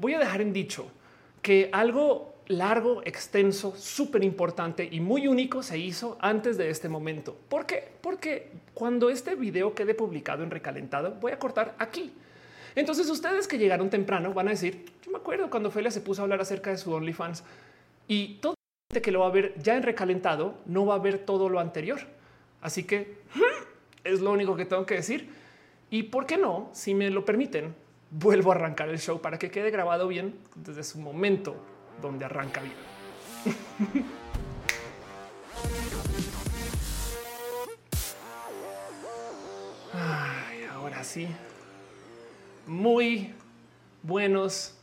voy a dejar en dicho que algo largo, extenso, súper importante y muy único se hizo antes de este momento. ¿Por qué? Porque cuando este video quede publicado en recalentado, voy a cortar aquí. Entonces ustedes que llegaron temprano van a decir, yo me acuerdo cuando Felia se puso a hablar acerca de su OnlyFans y todo que lo va a ver ya en recalentado no va a ver todo lo anterior. Así que es lo único que tengo que decir. Y por qué no, si me lo permiten, vuelvo a arrancar el show para que quede grabado bien desde su momento donde arranca bien. Ahora sí. Muy buenos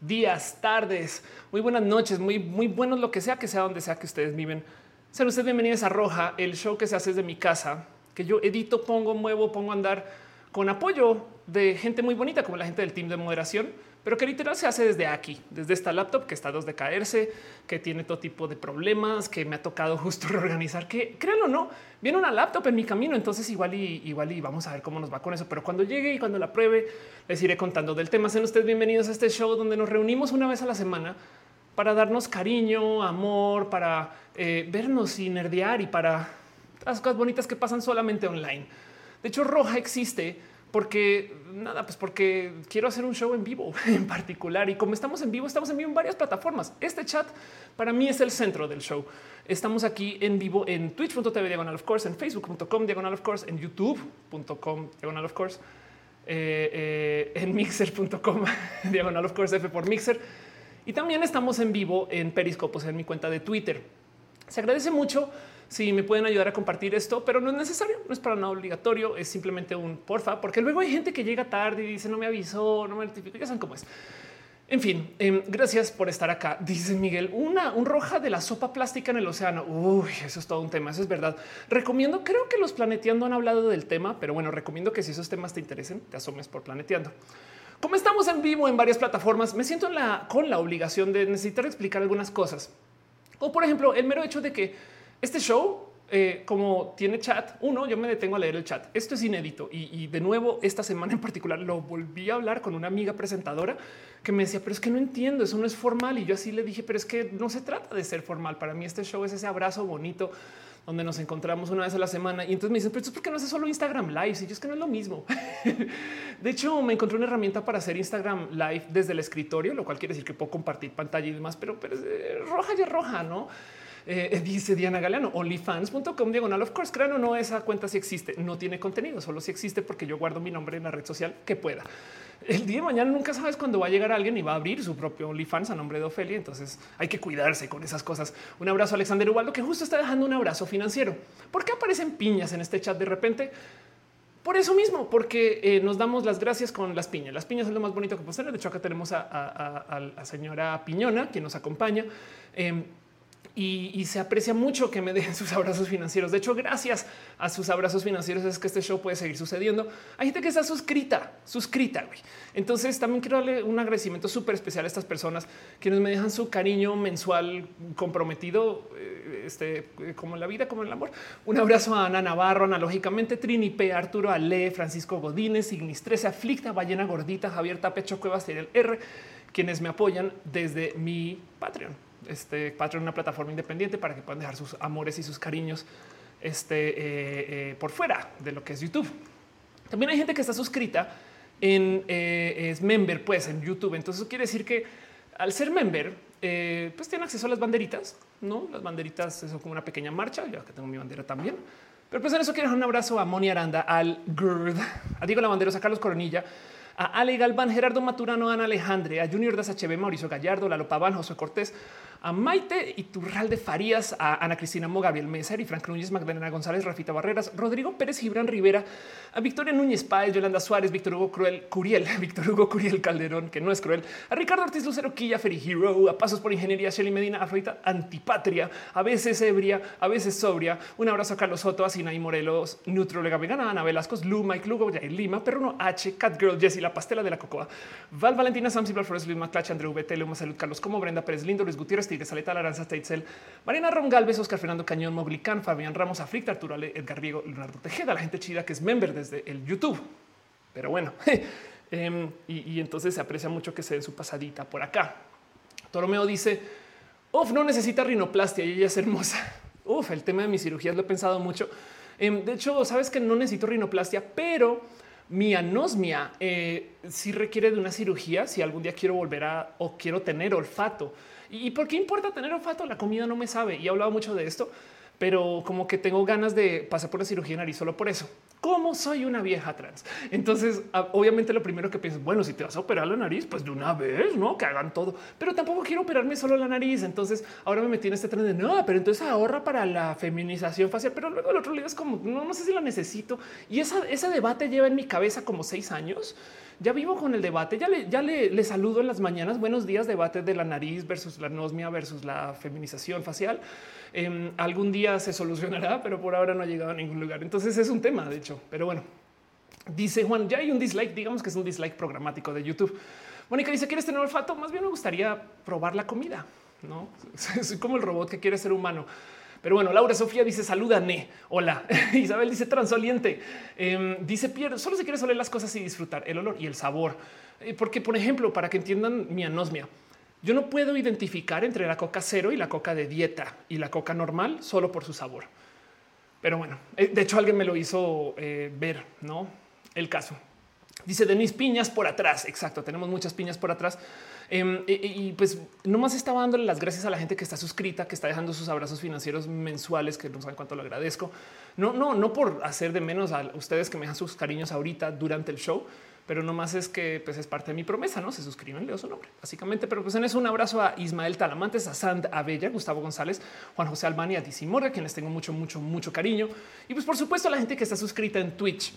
días, tardes, muy buenas noches, muy, muy buenos lo que sea que sea donde sea que ustedes viven. Sean ustedes bienvenidos a Roja, el show que se hace desde mi casa, que yo edito, pongo, muevo, pongo a andar con apoyo de gente muy bonita como la gente del team de moderación pero que literal se hace desde aquí, desde esta laptop que está a dos de caerse, que tiene todo tipo de problemas, que me ha tocado justo reorganizar, que créanlo o no, viene una laptop en mi camino, entonces igual y igual y vamos a ver cómo nos va con eso. Pero cuando llegue y cuando la pruebe, les iré contando del tema. Sean ustedes bienvenidos a este show donde nos reunimos una vez a la semana para darnos cariño, amor, para eh, vernos y nerdear y para las cosas bonitas que pasan solamente online. De hecho, Roja existe porque nada, pues porque quiero hacer un show en vivo en particular y como estamos en vivo, estamos en vivo en varias plataformas. Este chat para mí es el centro del show. Estamos aquí en vivo en twitch.tv diagonal of course, en facebook.com diagonal of course, en youtube.com diagonal of course, eh, eh, en mixer.com diagonal of course F por mixer. Y también estamos en vivo en Periscope, en mi cuenta de Twitter. Se agradece mucho si me pueden ayudar a compartir esto, pero no es necesario, no es para nada obligatorio, es simplemente un porfa, porque luego hay gente que llega tarde y dice no me avisó, no me notificó, ya saben cómo es. En fin, em, gracias por estar acá. Dice Miguel, una un roja de la sopa plástica en el océano. Uy, eso es todo un tema. Eso es verdad. Recomiendo, creo que los planeteando han hablado del tema, pero bueno, recomiendo que si esos temas te interesen, te asomes por planeteando. Como estamos en vivo en varias plataformas, me siento con la obligación de necesitar explicar algunas cosas. O por ejemplo, el mero hecho de que este show, eh, como tiene chat, uno, yo me detengo a leer el chat. Esto es inédito y, de nuevo esta semana en particular lo volví a hablar con una amiga presentadora que me decía, pero es que no entiendo, eso no es formal. Y yo así le dije, pero es que no se trata de ser formal. Para mí este show es ese abrazo bonito donde nos encontramos una vez a la semana. Y entonces me dicen, pero es porque no hace solo Instagram Live. Y yo es que no es lo mismo. de hecho, me encontré una herramienta para hacer Instagram Live desde el escritorio, lo cual quiere decir que puedo compartir pantalla y demás, pero, pero es eh, roja y roja, no? Eh, dice Diana Galeano, onlyfans.com diagonal. Of course, crean o no, esa cuenta si existe, no tiene contenido, solo si existe porque yo guardo mi nombre en la red social que pueda. El día de mañana nunca sabes cuándo va a llegar alguien y va a abrir su propio OnlyFans a nombre de Ofelia. Entonces hay que cuidarse con esas cosas. Un abrazo a Alexander Ubaldo, que justo está dejando un abrazo financiero. ¿Por qué aparecen piñas en este chat de repente? Por eso mismo, porque eh, nos damos las gracias con las piñas. Las piñas es lo más bonito que puede ser. De hecho, acá tenemos a, la señora Piñona, quien nos acompaña. Em, y, se aprecia mucho que me den sus abrazos financieros. De hecho, gracias a sus abrazos financieros es que este show puede seguir sucediendo. Hay gente que está suscrita, suscrita. Entonces también quiero darle un agradecimiento súper especial a estas personas quienes me dejan su cariño mensual comprometido, eh, este, como en la vida, como en el amor. Un abrazo a Ana Navarro, analógicamente Trini P, Arturo Ale, Francisco Godínez, Ignis 13, Aflicta, Ballena Gordita, Javier Tapecho Cuevas, el R, quienes me apoyan desde mi Patreon este Patreon, una plataforma independiente para que puedan dejar sus amores y sus cariños este, eh, eh, por fuera de lo que es YouTube. También hay gente que está suscrita en eh, es member, pues en YouTube. Entonces eso quiere decir que al ser member, pues tiene acceso a las banderitas, no? Las banderitas son como una pequeña marcha. Yo que tengo mi bandera también. Pero pues en eso quiero dejar un abrazo a Moni Aranda, al GURD, a Diego Lavanderos, a Carlos Coronilla, a Ale Galván, Gerardo Maturano, Ana Alejandre, a Junior Das HB, Mauricio Gallardo, Lalo Paván, José Cortés, a Maite Iturralde Farías, a Ana Cristina Mo, Gabriel Meser y Frank Núñez, Magdalena González, Rafita Barreras, Rodrigo Pérez, Gibran Rivera, a Victoria Núñez Páez, Yolanda Suárez, Víctor Hugo Cruel, Curiel, Víctor Hugo Curiel Calderón, que no es cruel, a Ricardo Ortiz Lucero Quilla, Ferry Hero, a Pasos por Ingeniería, Shelly Medina, Afrodita Antipatria, a veces ebria, a veces sobria. Un abrazo a Carlos Soto, a Sinaí Morelos, Nutróloga Vegana, Ana Velascos, Lu, Mike Lugo, Jair Lima, Perruno H, Catgirl, Jessie, La Pastela de la Cocoa, Val Valentina, Sam Flores, Luis Maclache, VT, Luma Salud, Carlos Como, Brenda Pérez Lindo, Luis Gutiérrez, Tigres, Aleta, Laranza, Teitzel, Marina Ron Galvez, Oscar Fernando Cañón, Moglicán, Fabián Ramos, Aflicta, Arturo Ale, Edgar Riego, Leonardo Tejeda, la gente chida que es member desde el YouTube. Pero bueno, Em, y, entonces se aprecia mucho que se den su pasadita por acá. Toromeo dice, Uf, no necesita rinoplastia y ella es hermosa. Uf, el tema de mis cirugías lo he pensado mucho. Em, de hecho, sabes que no necesito rinoplastia, pero mi anosmia eh, sí requiere de una cirugía si algún día quiero volver a o quiero tener olfato. ¿Y por qué importa tener olfato? La comida no me sabe y he hablado mucho de esto pero como que tengo ganas de pasar por la cirugía de nariz solo por eso. ¿Cómo soy una vieja trans? Entonces, obviamente lo primero que pienso, bueno, si te vas a operar la nariz, pues de una vez, ¿no? Que hagan todo. Pero tampoco quiero operarme solo la nariz. Entonces, ahora me metí en este tren de, no, pero entonces ahorra para la feminización facial. Pero luego el otro día es como, no, sé si la necesito. Y ese debate lleva en mi cabeza como seis años ya vivo con el debate, ya le, saludo en las mañanas. Buenos días, debate de la nariz versus la anosmia versus la feminización facial. Em, algún día se solucionará, pero por ahora no ha llegado a ningún lugar. Entonces es un tema, de hecho, pero bueno. Dice Juan, ya hay un dislike, digamos que es un dislike programático de YouTube. Mónica dice, ¿quieres tener olfato? Más bien me gustaría probar la comida, ¿no? Soy como el robot que quiere ser humano. Pero bueno, Laura Sofía dice saluda, ne. Hola. Isabel dice transoliente. Em, dice Pierre, solo se quiere oler las cosas y disfrutar el olor y el sabor. Eh, porque, por ejemplo, para que entiendan mi anosmia, yo no puedo identificar entre la coca cero y la coca de dieta y la coca normal solo por su sabor. Pero bueno, eh, de hecho alguien me lo hizo eh, ver, ¿no? El caso. Dice Denis piñas por atrás. Exacto, tenemos muchas piñas por atrás. Em, y, pues nomás estaba dándole las gracias a la gente que está suscrita, que está dejando sus abrazos financieros mensuales, que no saben cuánto lo agradezco. No, no, no por hacer de menos a ustedes que me dejan sus cariños ahorita durante el show, pero nomás es que pues, es parte de mi promesa, no se suscriben, leo su nombre básicamente. Pero pues en eso un abrazo a Ismael Talamantes, a Sand Abella, Gustavo González, Juan José Albani, a Dizzy Morga, quienes tengo mucho, mucho, mucho cariño. Y pues por supuesto a la gente que está suscrita en Twitch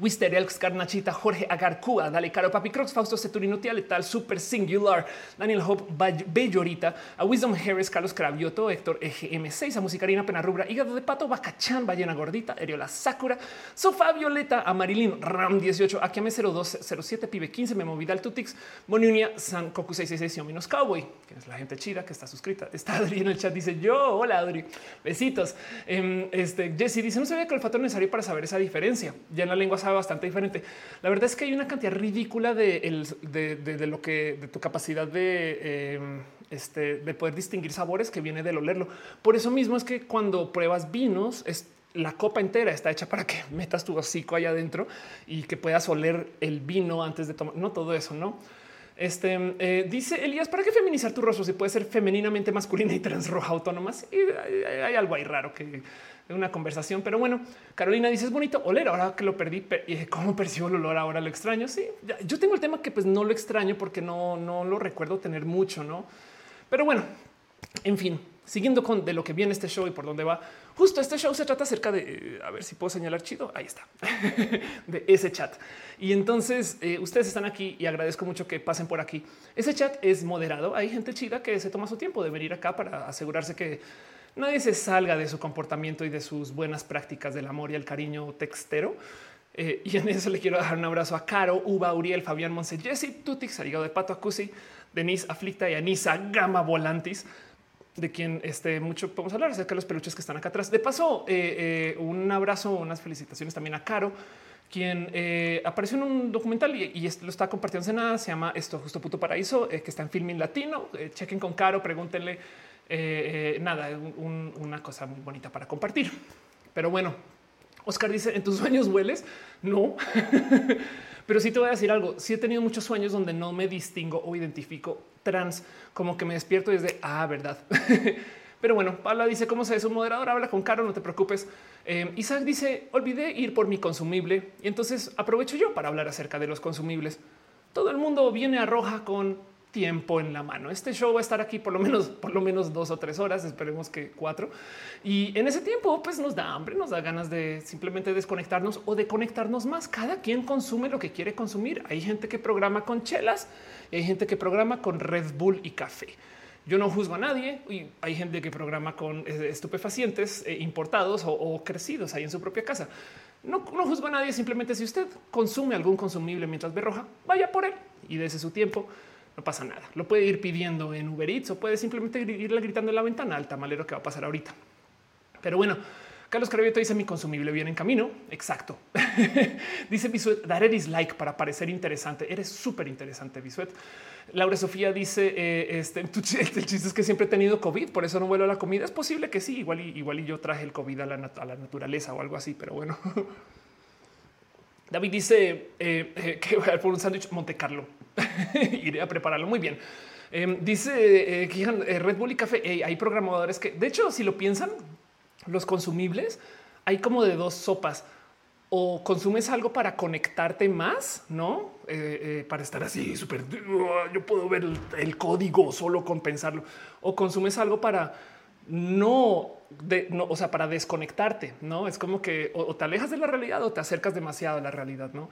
Wister, Carnachita, Jorge Agarcúa, Dale Caro, Papi Crocs, Fausto Ceturino, Tía Letal, Super Singular, Daniel Hope, Bellorita, a Wisdom Harris, Carlos Cravioto, Héctor EGM6, a Musicarina, Pena Rubra, Hígado de Pato, Bacachán, Ballena Gordita, Eriola Sakura, Sofá Violeta, a Marilyn, Ram 18, Akiame 0207, Pibe 15, Memo Vidal Tutix, Moniunia, San Cocu 666, Minos Cowboy, que es la gente chida que está suscrita. Está Adri en el chat, dice yo, hola Adri, besitos. Em, este Jesse dice, no sabía que el factor necesario para saber esa diferencia. Ya en la lengua sabe bastante diferente. La verdad es que hay una cantidad ridícula de, lo que de tu capacidad de, em, este, de poder distinguir sabores que viene del olerlo. Por eso mismo es que cuando pruebas vinos es la copa entera está hecha para que metas tu hocico allá adentro y que puedas oler el vino antes de tomar. No todo eso, no? Este eh, dice Elías, ¿para qué feminizar tu rostro si puede ser femeninamente masculina y transroja autónomas? Y hay algo ahí raro que una conversación. Pero bueno, Carolina dice es bonito oler. Ahora que lo perdí, cómo percibo el olor ahora lo extraño. Sí, yo tengo el tema que pues no lo extraño porque no, no lo recuerdo tener mucho, no? Pero bueno, en fin, siguiendo con de lo que viene este show y por dónde va. Justo este show se trata acerca de eh, a ver si puedo señalar chido. Ahí está de ese chat. Y entonces eh, ustedes están aquí y agradezco mucho que pasen por aquí. Ese chat es moderado. Hay gente chida que se toma su tiempo de venir acá para asegurarse que nadie se salga de su comportamiento y de sus buenas prácticas del amor y el cariño textero. Eh, y en eso le quiero dar un abrazo a Caro, Uba, Uriel, Fabián Monse, Jesse, Tutix, Arigado de Pato, Acusi, Denise Aflicta y Anisa Gama Volantis, de quien este, mucho podemos hablar acerca de los peluches que están acá atrás. De paso, eh, eh, un abrazo, unas felicitaciones también a Caro, quien apareció en un documental y, lo está compartiendo en nada. Se llama Esto Justo Puto Paraíso, que está en Filming Latino. chequen con Caro, pregúntenle eh, eh, nada, una cosa muy bonita para compartir. Pero bueno, Oscar dice, ¿en tus sueños hueles? No. Pero sí te voy a decir algo. Sí he tenido muchos sueños donde no me distingo o identifico trans, como que me despierto desde, ah, verdad. Pero bueno, Paula dice cómo se es un moderador. Habla con Caro, no te preocupes. Eh, Isaac dice olvidé ir por mi consumible y entonces aprovecho yo para hablar acerca de los consumibles. Todo el mundo viene a Roja con tiempo en la mano. Este show va a estar aquí por lo menos, por lo menos dos o tres horas, esperemos que cuatro. Y en ese tiempo, pues nos da hambre, nos da ganas de simplemente desconectarnos o de conectarnos más. Cada quien consume lo que quiere consumir. Hay gente que programa con chelas y hay gente que programa con Red Bull y café. Yo no juzgo a nadie y hay gente que programa con eh, estupefacientes eh, importados o, crecidos ahí en su propia casa. No, no juzgo a nadie, simplemente si usted consume algún consumible mientras ve roja, vaya por él y dese su tiempo no pasa nada. Lo puede ir pidiendo en Uber Eats o puede simplemente irle gritando en la ventana al tamalero que va a pasar ahorita. Pero bueno, Carlos Carabieto dice mi consumible viene en camino. Exacto. dice Bisuet, dar dislike para parecer interesante. Eres súper interesante, Bisuet. Laura Sofía dice eh, este, el chiste es que siempre he tenido COVID, por eso no vuelo a la comida. Es posible que sí, igual y, igual y yo traje el COVID a la, naturaleza o algo así, pero bueno. David dice eh, eh, que voy a por un sándwich Monte Carlo. Iré a prepararlo muy bien. Em, dice que Red Bull y café. hay programadores que, de hecho, si lo piensan, los consumibles hay como de dos sopas o consumes algo para conectarte más, no eh, eh, para estar así súper. Yo puedo ver el, código solo con pensarlo, o consumes algo para no, o sea, para desconectarte. No es como que o, te alejas de la realidad o te acercas demasiado a la realidad. No,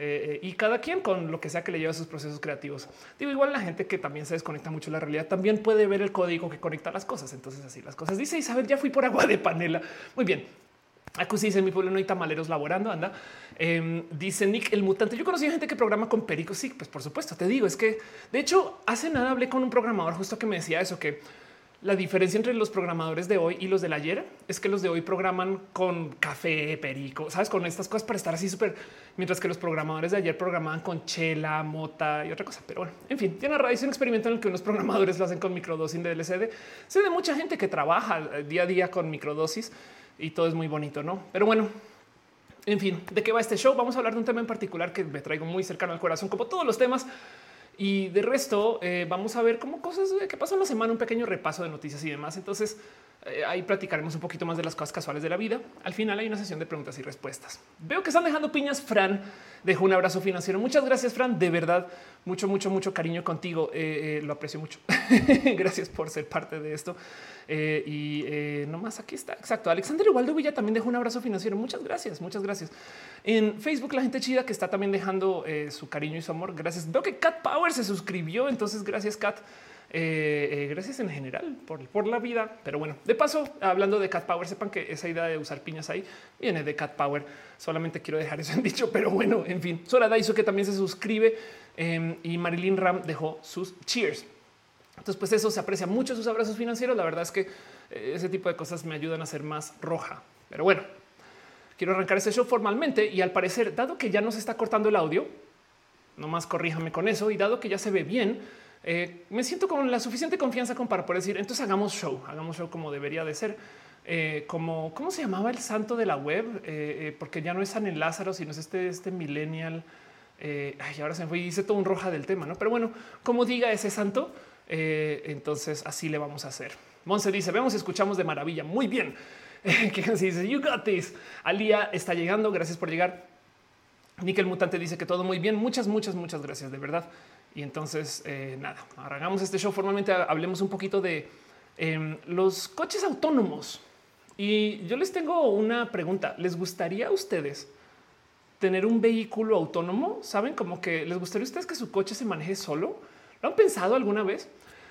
eh, y cada quien con lo que sea que le lleve a sus procesos creativos. Digo, igual la gente que también se desconecta mucho de la realidad también puede ver el código que conecta las cosas. Entonces, así las cosas. Dice Isabel, ya fui por agua de panela. Muy bien. Aquí dice en mi pueblo no hay tamaleros laborando. Anda, em, dice Nick el mutante. Yo conocí gente que programa con pericos. Sí, pues por supuesto, te digo, es que de hecho hace nada hablé con un programador justo que me decía eso, que la diferencia entre los programadores de hoy y los del ayer es que los de hoy programan con café, perico, sabes, con estas cosas para estar así súper, mientras que los programadores de ayer programaban con chela, mota y otra cosa. Pero bueno, en fin, tiene raíz un experimento en el que unos programadores lo hacen con microdosis de LCD. Sé de mucha gente que trabaja día a día con microdosis y todo es muy bonito, ¿no? Pero bueno, en fin, ¿de qué va este show? Vamos a hablar de un tema en particular que me traigo muy cercano al corazón, como todos los temas. Y de resto, eh, vamos a ver cómo cosas que en la semana, un pequeño repaso de noticias y demás. Entonces, eh, ahí platicaremos un poquito más de las cosas casuales de la vida. Al final hay una sesión de preguntas y respuestas. Veo que están dejando piñas. Fran dejó un abrazo financiero. Muchas gracias, Fran. De verdad, mucho, mucho, mucho cariño contigo. Eh, lo aprecio mucho. gracias por ser parte de esto. Eh, y eh, nomás aquí está. Exacto. Alexander Igualdo Villa también dejó un abrazo financiero. Muchas gracias. Muchas gracias. En Facebook, la gente chida que está también dejando eh, su cariño y su amor. Gracias. Veo que Cat Power se suscribió. Entonces, gracias, Cat. gracias en general por, por, la vida. Pero bueno, de paso, hablando de Cat Power, sepan que esa idea de usar piñas ahí viene de Cat Power. Solamente quiero dejar eso en dicho, pero bueno, en fin. Sora Daiso que también se suscribe em, y Marilyn Ram dejó sus cheers. Entonces, pues eso se aprecia mucho sus abrazos financieros. La verdad es que eh, ese tipo de cosas me ayudan a ser más roja. Pero bueno, quiero arrancar este show formalmente y al parecer, dado que ya no se está cortando el audio, nomás corríjame con eso y dado que ya se ve bien, eh, me siento con la suficiente confianza como para poder decir, entonces hagamos show, hagamos show como debería de ser. Eh, como cómo se llamaba el santo de la web, porque ya no es San el Lázaro, sino es este, este millennial. y ahora se me fue y hice todo un roja del tema, no? Pero bueno, como diga ese santo, eh, entonces así le vamos a hacer. Monse dice, vemos y escuchamos de maravilla. Muy bien. que dice, you got this. Alía está llegando. Gracias por llegar. Nickel Mutante dice que todo muy bien. Muchas, muchas, muchas gracias, de verdad. Y entonces, eh, nada, hagamos este show formalmente. Hablemos un poquito de em, los coches autónomos. Y yo les tengo una pregunta. ¿Les gustaría a ustedes tener un vehículo autónomo? ¿Saben? Como que les gustaría a ustedes que su coche se maneje solo. ¿Lo han pensado alguna vez?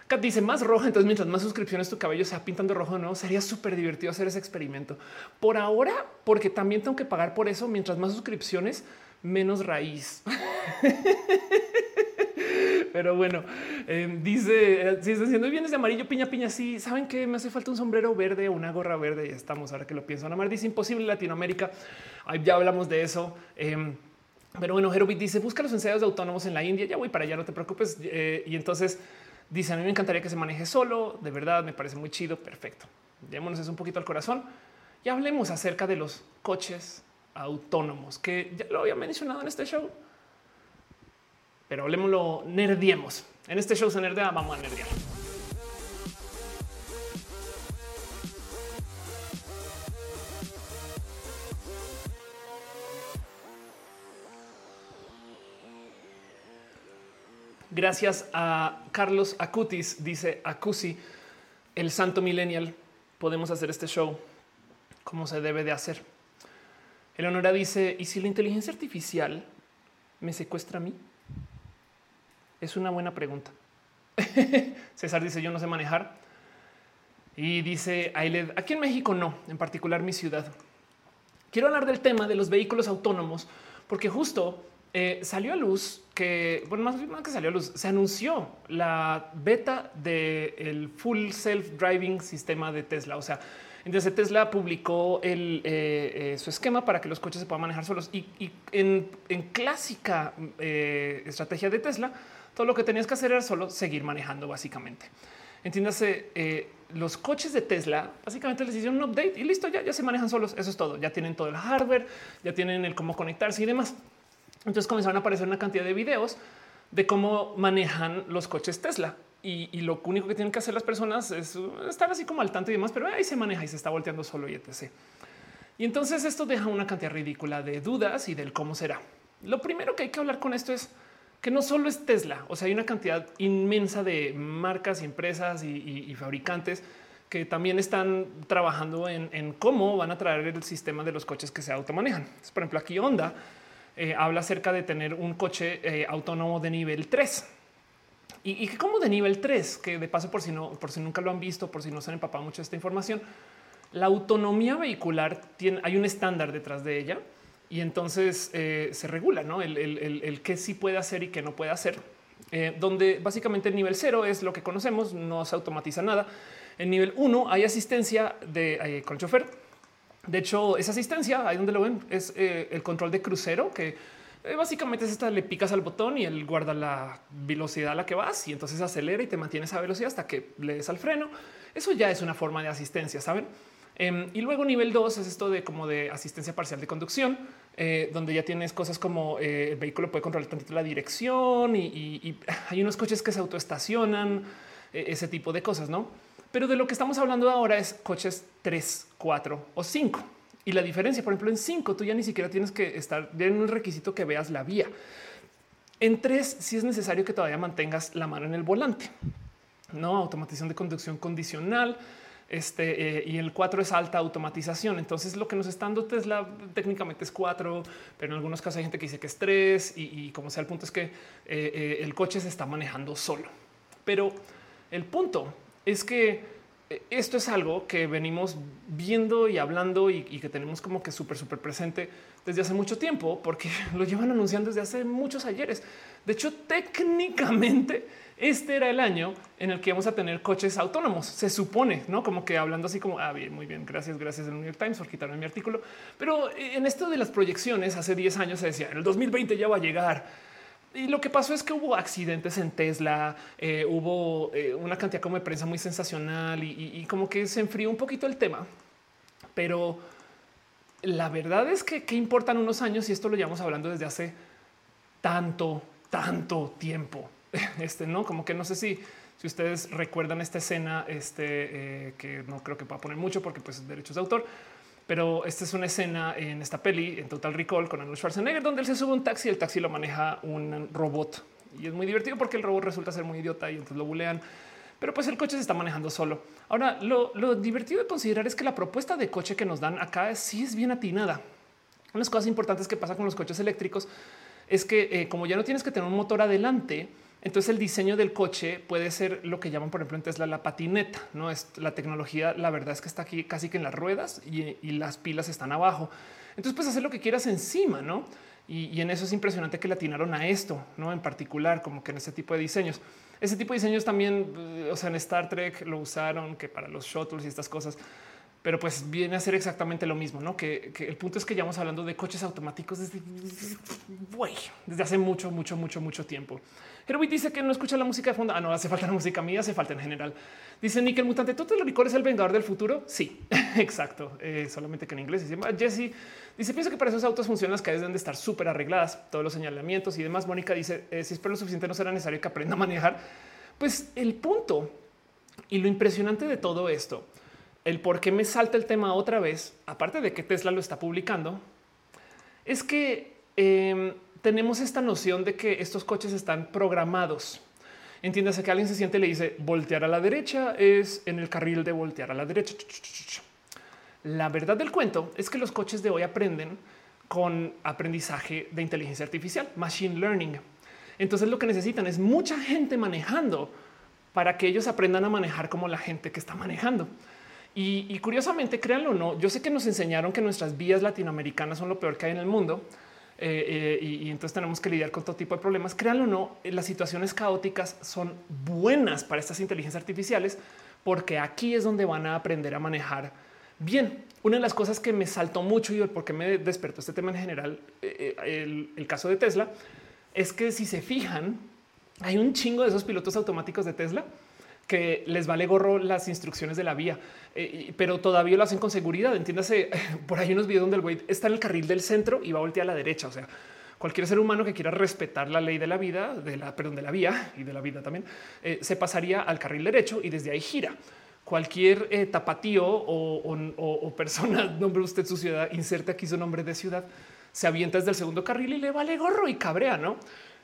Kat dice más roja. Entonces, mientras más suscripciones tu cabello sea pintando rojo, no sería súper divertido hacer ese experimento por ahora, porque también tengo que pagar por eso. Mientras más suscripciones, menos raíz. Pero bueno, em, dice si están haciendo bienes de amarillo, piña, piña. Sí, saben que me hace falta un sombrero verde una gorra verde. Ya estamos ahora que lo pienso. Ana Mar dice imposible Latinoamérica. ya hablamos de eso. Em, pero bueno, Herobit dice busca los ensayos de autónomos en la India. Ya voy para allá, no te preocupes. Eh, y entonces dice a mí me encantaría que se maneje solo. De verdad, me parece muy chido. Perfecto. Llevémonos eso un poquito al corazón y hablemos acerca de los coches autónomos que ya lo había mencionado en este show. Pero hablemoslo, nerdiemos. En este show se nerdea, vamos a nerdear. Gracias a Carlos Acutis, dice Acusi, el santo millennial, podemos hacer este show como se debe de hacer. Eleonora dice, ¿y si la inteligencia artificial me secuestra a mí? Es una buena pregunta. César dice, yo no sé manejar. Y dice Ailed, aquí en México no, en particular mi ciudad. Quiero hablar del tema de los vehículos autónomos, porque justo eh, salió a luz que, bueno, más que salió a luz, se anunció la beta del full self driving sistema de Tesla. O sea, Entonces Tesla publicó el, eh, eh, su esquema para que los coches se puedan manejar solos y, en, clásica estrategia de Tesla, todo lo que tenías que hacer era solo seguir manejando básicamente. Entiéndase, los coches de Tesla básicamente les hicieron un update y listo, ya, ya se manejan solos. Eso es todo. Ya tienen todo el hardware, ya tienen el cómo conectarse y demás. Entonces comenzaron a aparecer una cantidad de videos de cómo manejan los coches Tesla. Y, lo único que tienen que hacer las personas es estar así como al tanto y demás, pero ahí se maneja y se está volteando solo y etc. Y entonces esto deja una cantidad ridícula de dudas y del cómo será. Lo primero que hay que hablar con esto es que no solo es Tesla, o sea, hay una cantidad inmensa de marcas, empresas y, fabricantes que también están trabajando en, cómo van a traer el sistema de los coches que se automanejan. Por ejemplo, aquí Honda eh, habla acerca de tener un coche eh, autónomo de nivel 3. Y, y como de nivel 3, que de paso, por si no, por si nunca lo han visto, por si no se han empapado mucho esta información, la autonomía vehicular tiene, hay un estándar detrás de ella y entonces eh, se regula ¿no? el, el, qué sí puede hacer y qué no puede hacer. donde básicamente el nivel 0 es lo que conocemos, no se automatiza nada. En nivel 1 hay asistencia de con el chofer de hecho, esa asistencia, ahí donde lo ven, es eh, el control de crucero, que eh, básicamente es esta, le picas al botón y él guarda la velocidad a la que vas y entonces acelera y te mantiene esa velocidad hasta que le des al freno. Eso ya es una forma de asistencia, ¿saben? Em, y luego nivel 2 es esto de como de asistencia parcial de conducción, eh, donde ya tienes cosas como el vehículo puede controlar tantito la dirección y, y hay unos coches que se autoestacionan, ese tipo de cosas, ¿no? Pero de lo que estamos hablando ahora es coches 3, 4 o 5. Y la diferencia, por ejemplo, en 5 tú ya ni siquiera tienes que estar en un requisito que veas la vía. En 3 sí es necesario que todavía mantengas la mano en el volante. No automatización de conducción condicional. Este eh, y el 4 es alta automatización. Entonces, lo que nos está dando Tesla técnicamente es 4, pero en algunos casos hay gente que dice que es 3 y, como sea, el punto es que eh, eh, el coche se está manejando solo. Pero el punto es que eh, esto es algo que venimos viendo y hablando y, que tenemos como que súper, súper presente desde hace mucho tiempo, porque lo llevan anunciando desde hace muchos ayeres. De hecho, técnicamente este era el año en el que íbamos a tener coches autónomos. Se supone, no como que hablando así como ah, bien, muy bien. Gracias, gracias el New York Times por quitarme mi artículo. Pero eh, en esto de las proyecciones, hace 10 años se decía en el 2020 ya va a llegar y lo que pasó es que hubo accidentes en Tesla, eh, hubo eh, una cantidad como de prensa muy sensacional y, como que se enfrió un poquito el tema. Pero la verdad es que qué importan unos años y esto lo llevamos hablando desde hace tanto, tanto tiempo. Este no, como que no sé si, si ustedes recuerdan esta escena, este eh, que no creo que pueda poner mucho porque pues derechos de autor, pero esta es una escena en esta peli, en Total Recall, con Arnold Schwarzenegger, donde él se sube un taxi y el taxi lo maneja un robot. Y es muy divertido porque el robot resulta ser muy idiota y entonces lo bulean. Pero pues el coche se está manejando solo. Ahora, lo, divertido de considerar es que la propuesta de coche que nos dan acá sí es bien atinada. Una de las cosas importantes que pasa con los coches eléctricos es que eh, como ya no tienes que tener un motor adelante, entonces el diseño del coche puede ser lo que llaman, por ejemplo, en Tesla la patineta. No es la tecnología. La verdad es que está aquí casi que en las ruedas y, las pilas están abajo. Entonces puedes hacer lo que quieras encima, no? Y, en eso es impresionante que le atinaron a esto, no en particular, como que en ese tipo de diseños. Ese tipo de diseños también, eh, o sea, en Star Trek lo usaron que para los shuttles y estas cosas pero pues viene a ser exactamente lo mismo, ¿no? Que, el punto es que ya vamos hablando de coches automáticos desde, hace mucho, mucho, mucho, mucho tiempo. Herbie dice que no escucha la música de fondo. Ah, no hace falta la música mía, hace falta en general. Dice Nick, el mutante, ¿tú te lo recuerdas el vengador del futuro? Sí, exacto. Eh, solamente que en inglés. Dice Jesse dice: Pienso que para esos autos funcionan las calles deben de estar súper arregladas, todos los señalamientos y demás. Mónica dice: eh, Si espero lo suficiente, no será necesario que aprenda a manejar. Pues el punto y lo impresionante de todo esto, el por qué me salta el tema otra vez, aparte de que Tesla lo está publicando, es que em, tenemos esta noción de que estos coches están programados. Entiéndase que alguien se siente y le dice voltear a la derecha es en el carril de voltear a la derecha. La verdad del cuento es que los coches de hoy aprenden con aprendizaje de inteligencia artificial, machine learning. Entonces lo que necesitan es mucha gente manejando para que ellos aprendan a manejar como la gente que está manejando. Y, curiosamente, créanlo o no, yo sé que nos enseñaron que nuestras vías latinoamericanas son lo peor que hay en el mundo, eh, eh, y, entonces tenemos que lidiar con todo tipo de problemas. Créanlo o no, eh, las situaciones caóticas son buenas para estas inteligencias artificiales porque aquí es donde van a aprender a manejar Bien, una de las cosas que me saltó mucho y por qué me despertó este tema en general, el, caso de Tesla, es que si se fijan, hay un chingo de esos pilotos automáticos de Tesla que les vale gorro las instrucciones de la vía, eh, pero todavía lo hacen con seguridad. Entiéndase, por ahí unos videos donde el güey está en el carril del centro y va a voltear a la derecha. O sea, cualquier ser humano que quiera respetar la ley de la vida, de la, perdón, de la vía y de la vida también, se pasaría al carril derecho y desde ahí gira cualquier eh, tapatío o, persona, nombre usted su ciudad, inserte aquí su nombre de ciudad, se avienta desde el segundo carril y le vale gorro y cabrea, ¿no?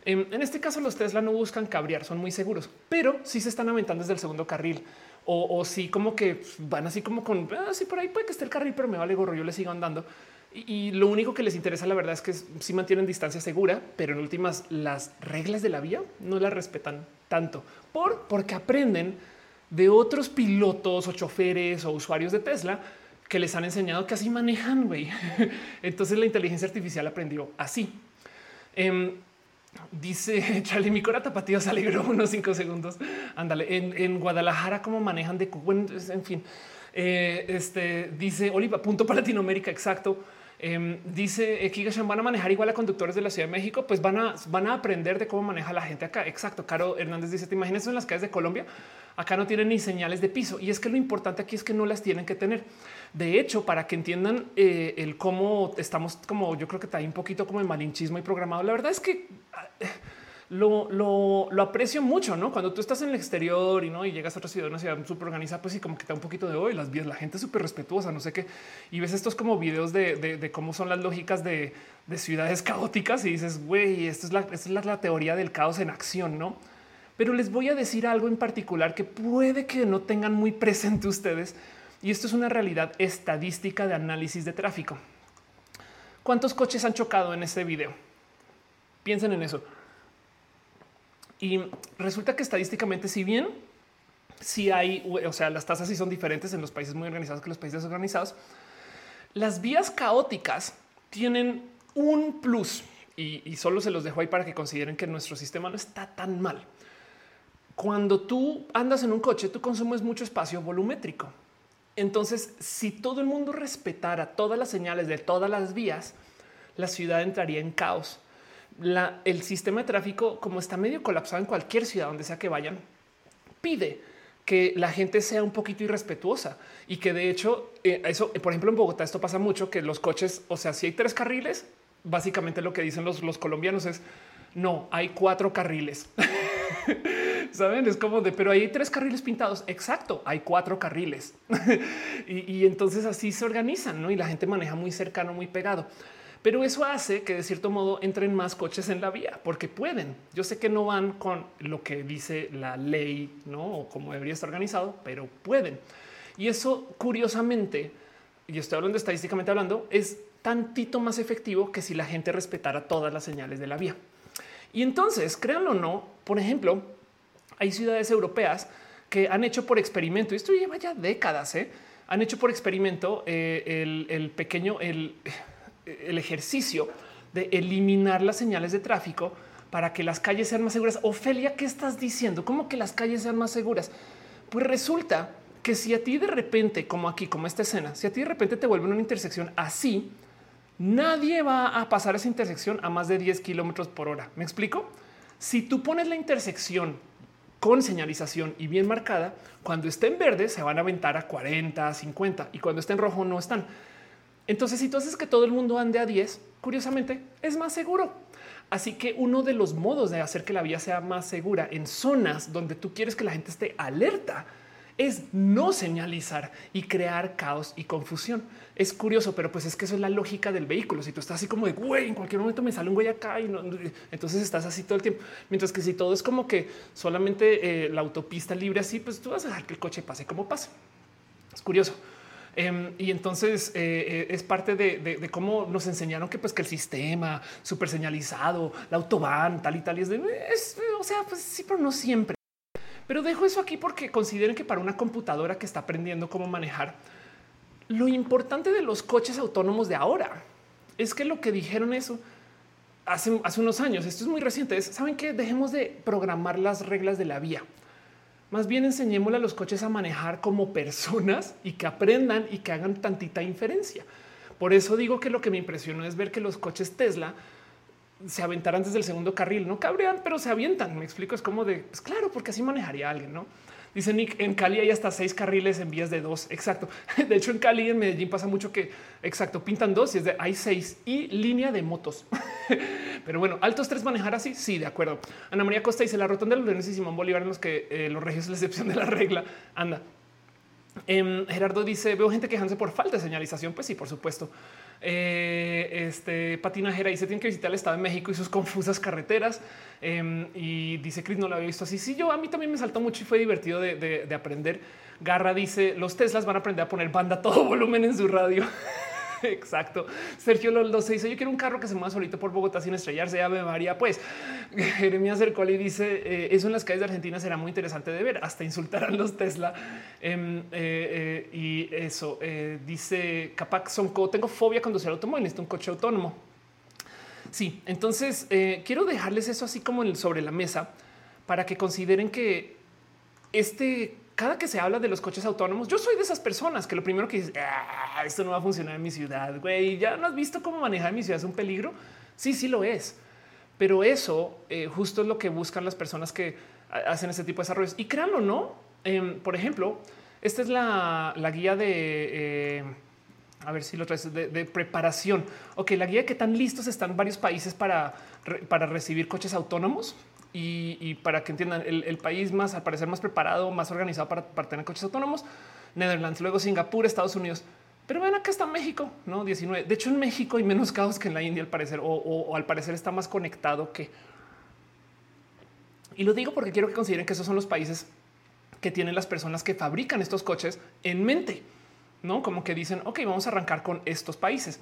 En, este caso los Tesla no buscan cabrear, son muy seguros, pero sí se están aventando desde el segundo carril o, sí como que van así como con, así ah, por ahí puede que esté el carril, pero me vale gorro, yo le sigo andando. Y, lo único que les interesa, la verdad, es que sí mantienen distancia segura, pero en últimas las reglas de la vía no las respetan tanto por porque aprenden de otros pilotos o choferes o usuarios de Tesla que les han enseñado que así manejan. güey. Entonces la inteligencia artificial aprendió así. Em, dice Charlie, mi cora tapatío se alegró unos cinco segundos. Ándale, en, Guadalajara, cómo manejan de en fin. Eh, este dice Oliva, punto para Latinoamérica. Exacto. Em, dice Kigashan van a manejar igual a conductores de la Ciudad de México, pues van a, van a aprender de cómo maneja la gente acá. Exacto. Caro Hernández dice: ¿Te imaginas en las calles de Colombia? Acá no tienen ni señales de piso. Y es que lo importante aquí es que no las tienen que tener. De hecho, para que entiendan eh, el cómo estamos, como yo creo que está ahí un poquito como el malinchismo y programado, la verdad es que eh, lo, lo, aprecio mucho, ¿no? Cuando tú estás en el exterior y no y llegas a otra ciudad, una ciudad súper organizada, pues sí, como que está un poquito de hoy las vías, la gente súper respetuosa, no sé qué. Y ves estos como videos de, cómo son las lógicas de, ciudades caóticas y dices, güey, esto es la, esta es la teoría del caos en acción, no? pero les voy a decir algo en particular que puede que no tengan muy presente ustedes. Y esto es una realidad estadística de análisis de tráfico. ¿Cuántos coches han chocado en este video? Piensen en eso. Y resulta que estadísticamente, si bien si hay, o sea, las tasas sí son diferentes en los países muy organizados que los países organizados, las vías caóticas tienen un plus y, y, solo se los dejo ahí para que consideren que nuestro sistema no está tan mal cuando tú andas en un coche, tú consumes mucho espacio volumétrico. Entonces, si todo el mundo respetara todas las señales de todas las vías, la ciudad entraría en caos. el sistema de tráfico, como está medio colapsado en cualquier ciudad donde sea que vayan, pide que la gente sea un poquito irrespetuosa y que de hecho, eh, por ejemplo, en Bogotá esto pasa mucho, que los coches, o sea, si hay tres carriles, básicamente lo que dicen los colombianos es, no, hay cuatro carriles. Saben, es como de, pero hay tres carriles pintados. Exacto, hay cuatro carriles. y, entonces así se organizan, ¿no? Y la gente maneja muy cercano, muy pegado. Pero eso hace que de cierto modo entren más coches en la vía porque pueden. Yo sé que no van con lo que dice la ley, no o como debería estar organizado, pero pueden. Y eso, curiosamente, y estoy hablando estadísticamente hablando, es tantito más efectivo que si la gente respetara todas las señales de la vía. Y entonces, créanlo o no, por ejemplo, hay ciudades europeas que han hecho por experimento, y esto lleva ya décadas, ¿eh? han hecho por experimento eh, el, pequeño, el, ejercicio de eliminar las señales de tráfico para que las calles sean más seguras. Ofelia, ¿qué estás diciendo? ¿Cómo que las calles sean más seguras? Pues resulta que si a ti de repente, como aquí, como esta escena, si a ti de repente te vuelven una intersección así, nadie va a pasar esa intersección a más de 10 kilómetros por hora. ¿Me explico? Si tú pones la intersección con señalización y bien marcada, cuando esté en verde se van a aventar a 40, 50 y cuando esté en rojo no están. Entonces, si tú haces que todo el mundo ande a 10, curiosamente es más seguro. Así que uno de los modos de hacer que la vía sea más segura en zonas donde tú quieres que la gente esté alerta es no señalizar y crear caos y confusión. Es curioso, pero pues es que eso es la lógica del vehículo. Si tú estás así como de güey, en cualquier momento me sale un güey acá y entonces estás así todo el tiempo. Mientras que si todo es como que solamente eh, la autopista libre así, pues tú vas a dejar que el coche pase como pase. Es curioso. Em, y entonces eh, eh, es parte de, cómo nos enseñaron que pues que el sistema súper señalizado, la autobahn, tal y tal, y es de, o sea, pues sí, pero no siempre. Pero dejo eso aquí porque consideren que para una computadora que está aprendiendo cómo manejar, lo importante de los coches autónomos de ahora es que lo que dijeron eso hace, hace unos años, esto es muy reciente, es, saben que dejemos de programar las reglas de la vía. Más bien enseñémosle a los coches a manejar como personas y que aprendan y que hagan tantita inferencia. Por eso digo que lo que me impresionó es ver que los coches Tesla se aventaran desde el segundo carril, no cabrían, pero se avientan. Me explico, es como de, pues claro, porque así manejaría alguien, ¿no? Dice Nick, en Cali hay hasta seis carriles en vías de dos. Exacto. De hecho, en Cali, en Medellín pasa mucho que, exacto, pintan dos y es de hay seis y línea de motos. Pero bueno, altos tres manejar así. Sí, de acuerdo. Ana María Costa dice la rotonda de los Leones y Simón Bolívar en los que eh, los regios es la excepción de la regla. Anda. Em, Gerardo dice veo gente quejándose por falta de señalización. Pues sí, por supuesto. Eh, este patinajera dice tiene que visitar el Estado de México y sus confusas carreteras. Em, y dice Chris no lo había visto así. Sí, yo a mí también me saltó mucho y fue divertido de, de aprender. Garra dice los Teslas van a aprender a poner banda a todo volumen en su radio. Exacto. Sergio Loldo se dice: Yo quiero un carro que se mueva solito por Bogotá sin estrellarse. Ya me María. Pues Jeremías Cercol y dice: eh, Eso en las calles de Argentina será muy interesante de ver. Hasta insultarán los Tesla. Em, eh, eh, y eso dice Capac Sonco. Tengo fobia conducir automóvil. Necesito un coche autónomo. Sí, entonces quiero dejarles eso así como sobre la mesa para que consideren que este cada que se habla de los coches autónomos, yo soy de esas personas que lo primero que dice, ah, esto no va a funcionar en mi ciudad, güey, ya no has visto cómo manejar en mi ciudad es un peligro. Sí, sí lo es. Pero eso eh, justo es lo que buscan las personas que hacen ese tipo de desarrollos. Y créanlo, ¿no? Em, por ejemplo, esta es la, guía de... Eh, a ver lo traes de, preparación. La guía de que tan listos están varios países para, para recibir coches autónomos y, para que entiendan el, país más, al parecer más preparado, más organizado para, tener coches autónomos, Netherlands, luego Singapur, Estados Unidos. Pero ven acá está México, no 19. De hecho, en México hay menos caos que en la India, al parecer, o, al parecer está más conectado que. Y lo digo porque quiero que consideren que esos son los países que tienen las personas que fabrican estos coches en mente, no como que dicen, ok, vamos a arrancar con estos países.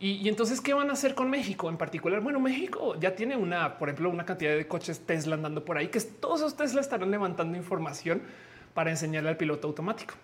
Y, entonces, ¿qué van a hacer con México en particular? Bueno, México ya tiene una, por ejemplo, una cantidad de coches Tesla andando por ahí, que todos esos Tesla estarán levantando información para enseñarle al piloto automático.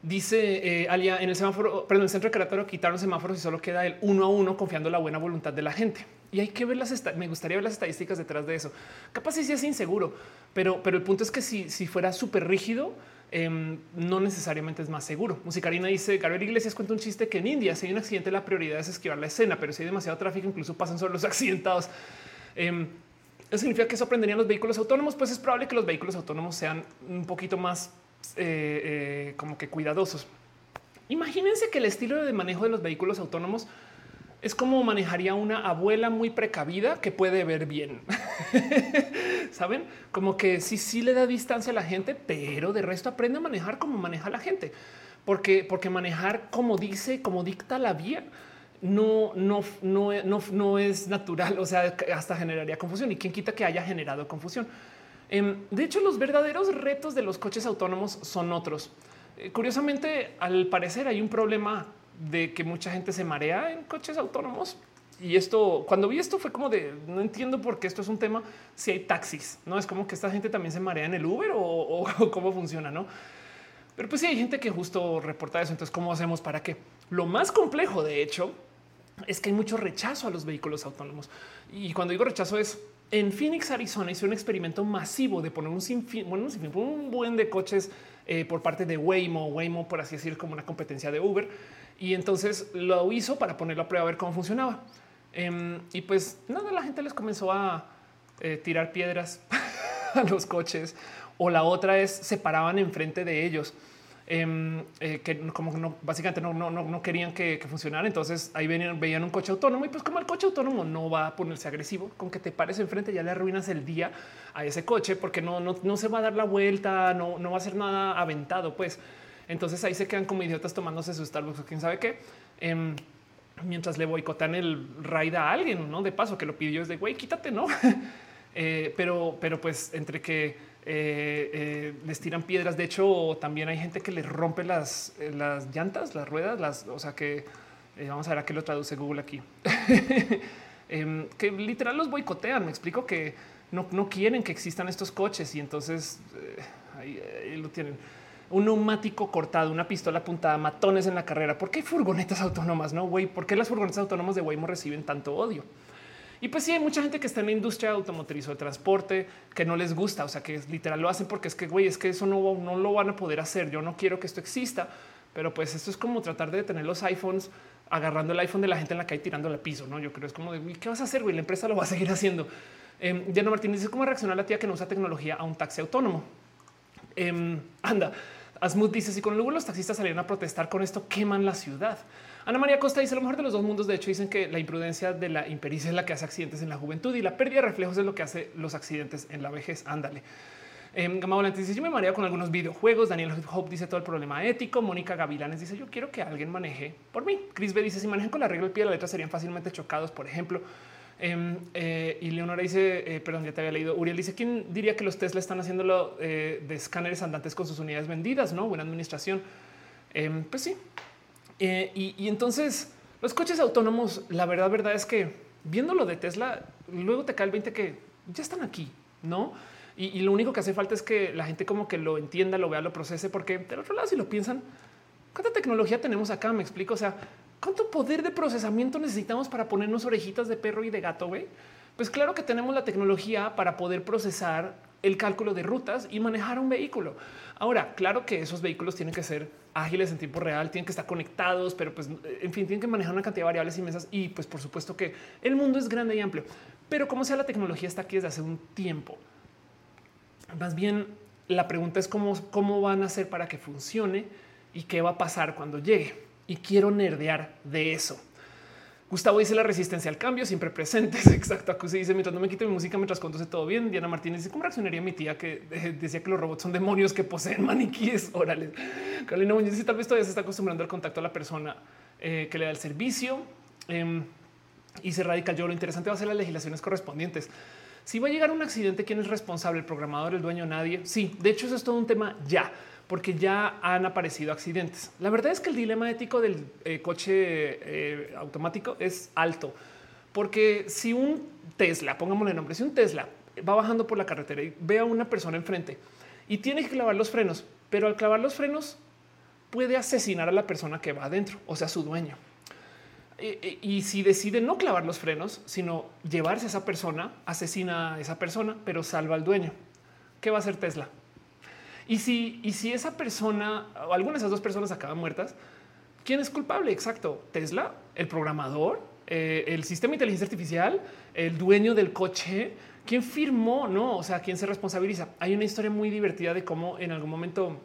Dice eh, Alia en el semáforo, perdón, en el centro de Querétaro quitaron semáforos y solo queda el uno a uno confiando en la buena voluntad de la gente. Y hay que ver las me gustaría ver las estadísticas detrás de eso. Capaz si sí es inseguro, pero, pero el punto es que si, si fuera súper rígido, Em, no necesariamente es más seguro. Musicarina dice Gabriel Iglesias cuenta un chiste que en India si hay un accidente la prioridad es esquivar la escena, pero si hay demasiado tráfico incluso pasan sobre los accidentados. Em, eso significa que eso aprenderían los vehículos autónomos, pues es probable que los vehículos autónomos sean un poquito más eh, eh, como que cuidadosos. Imagínense que el estilo de manejo de los vehículos autónomos es como manejaría una abuela muy precavida que puede ver bien. Saben como que sí, sí le da distancia a la gente, pero de resto aprende a manejar como maneja la gente, porque, porque manejar como dice, como dicta la vía. No, no, no, no, no es natural. O sea, hasta generaría confusión y quién quita que haya generado confusión. Em, de hecho, los verdaderos retos de los coches autónomos son otros. Eh, curiosamente, al parecer hay un problema de que mucha gente se marea en coches autónomos. Y esto, cuando vi esto fue como de no entiendo por qué esto es un tema. Si hay taxis, no es como que esta gente también se marea en el Uber o, cómo funciona, no? Pero pues sí hay gente que justo reporta eso. Entonces, ¿cómo hacemos para que lo más complejo, de hecho, es que hay mucho rechazo a los vehículos autónomos? Y cuando digo rechazo es en Phoenix, Arizona, hizo un experimento masivo de poner un sinfín, bueno, un, sinfín, un buen de coches eh, por parte de Waymo, Waymo, por así decir, como una competencia de Uber y entonces lo hizo para ponerlo a prueba a ver cómo funcionaba. Em, y pues nada, la gente les comenzó a eh, tirar piedras a los coches o la otra es se paraban enfrente de ellos. Em, eh, que como no, básicamente no, no, no querían que, funcionara. Entonces ahí venían, veían un coche autónomo y pues como el coche autónomo no va a ponerse agresivo, con que te pares enfrente ya le arruinas el día a ese coche porque no, no, no se va a dar la vuelta, no, no va a ser nada aventado. Pues entonces ahí se quedan como idiotas tomándose su Starbucks o quién sabe qué. Em, mientras le boicotan el ride a alguien, no de paso que lo pidió es de güey, quítate, no? Eh, pero, pero pues entre que eh, eh, les tiran piedras. De hecho, también hay gente que les rompe las, las llantas, las ruedas, las, o sea que vamos a ver a qué lo traduce Google aquí. Em, que literal los boicotean. Me explico que no, no, quieren que existan estos coches y entonces ahí, lo tienen un neumático cortado, una pistola apuntada, matones en la carrera. ¿Por qué furgonetas autónomas? No, güey, ¿por qué las furgonetas autónomas de Waymo reciben tanto odio? Y pues sí, hay mucha gente que está en la industria automotriz o de transporte que no les gusta, o sea, que literal lo hacen porque es que, güey, es que eso no, no lo van a poder hacer. Yo no quiero que esto exista, pero pues esto es como tratar de tener los iPhones agarrando el iPhone de la gente en la calle tirando al piso. No, yo creo es como de qué vas a hacer, güey. La empresa lo va a seguir haciendo. Eh, Diana Martínez dice cómo reaccionar la tía que no usa tecnología a un taxi autónomo. Em, anda, Asmut dice si con luego los taxistas salieron a protestar con esto, queman la ciudad. Ana María Costa dice lo mejor de los dos mundos. De hecho, dicen que la imprudencia de la impericia es la que hace accidentes en la juventud y la pérdida de reflejos es lo que hace los accidentes en la vejez. Ándale. Eh, Volante dice yo me mareo con algunos videojuegos. Daniel Hope dice todo el problema ético. Mónica Gavilanes dice yo quiero que alguien maneje por mí. Chris B dice si manejan con la regla del pie de la letra serían fácilmente chocados, por ejemplo. Em, eh, y Leonora dice, eh, perdón, ya te había leído. Uriel dice: ¿Quién diría que los Tesla están haciéndolo eh, de escáneres andantes con sus unidades vendidas? No buena administración. Em, pues sí. Y, entonces los coches autónomos, la verdad, verdad es que viéndolo de Tesla, luego te cae el 20 que ya están aquí, no? Y, y, lo único que hace falta es que la gente como que lo entienda, lo vea, lo procese, porque del otro lado, si lo piensan, ¿cuánta tecnología tenemos acá? Me explico. O sea, ¿Cuánto poder de procesamiento necesitamos para ponernos orejitas de perro y de gato? Pues claro que tenemos la tecnología para poder procesar el cálculo de rutas y manejar un vehículo. Ahora, claro que esos vehículos tienen que ser ágiles en tiempo real, tienen que estar conectados, pero pues en fin, tienen que manejar una cantidad de variables inmensas y pues por supuesto que el mundo es grande y amplio. Pero como sea la tecnología está aquí desde hace un tiempo. Más bien la pregunta es cómo, cómo van a hacer para que funcione y qué va a pasar cuando llegue y quiero nerdear de eso. Gustavo dice la resistencia al cambio, siempre presentes. Exacto. Acusi dice mientras no me quite mi música, mientras conduce todo bien. Diana Martínez dice cómo reaccionaría mi tía que decía que los robots son demonios que poseen maniquíes orales. Carolina Muñoz dice tal vez todavía se está acostumbrando al contacto a la persona eh, que le da el servicio em, y se radica yo. Lo interesante va a ser las legislaciones correspondientes. Si va a llegar un accidente, ¿quién es responsable? ¿El programador, el dueño, nadie? Sí, de hecho eso es todo un tema ya porque ya han aparecido accidentes. La verdad es que el dilema ético del eh, coche eh, automático es alto, porque si un Tesla, pongámosle nombre, si un Tesla va bajando por la carretera y ve a una persona enfrente y tiene que clavar los frenos, pero al clavar los frenos puede asesinar a la persona que va adentro, o sea, su dueño. Y, y, si decide no clavar los frenos, sino llevarse a esa persona, asesina a esa persona, pero salva al dueño. ¿Qué va a hacer Tesla? Y si, esa persona o alguna de esas dos personas acaban muertas, ¿quién es culpable? Exacto. Tesla, el programador, eh, el sistema de inteligencia artificial, el dueño del coche, quién firmó, no? O sea, quién se responsabiliza. Hay una historia muy divertida de cómo en algún momento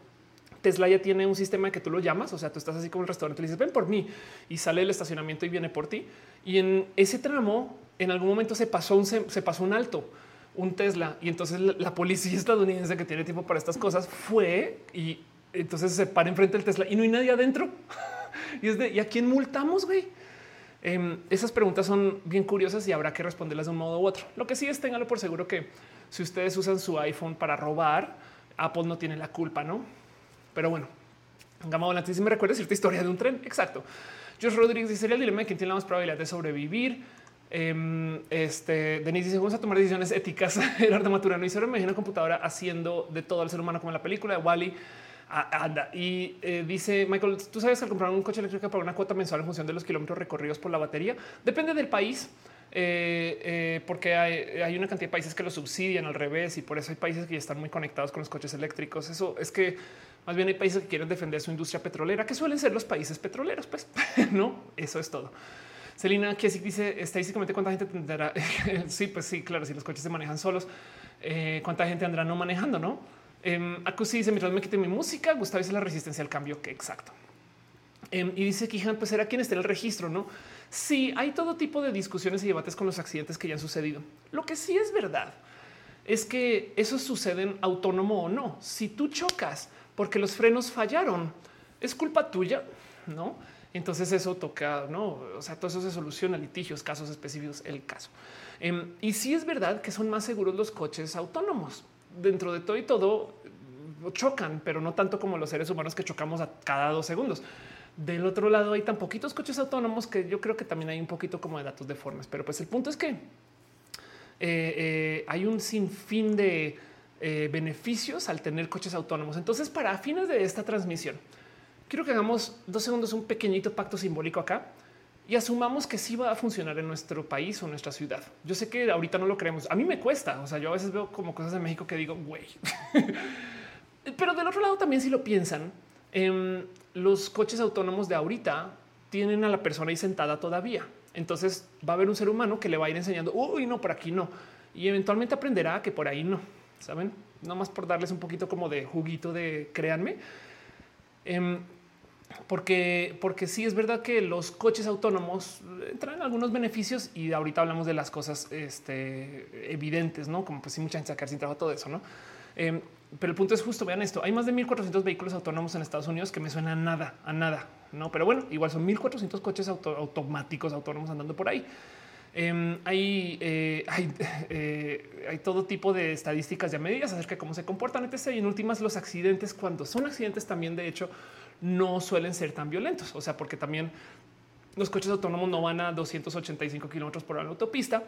Tesla ya tiene un sistema que tú lo llamas. O sea, tú estás así como el restaurante y dices ven por mí y sale el estacionamiento y viene por ti. Y en ese tramo, en algún momento se pasó un alto un Tesla y entonces la policía estadounidense que tiene tiempo para estas cosas fue y entonces se para enfrente del Tesla y no hay nadie adentro. y es de ¿y a quién multamos? Güey. Em, esas preguntas son bien curiosas y habrá que responderlas de un modo u otro. Lo que sí es téngalo por seguro que si ustedes usan su iPhone para robar, Apple no tiene la culpa, no? Pero bueno, Gama Volante, si me recuerda cierta historia de un tren. Exacto. Josh Rodríguez dice: sería el dilema de quién tiene la más probabilidad de sobrevivir. Eh, este Denise dice: Vamos a tomar decisiones éticas. Gerardo Maturano y se me imagina una computadora haciendo de todo al ser humano, como en la película de Wally. Anda y eh, dice Michael, tú sabes que al comprar un coche eléctrico para una cuota mensual en función de los kilómetros recorridos por la batería depende del país. Eh, eh, porque hay, hay, una cantidad de países que lo subsidian al revés y por eso hay países que ya están muy conectados con los coches eléctricos. Eso es que más bien hay países que quieren defender su industria petrolera, que suelen ser los países petroleros. Pues no, eso es todo. Celina que dice estadísticamente cuánta gente tendrá. sí, pues sí, claro, si los coches se manejan solos, eh, cuánta gente andará no manejando, no? Eh, Acusi dice mientras me quite mi música, Gustavo dice la resistencia al cambio, que exacto. Em, y dice Kijan, pues era quien esté en el registro, no? Sí, hay todo tipo de discusiones y debates con los accidentes que ya han sucedido. Lo que sí es verdad es que eso sucede autónomo o no. Si tú chocas porque los frenos fallaron, es culpa tuya, no? Entonces eso toca, no, o sea, todo eso se soluciona, litigios, casos específicos, el caso. Em, y sí es verdad que son más seguros los coches autónomos. Dentro de todo y todo chocan, pero no tanto como los seres humanos que chocamos a cada dos segundos. Del otro lado hay tan poquitos coches autónomos que yo creo que también hay un poquito como de datos deformes, pero pues el punto es que eh, eh, hay un sinfín de eh, beneficios al tener coches autónomos. Entonces, para fines de esta transmisión, quiero que hagamos dos segundos un pequeñito pacto simbólico acá y asumamos que sí va a funcionar en nuestro país o nuestra ciudad. Yo sé que ahorita no lo creemos. A mí me cuesta. O sea, yo a veces veo como cosas en México que digo, güey. Pero del otro lado también si lo piensan, em, los coches autónomos de ahorita tienen a la persona ahí sentada todavía. Entonces va a haber un ser humano que le va a ir enseñando, uy, no, por aquí no. Y eventualmente aprenderá que por ahí no. Saben, no más por darles un poquito como de juguito de créanme. Em, porque, porque sí es verdad que los coches autónomos traen algunos beneficios y ahorita hablamos de las cosas este, evidentes, no como pues sí, mucha gente sacar sin trabajo todo eso, no? Em, pero el punto es justo, vean esto, hay más de 1400 vehículos autónomos en Estados Unidos que me suena a nada, a nada, no? Pero bueno, igual son 1400 coches automáticos autónomos andando por ahí. Em, hay, eh, hay, eh, hay, todo tipo de estadísticas y medidas acerca de cómo se comportan, etc. Y en últimas, los accidentes, cuando son accidentes, también de hecho no suelen ser tan violentos. O sea, porque también los coches autónomos no van a 285 kilómetros por hora en autopista,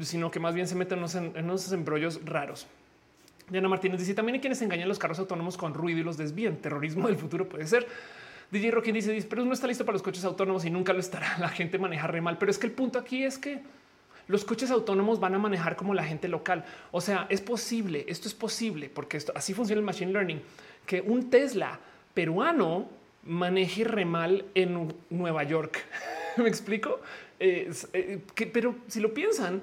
sino que más bien se meten en unos embrollos raros. Diana Martínez dice también hay quienes engañan los carros autónomos con ruido y los desvían. Terrorismo del futuro puede ser. DJ Rockin dice, pero no está listo para los coches autónomos y nunca lo estará. La gente maneja re mal. Pero es que el punto aquí es que los coches autónomos van a manejar como la gente local. O sea, es posible, esto es posible, porque esto, así funciona el machine learning, que un Tesla peruano maneje re mal en Nueva York. ¿Me explico? Eh, pero si lo piensan,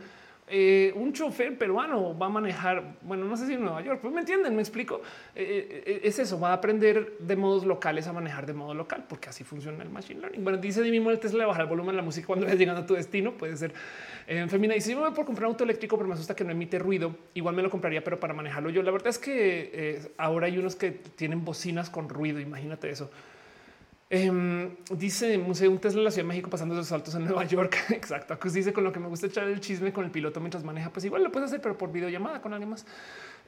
eh, un chofer peruano va a manejar, bueno, no sé si en Nueva York, pues me entienden, me explico. Eh, es eso, va a aprender de modos locales a manejar de modo local, porque así funciona el machine learning. Bueno, dice el Tesla bajar el volumen de la música cuando vayas llegando a tu destino, puede ser. En femina dice, yo me voy por comprar un auto eléctrico, pero me asusta que no emite ruido. Igual me lo compraría, pero para manejarlo yo. La verdad es que ahora hay unos que tienen bocinas con ruido, imagínate eso. Eh, dice Museo un Tesla en la Ciudad de México pasando esos saltos en Nueva York. Exacto. Pues dice con lo que me gusta echar el chisme con el piloto mientras maneja. Pues igual lo puedes hacer, pero por videollamada con alguien más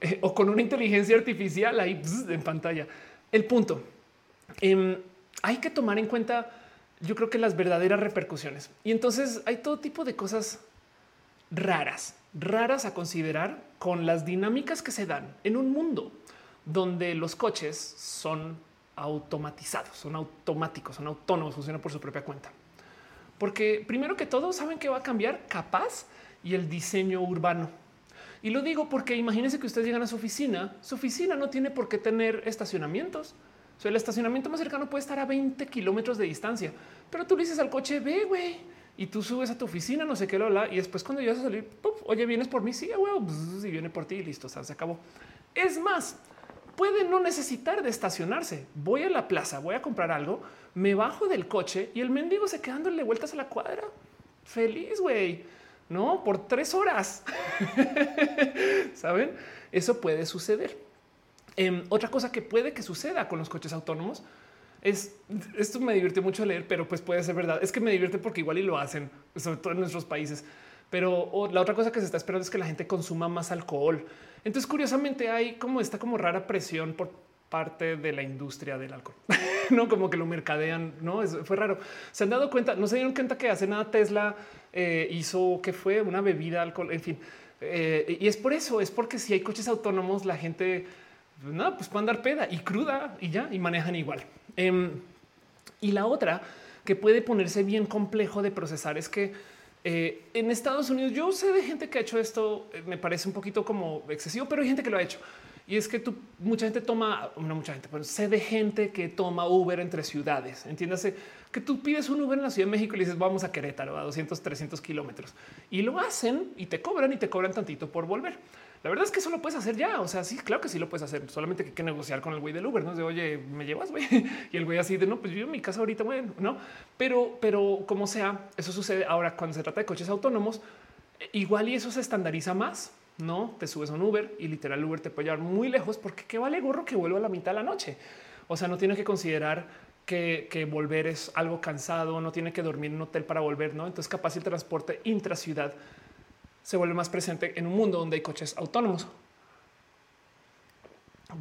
eh, o con una inteligencia artificial ahí en pantalla. El punto eh, hay que tomar en cuenta, yo creo que las verdaderas repercusiones. Y entonces hay todo tipo de cosas raras, raras a considerar con las dinámicas que se dan en un mundo donde los coches son automatizados, son automáticos, son autónomos, funcionan por su propia cuenta. Porque primero que todo saben que va a cambiar capaz y el diseño urbano. Y lo digo porque imagínense que ustedes llegan a su oficina, su oficina no tiene por qué tener estacionamientos. O el estacionamiento más cercano puede estar a 20 kilómetros de distancia, pero tú le dices al coche, ve, güey, y tú subes a tu oficina, no sé qué, lo y después cuando llegas a salir, oye, vienes por mí, sí, güey, y viene por ti y listo, se acabó. Es más, puede no necesitar de estacionarse. Voy a la plaza, voy a comprar algo, me bajo del coche y el mendigo se queda dándole vueltas a la cuadra. Feliz, güey. No, por tres horas. Saben, eso puede suceder. Em, otra cosa que puede que suceda con los coches autónomos es esto me divierte mucho leer, pero pues puede ser verdad. Es que me divierte porque igual y lo hacen, sobre todo en nuestros países. Pero la otra cosa que se está esperando es que la gente consuma más alcohol. Entonces, curiosamente, hay como esta como rara presión por parte de la industria del alcohol, no como que lo mercadean. No fue raro. Se han dado cuenta, no se dieron cuenta que hace nada Tesla eh, hizo que fue una bebida alcohol, en fin. Eh, y es por eso, es porque si hay coches autónomos, la gente pues, no, pues puede andar peda y cruda y ya y manejan igual. Em, y la otra que puede ponerse bien complejo de procesar es que eh, en Estados Unidos yo sé de gente que ha hecho esto, eh, me parece un poquito como excesivo, pero hay gente que lo ha hecho. Y es que tú, mucha gente toma, no mucha gente, pero sé de gente que toma Uber entre ciudades. Entiéndase que tú pides un Uber en la Ciudad de México y le dices vamos a Querétaro a 200, 300 kilómetros y lo hacen y te cobran y te cobran tantito por volver. La verdad es que eso lo puedes hacer ya. O sea, sí, claro que sí lo puedes hacer. Solamente que hay que negociar con el güey del Uber. No de oye, me llevas güey. Y el güey así de no, pues yo en mi casa ahorita, bueno, no, pero, pero como sea, eso sucede ahora cuando se trata de coches autónomos. Igual y eso se estandariza más. No te subes a un Uber y literal Uber te puede llevar muy lejos porque qué vale gorro que vuelva a la mitad de la noche. O sea, no tiene que considerar que, que, volver es algo cansado, no tiene que dormir en un hotel para volver, no? Entonces, capaz el transporte intraciudad se vuelve más presente en un mundo donde hay coches autónomos.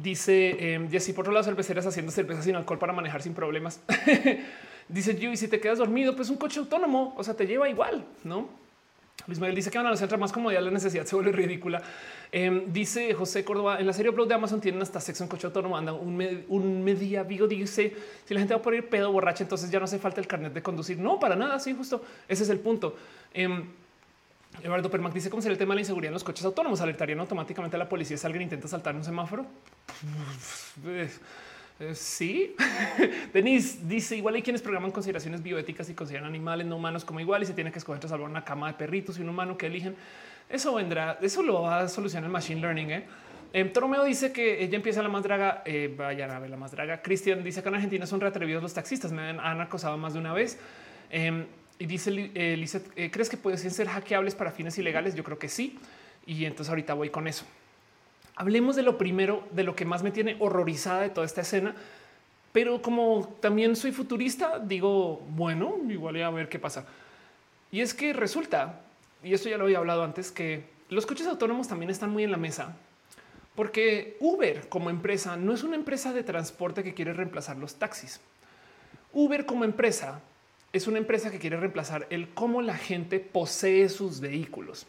Dice eh, Jessy, por otro lado, cerveceras haciendo cerveza sin alcohol para manejar sin problemas. Dice yo, y si te quedas dormido, pues un coche autónomo, o sea, te lleva igual, ¿no? Luis Miguel dice que van a centrar más comodidad, la necesidad se vuelve ridícula. Em, dice José Córdoba en la serie Upload de Amazon tienen hasta sexo en coche autónomo. Anda un, media Vigo dice si la gente va a poner pedo borracha, entonces ya no hace falta el carnet de conducir. No, para nada. Sí, justo ese es el punto. Em, Eduardo Permac dice cómo será el tema de la inseguridad en los coches autónomos. Alertarían automáticamente a la policía si alguien intenta saltar un semáforo. Eh, sí. Denise dice igual hay quienes programan consideraciones bioéticas y consideran animales no humanos como igual y se tiene que escoger entre salvar una cama de perritos y un humano que eligen. Eso vendrá, eso lo va a solucionar el machine learning. ¿eh? Eh, Tromeo dice que ella empieza la más draga. Eh, vayan a ver la más draga. Cristian dice que en Argentina son reatrevidos los taxistas. Me han, acosado más de una vez. Em, y dice Lizeth, ¿crees que pueden ser hackeables para fines ilegales? Yo creo que sí. Y entonces ahorita voy con eso. Hablemos de lo primero, de lo que más me tiene horrorizada de toda esta escena. Pero como también soy futurista, digo, bueno, igual a ver qué pasa. Y es que resulta, y esto ya lo había hablado antes, que los coches autónomos también están muy en la mesa. Porque Uber como empresa no es una empresa de transporte que quiere reemplazar los taxis. Uber como empresa es una empresa que quiere reemplazar el cómo la gente posee sus vehículos.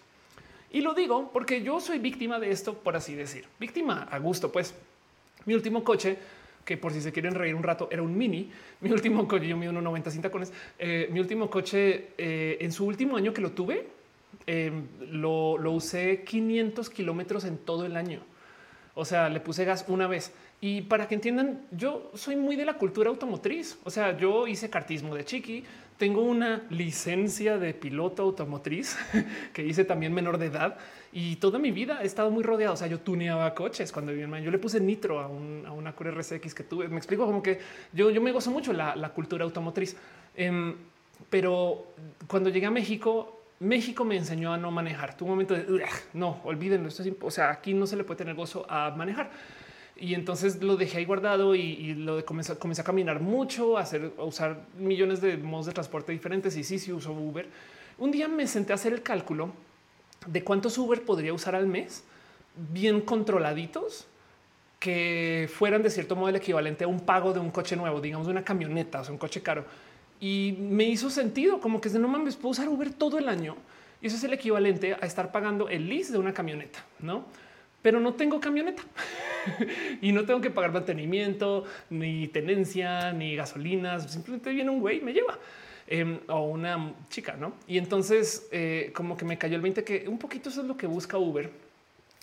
Y lo digo porque yo soy víctima de esto, por así decir. Víctima a gusto, pues. Mi último coche, que por si se quieren reír un rato, era un mini. Mi último coche, yo mido unos 90 cintacones. Eh, mi último coche, eh, en su último año que lo tuve, em, lo, lo usé 500 kilómetros en todo el año. O sea, le puse gas una vez. Y para que entiendan, yo soy muy de la cultura automotriz. O sea, yo hice cartismo de chiqui, tengo una licencia de piloto automotriz que hice también menor de edad y toda mi vida he estado muy rodeado. O sea, yo tuneaba coches cuando vivía en Yo le puse nitro a, una Cure RSX que tuve. Me explico como que yo, yo me gozo mucho la, cultura automotriz. Em, pero cuando llegué a México, México me enseñó a no manejar. Tu momento de no olvídenlo. Esto es, o sea, aquí no se le puede tener gozo a manejar. Y entonces lo dejé ahí guardado y, lo de comencé, comencé, a caminar mucho, a, hacer, a usar millones de modos de transporte diferentes. Y sí, sí uso Uber. Un día me senté a hacer el cálculo de cuántos Uber podría usar al mes, bien controladitos, que fueran de cierto modo el equivalente a un pago de un coche nuevo, digamos una camioneta, o un coche caro. Y me hizo sentido, como que no mames, puedo usar Uber todo el año. Y eso es el equivalente a estar pagando el lease de una camioneta, ¿no? Pero no tengo camioneta. y no tengo que pagar mantenimiento, ni tenencia, ni gasolinas. Simplemente viene un güey y me lleva. Em, o una chica, ¿no? Y entonces eh, como que me cayó el 20 que un poquito eso es lo que busca Uber,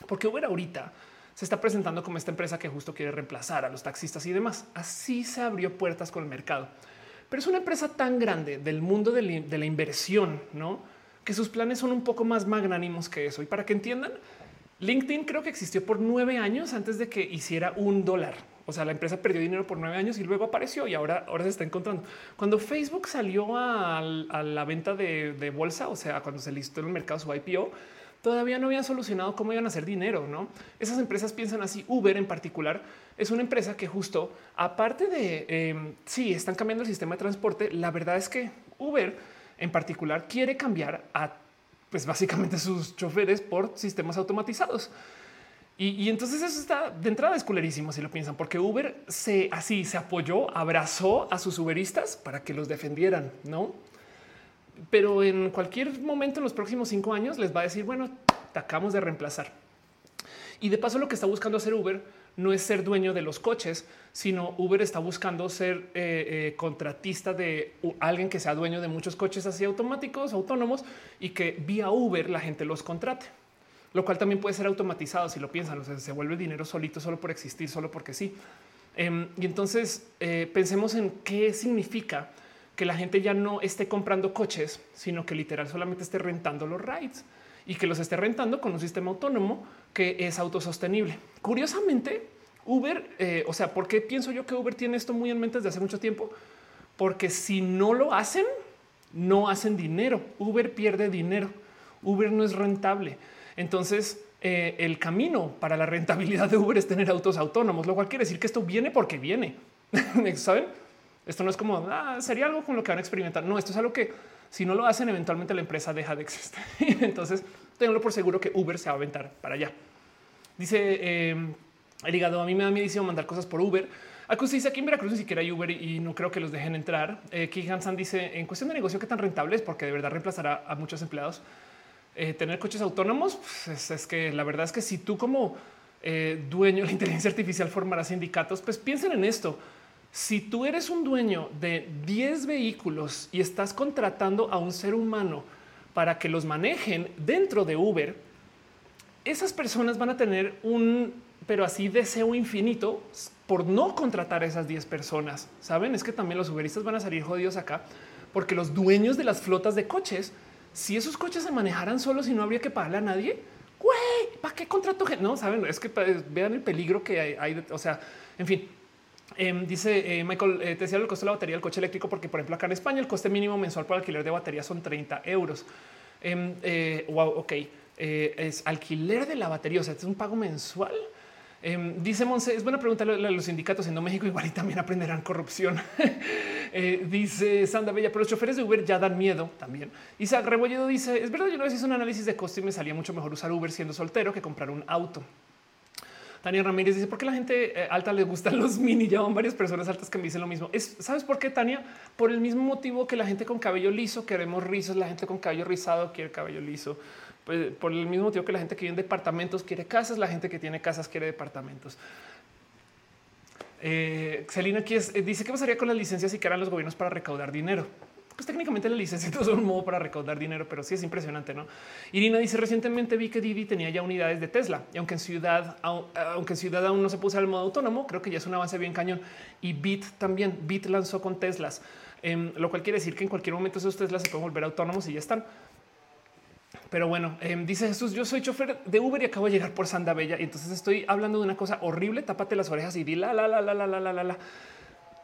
porque Uber ahorita se está presentando como esta empresa que justo quiere reemplazar a los taxistas y demás. Así se abrió puertas con el mercado. Pero es una empresa tan grande del mundo de la, inversión, ¿no? Que sus planes son un poco más magnánimos que eso. Y para que entiendan, LinkedIn creo que existió por nueve años antes de que hiciera un dólar. O sea, la empresa perdió dinero por nueve años y luego apareció y ahora, ahora se está encontrando. Cuando Facebook salió a, la venta de, bolsa, o sea, cuando se listó en el mercado su IPO, todavía no habían solucionado cómo iban a hacer dinero. No, esas empresas piensan así. Uber en particular es una empresa que justo aparte de eh, sí están cambiando el sistema de transporte. La verdad es que Uber en particular quiere cambiar a pues básicamente sus choferes por sistemas automatizados. Y, entonces eso está de entrada es culerísimo si lo piensan, porque Uber se así se apoyó, abrazó a sus Uberistas para que los defendieran, no? Pero en cualquier momento en los próximos cinco años les va a decir, bueno, te acabamos de reemplazar. Y de paso, lo que está buscando hacer Uber no es ser dueño de los coches, sino Uber está buscando ser eh, eh, contratista de alguien que sea dueño de muchos coches así automáticos, autónomos y que vía Uber la gente los contrate, lo cual también puede ser automatizado si lo piensan. O sea, se vuelve dinero solito solo por existir, solo porque sí. Em, y entonces eh, pensemos en qué significa que la gente ya no esté comprando coches, sino que literal solamente esté rentando los rides y que los esté rentando con un sistema autónomo que es autosostenible. Curiosamente, Uber, eh, o sea, ¿por qué pienso yo que Uber tiene esto muy en mente desde hace mucho tiempo? Porque si no lo hacen, no hacen dinero. Uber pierde dinero. Uber no es rentable. Entonces, eh, el camino para la rentabilidad de Uber es tener autos autónomos, lo cual quiere decir que esto viene porque viene. Saben? Esto no es como ah, sería algo con lo que van a experimentar. No, esto es algo que si no lo hacen, eventualmente la empresa deja de existir. Entonces, tengo por seguro que Uber se va a aventar para allá. Dice eh, el hígado, a mí me da miedo mandar cosas por Uber. Acus dice aquí en Veracruz ni siquiera hay Uber y no creo que los dejen entrar. Eh, Hansan dice en cuestión de negocio, qué tan rentable es porque de verdad reemplazará a muchos empleados. eh, tener coches autónomos, pues es, que la verdad es que si tú como eh, dueño de la inteligencia artificial formarás sindicatos, pues piensen en esto. Si tú eres un dueño de 10 vehículos y estás contratando a un ser humano para que los manejen dentro de Uber, esas personas van a tener un, pero así deseo infinito por no contratar a esas 10 personas. Saben, es que también los Uberistas van a salir jodidos acá porque los dueños de las flotas de coches si esos coches se manejaran solos y no habría que pagarle a nadie, güey, ¿para qué contrato? No saben, es que pues, vean el peligro que hay. o sea, en fin, em, dice eh, Michael, eh, te decía el costo de la batería del coche eléctrico, porque por ejemplo acá en España el coste mínimo mensual para alquiler de batería son 30 euros. wow, em, eh, es alquiler de la batería, o sea, es un pago mensual. Em, dice Monse, es buena pregunta a los sindicatos en México, igual y también aprenderán corrupción. Eh, dice Sandra Bella, pero los choferes de Uber ya dan miedo también. Isaac Rebolledo dice, es verdad, yo una vez hice un análisis de costo y me salía mucho mejor usar Uber siendo soltero que comprar un auto. Tania Ramírez dice, ¿por qué la gente eh, alta le gustan los mini? Ya van varias personas altas que me dicen lo mismo. Es, ¿Sabes por qué, Tania? Por el mismo motivo que la gente con cabello liso queremos rizos, la gente con cabello rizado quiere cabello liso. Pues, por el mismo motivo que la gente que vive en departamentos quiere casas, la gente que tiene casas quiere departamentos. Eh, Celina aquí eh, dice qué pasaría con las licencias si quedan los gobiernos para recaudar dinero. Pues técnicamente las licencias son un modo para recaudar dinero, pero sí es impresionante, ¿no? Irina dice recientemente vi que Didi tenía ya unidades de Tesla y aunque en ciudad, aunque en ciudad aún no se puso al modo autónomo, creo que ya es un avance bien cañón. Y Bit también, Bit lanzó con Teslas, em, lo cual quiere decir que en cualquier momento esos Teslas se pueden volver autónomos y ya están. Pero bueno, em, dice Jesús, yo soy chofer de Uber y acabo de llegar por Santa Bella y entonces estoy hablando de una cosa horrible, tápate las orejas y di la, la, la, la, la, la, la, la.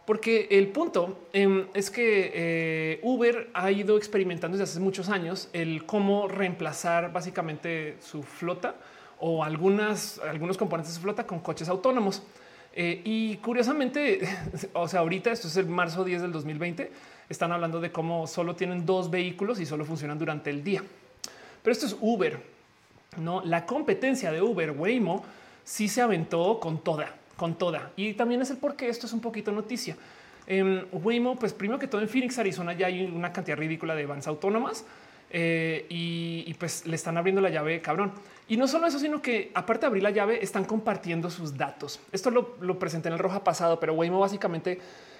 Porque el punto em, es que eh, Uber ha ido experimentando desde hace muchos años el cómo reemplazar básicamente su flota o algunas, algunos componentes de su flota con coches autónomos. Eh, y curiosamente, o sea, ahorita esto es el marzo 10 del 2020, están hablando de cómo solo tienen dos vehículos y solo funcionan durante el día. Pero esto es Uber. No, la competencia de Uber, Waymo, sí se aventó con toda, con toda. Y también es el por qué esto es un poquito noticia. En Waymo, pues primero que todo en Phoenix, Arizona, ya hay una cantidad ridícula de vans autónomas. Eh, y, pues le están abriendo la llave cabrón. Y no solo eso, sino que aparte de abrir la llave, están compartiendo sus datos. Esto lo, lo presenté en el roja pasado, pero Waymo básicamente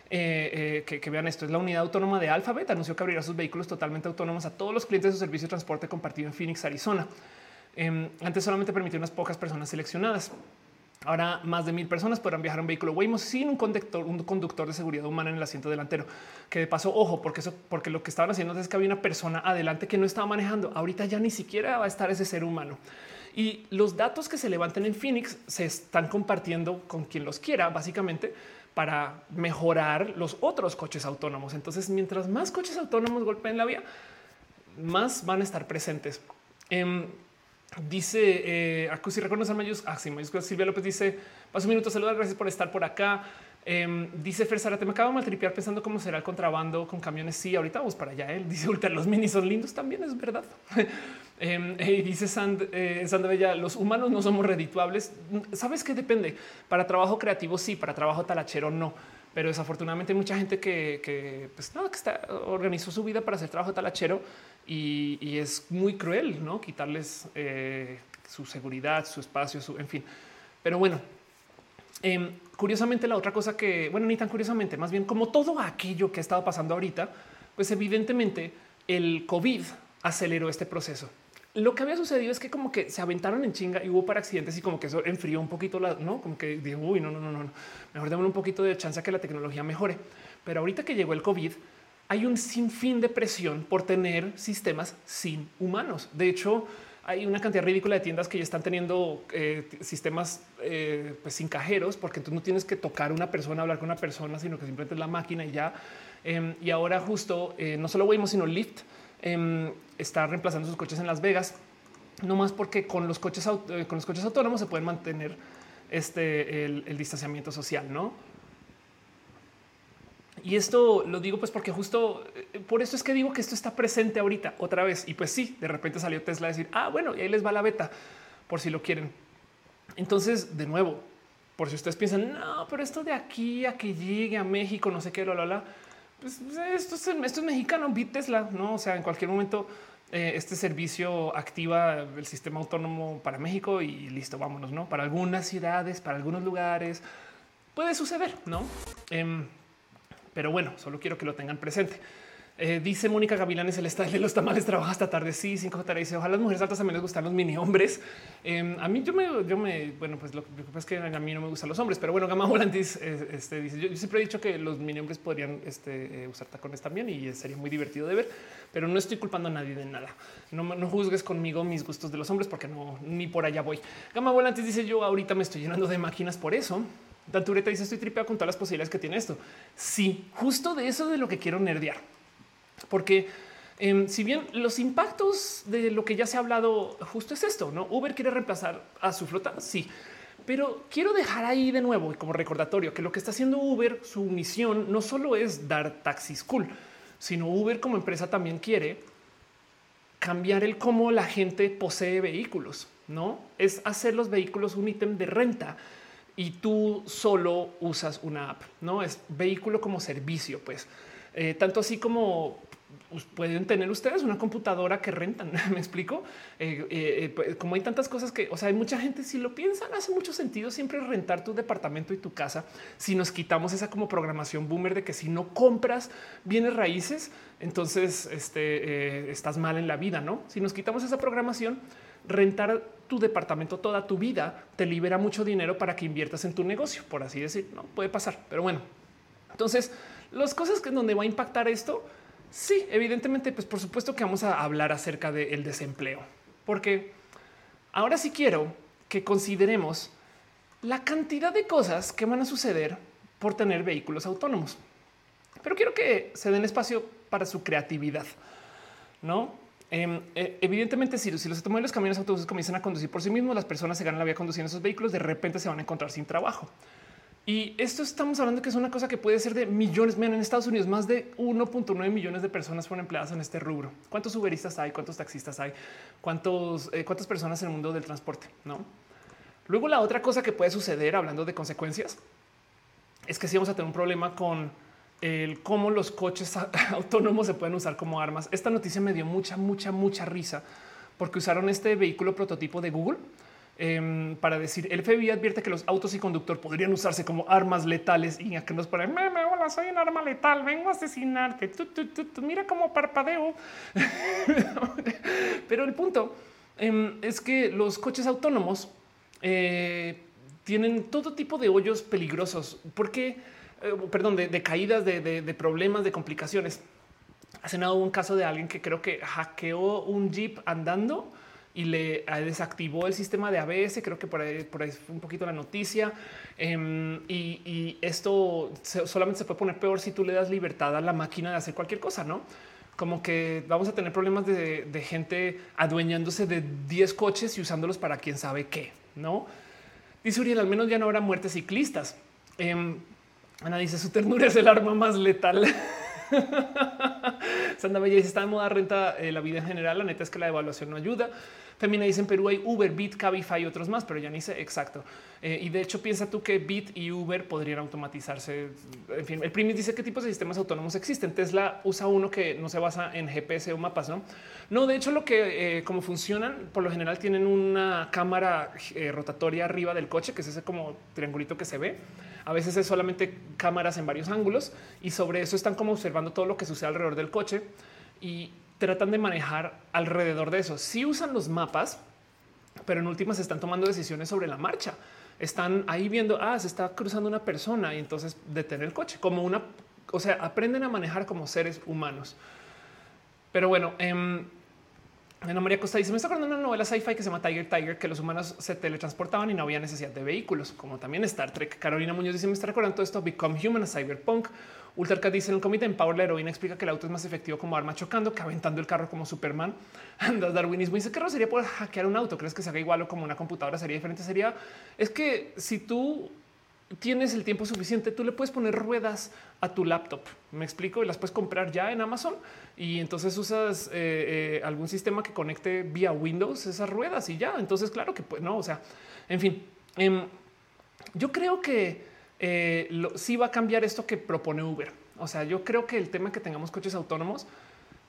eh, eh, que, vean esto. Es la unidad autónoma de Alphabet. Anunció que abrirá sus vehículos totalmente autónomos a todos los clientes de su servicio de transporte compartido en Phoenix, Arizona. Em, antes solamente permitió unas pocas personas seleccionadas. Ahora más de mil personas podrán viajar en vehículo Waymo sin un conductor, un conductor de seguridad humana en el asiento delantero. Que de paso, ojo, porque eso, porque lo que estaban haciendo es que había una persona adelante que no estaba manejando. Ahorita ya ni siquiera va a estar ese ser humano. Y los datos que se levanten en Phoenix se están compartiendo con quien los quiera, básicamente para mejorar los otros coches autónomos. Entonces, mientras más coches autónomos golpeen la vía, más van a estar presentes. Em, dice eh, Acusi, reconoce mayúsculas. Ah, mayúsculas. Silvia López dice: Paso un minuto, saludos, gracias por estar por acá. Em, dice Fer te me acabo de maltripear pensando cómo será el contrabando con camiones. Sí, ahorita vamos para allá. Él dice: los minis son lindos, también es verdad. Em, dice Sand, eh, Bella, los humanos no somos redituables. Sabes que depende para trabajo creativo, sí, para trabajo talachero, no. Pero desafortunadamente hay mucha gente que, pues, no, que organizó su vida para hacer trabajo talachero y, es muy cruel, no quitarles eh, su seguridad, su espacio, su en fin. Pero bueno, em, curiosamente, la otra cosa que, bueno, ni tan curiosamente, más bien como todo aquello que ha estado pasando ahorita, pues evidentemente el COVID aceleró este proceso lo que había sucedido es que como que se aventaron en chinga y hubo para accidentes y como que eso enfrió un poquito la, no como que digo, uy, no, no, no, no, mejor démosle un poquito de chance que la tecnología mejore. Pero ahorita que llegó el COVID, hay un sinfín de presión por tener sistemas sin humanos. De hecho, hay una cantidad ridícula de tiendas que ya están teniendo eh, sistemas eh, pues sin cajeros, porque tú no tienes que tocar una persona, hablar con una persona, sino que simplemente es la máquina y ya. Em, y ahora justo eh, no solo Waymo, sino Lyft Em, está reemplazando sus coches en Las Vegas, no más porque con los coches, eh, con los coches autónomos se pueden mantener este, el, distanciamiento social, no? Y esto lo digo pues porque justo eh, por eso es que digo que esto está presente ahorita otra vez. Y pues sí, de repente salió Tesla a decir, ah, bueno, y ahí les va la beta por si lo quieren. Entonces, de nuevo, por si ustedes piensan, no, pero esto de aquí a que llegue a México, no sé qué, lo la, la pues, esto, es, esto es mexicano, vi Tesla, no? O sea, en cualquier momento eh, este servicio activa el sistema autónomo para México y listo, vámonos, ¿no? Para algunas ciudades, para algunos lugares, puede suceder, ¿no? Em, pero bueno, solo quiero que lo tengan presente. Eh, dice Mónica Gavilanes, el estado de los tamales trabaja hasta tarde. Sí, 5J dice, ojalá las mujeres altas también les gustan los mini hombres. Em, a mí yo me, yo me, bueno, pues lo, que pasa es que a mí no me gustan los hombres, pero bueno, Gama Volantis eh, este, dice, yo, siempre he dicho que los mini hombres podrían este, eh, usar tacones también y sería muy divertido de ver, pero no estoy culpando a nadie de nada. No, no juzgues conmigo mis gustos de los hombres porque no, ni por allá voy. Gama Volantis dice, yo ahorita me estoy llenando de máquinas por eso. Dantureta dice, estoy tripeado con todas las posibilidades que tiene esto. Sí, justo de eso de lo que quiero nerdear porque em, si bien los impactos de lo que ya se ha hablado justo es esto, no Uber quiere reemplazar a su flota. Sí, pero quiero dejar ahí de nuevo como recordatorio que lo que está haciendo Uber, su misión no solo es dar taxis cool, sino Uber como empresa también quiere cambiar el cómo la gente posee vehículos, no es hacer los vehículos un ítem de renta y tú solo usas una app, no es vehículo como servicio, pues eh, tanto así como pueden tener ustedes una computadora que rentan. Me explico eh, eh, pues, como hay tantas cosas que, o sea, hay mucha gente. Si lo piensan, hace mucho sentido siempre rentar tu departamento y tu casa. Si nos quitamos esa como programación boomer de que si no compras bienes raíces, entonces este, estás mal en la vida. No, si nos quitamos esa programación, rentar tu departamento toda tu vida te libera mucho dinero para que inviertas en tu negocio, por así decir. No puede pasar, pero bueno, entonces las cosas que donde va a impactar esto Sí, evidentemente, pues por supuesto que vamos a hablar acerca del desempleo, porque ahora sí quiero que consideremos la cantidad de cosas que van a suceder por tener vehículos autónomos. Pero quiero que se den espacio para su creatividad, ¿no? Em, eh, evidentemente, si, si los automóviles, camiones, autobuses comienzan a conducir por sí mismos, las personas se ganan la vida conduciendo esos vehículos, de repente se van a encontrar sin trabajo. Y esto estamos hablando que es una cosa que puede ser de millones. Miren, en Estados Unidos más de 1.9 millones de personas fueron empleadas en este rubro. ¿Cuántos uberistas hay? ¿Cuántos taxistas hay? ¿Cuántos, eh, ¿Cuántas personas en el mundo del transporte? No. Luego la otra cosa que puede suceder, hablando de consecuencias, es que si vamos a tener un problema con el cómo los coches autónomos se pueden usar como armas. Esta noticia me dio mucha, mucha, mucha risa porque usaron este vehículo prototipo de Google Em, para decir el FBI advierte que los autos y conductor podrían usarse como armas letales y a que nos ponen me, me, hola, soy un arma letal, vengo a asesinarte. mira cómo parpadeo. Pero el punto em, es que los coches autónomos eh, tienen todo tipo de hoyos peligrosos porque, eh, perdón, de, caídas, de, problemas, de complicaciones. Hace nada un caso de alguien que creo que hackeó un jeep andando y le desactivó el sistema de ABS. Creo que por ahí, por ahí fue un poquito la noticia. Em, y, esto solamente se puede poner peor si tú le das libertad a la máquina de hacer cualquier cosa, no? Como que vamos a tener problemas de, gente adueñándose de 10 coches y usándolos para quién sabe qué, no? Dice Uriel, al menos ya no habrá muertes ciclistas. Eh, Ana dice su ternura es el arma más letal. Sandra Bella dice está de moda renta eh, la vida en general. La neta es que la evaluación no ayuda. Femina dice en Perú hay Uber, Bit, Cabify y otros más, pero ya ni sé exacto. Eh, y de hecho, piensa tú que Bit y Uber podrían automatizarse. En fin, el Primis dice qué tipos de sistemas autónomos existen. Tesla usa uno que no se basa en GPS o mapas, no? No, de hecho, lo que eh, como funcionan por lo general tienen una cámara rotatoria arriba del coche, que es ese como triangulito que se ve a veces es solamente cámaras en varios ángulos y sobre eso están como observando todo lo que sucede alrededor del coche tratan de manejar alrededor de eso. Si usan los mapas, pero en últimas están tomando decisiones sobre la marcha. Están ahí viendo, ah, se está cruzando una persona y entonces detener el coche como una, o sea, aprenden a manejar como seres humanos. Pero bueno, eh, Ana María Costa dice: Me está acordando una novela sci-fi que se llama Tiger Tiger, que los humanos se teletransportaban y no había necesidad de vehículos, como también Star Trek. Carolina Muñoz dice: Me está recordando todo esto. Become Human, Cyberpunk. Ultracat dice: En el comité en Power, la heroína explica que el auto es más efectivo como arma chocando que aventando el carro como Superman. Andas darwinismo dice: ¿Qué sería por hackear un auto? ¿Crees que se haga igual o como una computadora sería diferente? Sería es que si tú tienes el tiempo suficiente, tú le puedes poner ruedas a tu laptop. Me explico y las puedes comprar ya en Amazon y entonces usas eh, eh, algún sistema que conecte vía Windows esas ruedas y ya. Entonces, claro que pues no, o sea, en fin, em, yo creo que eh, sí va a cambiar esto que propone Uber. O sea, yo creo que el tema que tengamos coches autónomos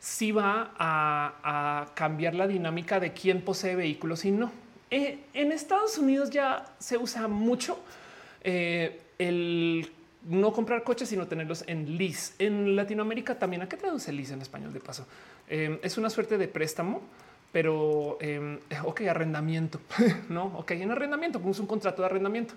sí va a, cambiar la dinámica de quién posee vehículos y no. Eh, en Estados Unidos ya se usa mucho eh, el no comprar coches, sino tenerlos en lease. En Latinoamérica también, ¿a qué traduce lease en español de paso? Eh, es una suerte de préstamo, pero ok, arrendamiento, no? Ok, en arrendamiento, como es un contrato de arrendamiento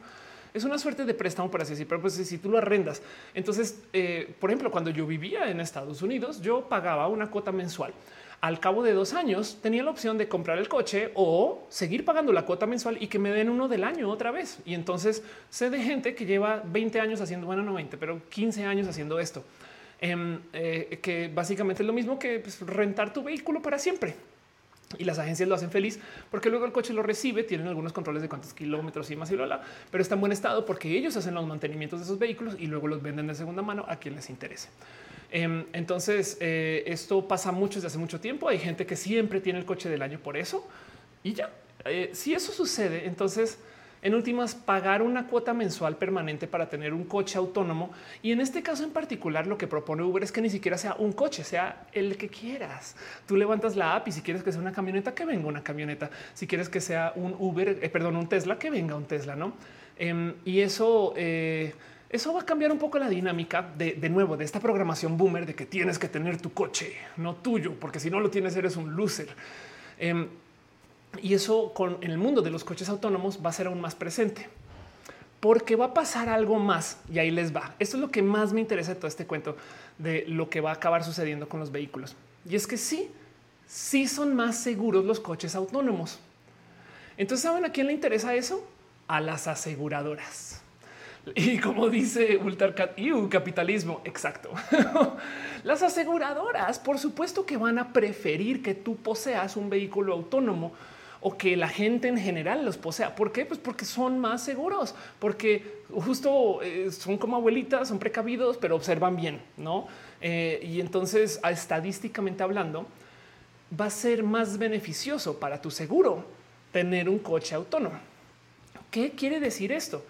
es una suerte de préstamo, por así decir, pero pues si tú lo arrendas. Entonces, eh, por ejemplo, cuando yo vivía en Estados Unidos, yo pagaba una cuota mensual. Al cabo de dos años tenía la opción de comprar el coche o seguir pagando la cuota mensual y que me den uno del año otra vez. Y entonces sé de gente que lleva 20 años haciendo, bueno, no 20, pero 15 años haciendo esto, em, eh, que básicamente es lo mismo que pues, rentar tu vehículo para siempre y las agencias lo hacen feliz porque luego el coche lo recibe, tienen algunos controles de cuántos kilómetros y más y lo pero está en buen estado porque ellos hacen los mantenimientos de esos vehículos y luego los venden de segunda mano a quien les interese. Em, entonces, eh, esto pasa mucho desde hace mucho tiempo. Hay gente que siempre tiene el coche del año por eso y ya. Eh, si eso sucede, entonces en últimas, pagar una cuota mensual permanente para tener un coche autónomo. Y en este caso en particular, lo que propone Uber es que ni siquiera sea un coche, sea el que quieras. Tú levantas la app y si quieres que sea una camioneta, que venga una camioneta. Si quieres que sea un Uber, eh, perdón, un Tesla, que venga un Tesla, no? Em, y eso, eh, eso va a cambiar un poco la dinámica de, nuevo de esta programación boomer de que tienes que tener tu coche, no tuyo, porque si no lo tienes, eres un loser. Em, y eso con el mundo de los coches autónomos va a ser aún más presente porque va a pasar algo más y ahí les va. Esto es lo que más me interesa de todo este cuento de lo que va a acabar sucediendo con los vehículos. Y es que sí, sí son más seguros los coches autónomos. Entonces, ¿saben a quién le interesa eso? A las aseguradoras. Y como dice Ultra capitalismo, exacto. Las aseguradoras, por supuesto que van a preferir que tú poseas un vehículo autónomo o que la gente en general los posea. ¿Por qué? Pues porque son más seguros, porque justo eh, son como abuelitas, son precavidos, pero observan bien, ¿no? Eh, y entonces, estadísticamente hablando, va a ser más beneficioso para tu seguro tener un coche autónomo. ¿Qué quiere decir esto?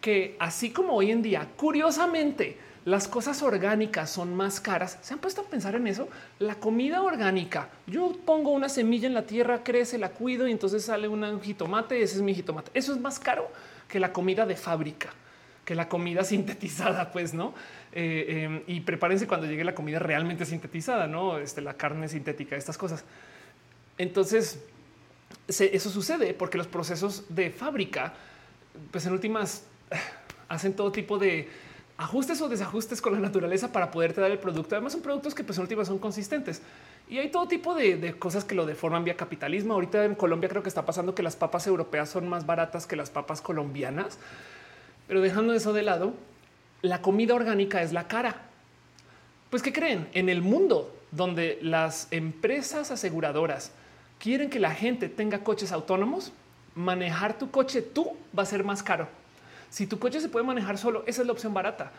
Que así como hoy en día, curiosamente, las cosas orgánicas son más caras. ¿Se han puesto a pensar en eso? La comida orgánica. Yo pongo una semilla en la tierra, crece, la cuido y entonces sale un jitomate. Ese es mi jitomate. Eso es más caro que la comida de fábrica, que la comida sintetizada, pues no. Eh, em, y prepárense cuando llegue la comida realmente sintetizada, no este, la carne sintética, estas cosas. Entonces, eso sucede porque los procesos de fábrica, pues en últimas, hacen todo tipo de ajustes o desajustes con la naturaleza para poderte dar el producto. Además, son productos que pues, en última son consistentes y hay todo tipo de, cosas que lo deforman vía capitalismo. Ahorita en Colombia creo que está pasando que las papas europeas son más baratas que las papas colombianas, pero dejando eso de lado, la comida orgánica es la cara. Pues qué creen en el mundo donde las empresas aseguradoras quieren que la gente tenga coches autónomos, manejar tu coche tú va a ser más caro. Si tu coche se puede manejar solo, esa es la opción barata.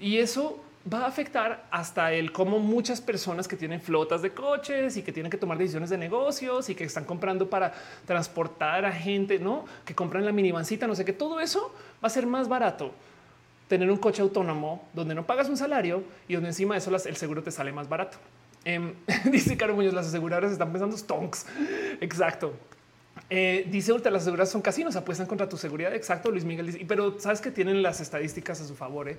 Y eso va a afectar hasta el cómo muchas personas que tienen flotas de coches y que tienen que tomar decisiones de negocios y que están comprando para transportar a gente, no que compran la minivancita, no sé qué, todo eso va a ser más barato tener un coche autónomo donde no pagas un salario y donde encima de eso el seguro te sale más barato. Em, dice Caro Muñoz, las aseguradoras están pensando stonks. Exacto. Eh, dice Ultra, las seguras son casinos, apuestan contra tu seguridad. Exacto, Luis Miguel dice, pero sabes que tienen las estadísticas a su favor. Eh?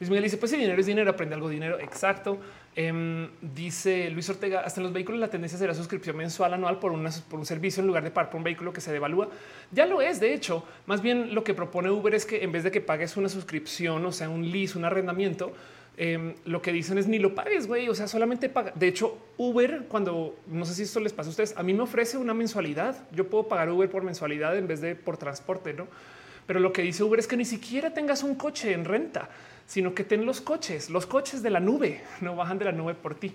Luis Miguel dice, pues si dinero es dinero, aprende algo de dinero. Exacto. Em, dice Luis Ortega, hasta en los vehículos la tendencia será suscripción mensual anual por, por un servicio en lugar de pagar por un vehículo que se devalúa. Ya lo es, de hecho. Más bien lo que propone Uber es que en vez de que pagues una suscripción, o sea, un lease, un arrendamiento, Em, lo que dicen es ni lo pagues, güey. O sea, solamente paga. De hecho, Uber, cuando no sé si esto les pasa a ustedes, a mí me ofrece una mensualidad. Yo puedo pagar Uber por mensualidad en vez de por transporte, no? Pero lo que dice Uber es que ni siquiera tengas un coche en renta, sino que ten los coches, los coches de la nube, no bajan de la nube por ti.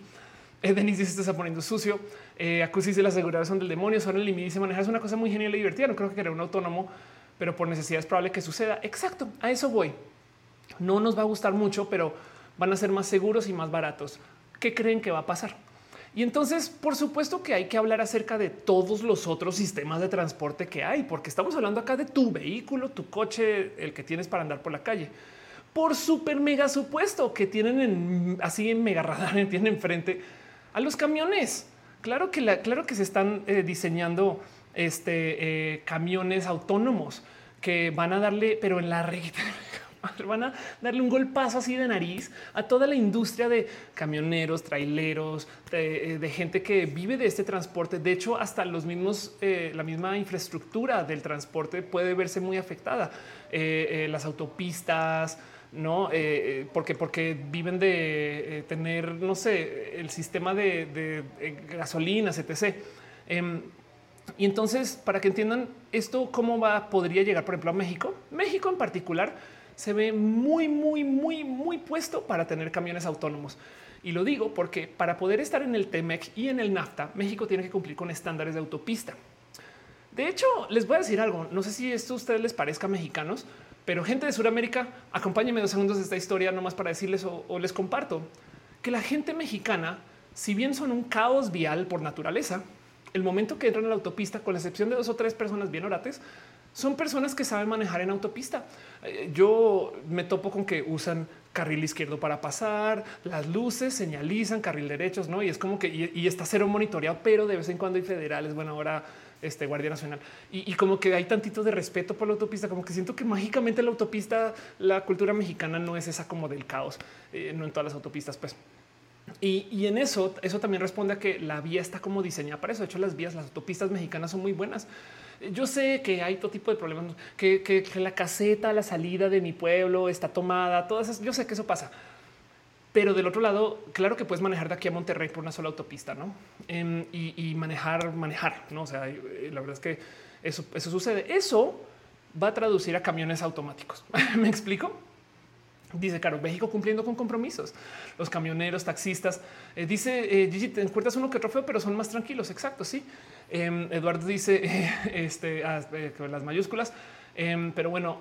Eh, Denise dice: está poniendo sucio. Eh, Acusi dice: las aseguradoras son del demonio. Son el límite. Dice: manejar es una cosa muy genial y divertida. No creo que querer un autónomo, pero por necesidad es probable que suceda. Exacto. A eso voy. No nos va a gustar mucho, pero van a ser más seguros y más baratos. ¿Qué creen que va a pasar? Y entonces, por supuesto que hay que hablar acerca de todos los otros sistemas de transporte que hay, porque estamos hablando acá de tu vehículo, tu coche, el que tienes para andar por la calle. Por súper mega supuesto que tienen así en mega radar, tienen enfrente a los camiones. Claro que, la, claro que se están eh, diseñando este, eh, camiones autónomos que van a darle, pero en la recta van a darle un golpazo así de nariz a toda la industria de camioneros, traileros, de, eh, gente que vive de este transporte. De hecho, hasta los mismos, eh, la misma infraestructura del transporte puede verse muy afectada. Eh, las autopistas, no porque porque viven de tener no sé el sistema de, de gasolinas etc em, y entonces para que entiendan esto cómo va podría llegar por ejemplo a México México en particular se ve muy, muy, muy, muy puesto para tener camiones autónomos. Y lo digo porque para poder estar en el TEMEC y en el NAFTA, México tiene que cumplir con estándares de autopista. De hecho, les voy a decir algo. No sé si esto a ustedes les parezca mexicanos, pero gente de Sudamérica, acompáñenme dos segundos de esta historia nomás para decirles o, o les comparto que la gente mexicana, si bien son un caos vial por naturaleza, el momento que entran a la autopista, con la excepción de dos o tres personas bien orates, son personas que saben manejar en autopista. Eh, yo me topo con que usan carril izquierdo para pasar, las luces señalizan carril derechos, no? Y es como que y, está cero monitoreado, pero de vez en cuando hay federales. Bueno, ahora este Guardia Nacional y, como que hay tantito de respeto por la autopista, como que siento que mágicamente la autopista, la cultura mexicana no es esa como del caos, eh, no en todas las autopistas, pues. Y, y, en eso, eso también responde a que la vía está como diseñada para eso. De hecho, las vías, las autopistas mexicanas son muy buenas. Yo sé que hay todo tipo de problemas, que, la caseta, la salida de mi pueblo está tomada, todas esas. Yo sé que eso pasa. Pero del otro lado, claro que puedes manejar de aquí a Monterrey por una sola autopista, ¿no? Em, y, manejar, manejar, ¿no? O sea, eh, la verdad es que eso, eso sucede. Eso va a traducir a camiones automáticos. ¿Me explico? Dice Caro, México cumpliendo con compromisos. Los camioneros, taxistas. Eh, dice eh, Gigi, te encuentras uno que trofeo, pero son más tranquilos. Exacto. Sí. Em, Eduardo dice este, ah, eh, las mayúsculas. Em, pero bueno,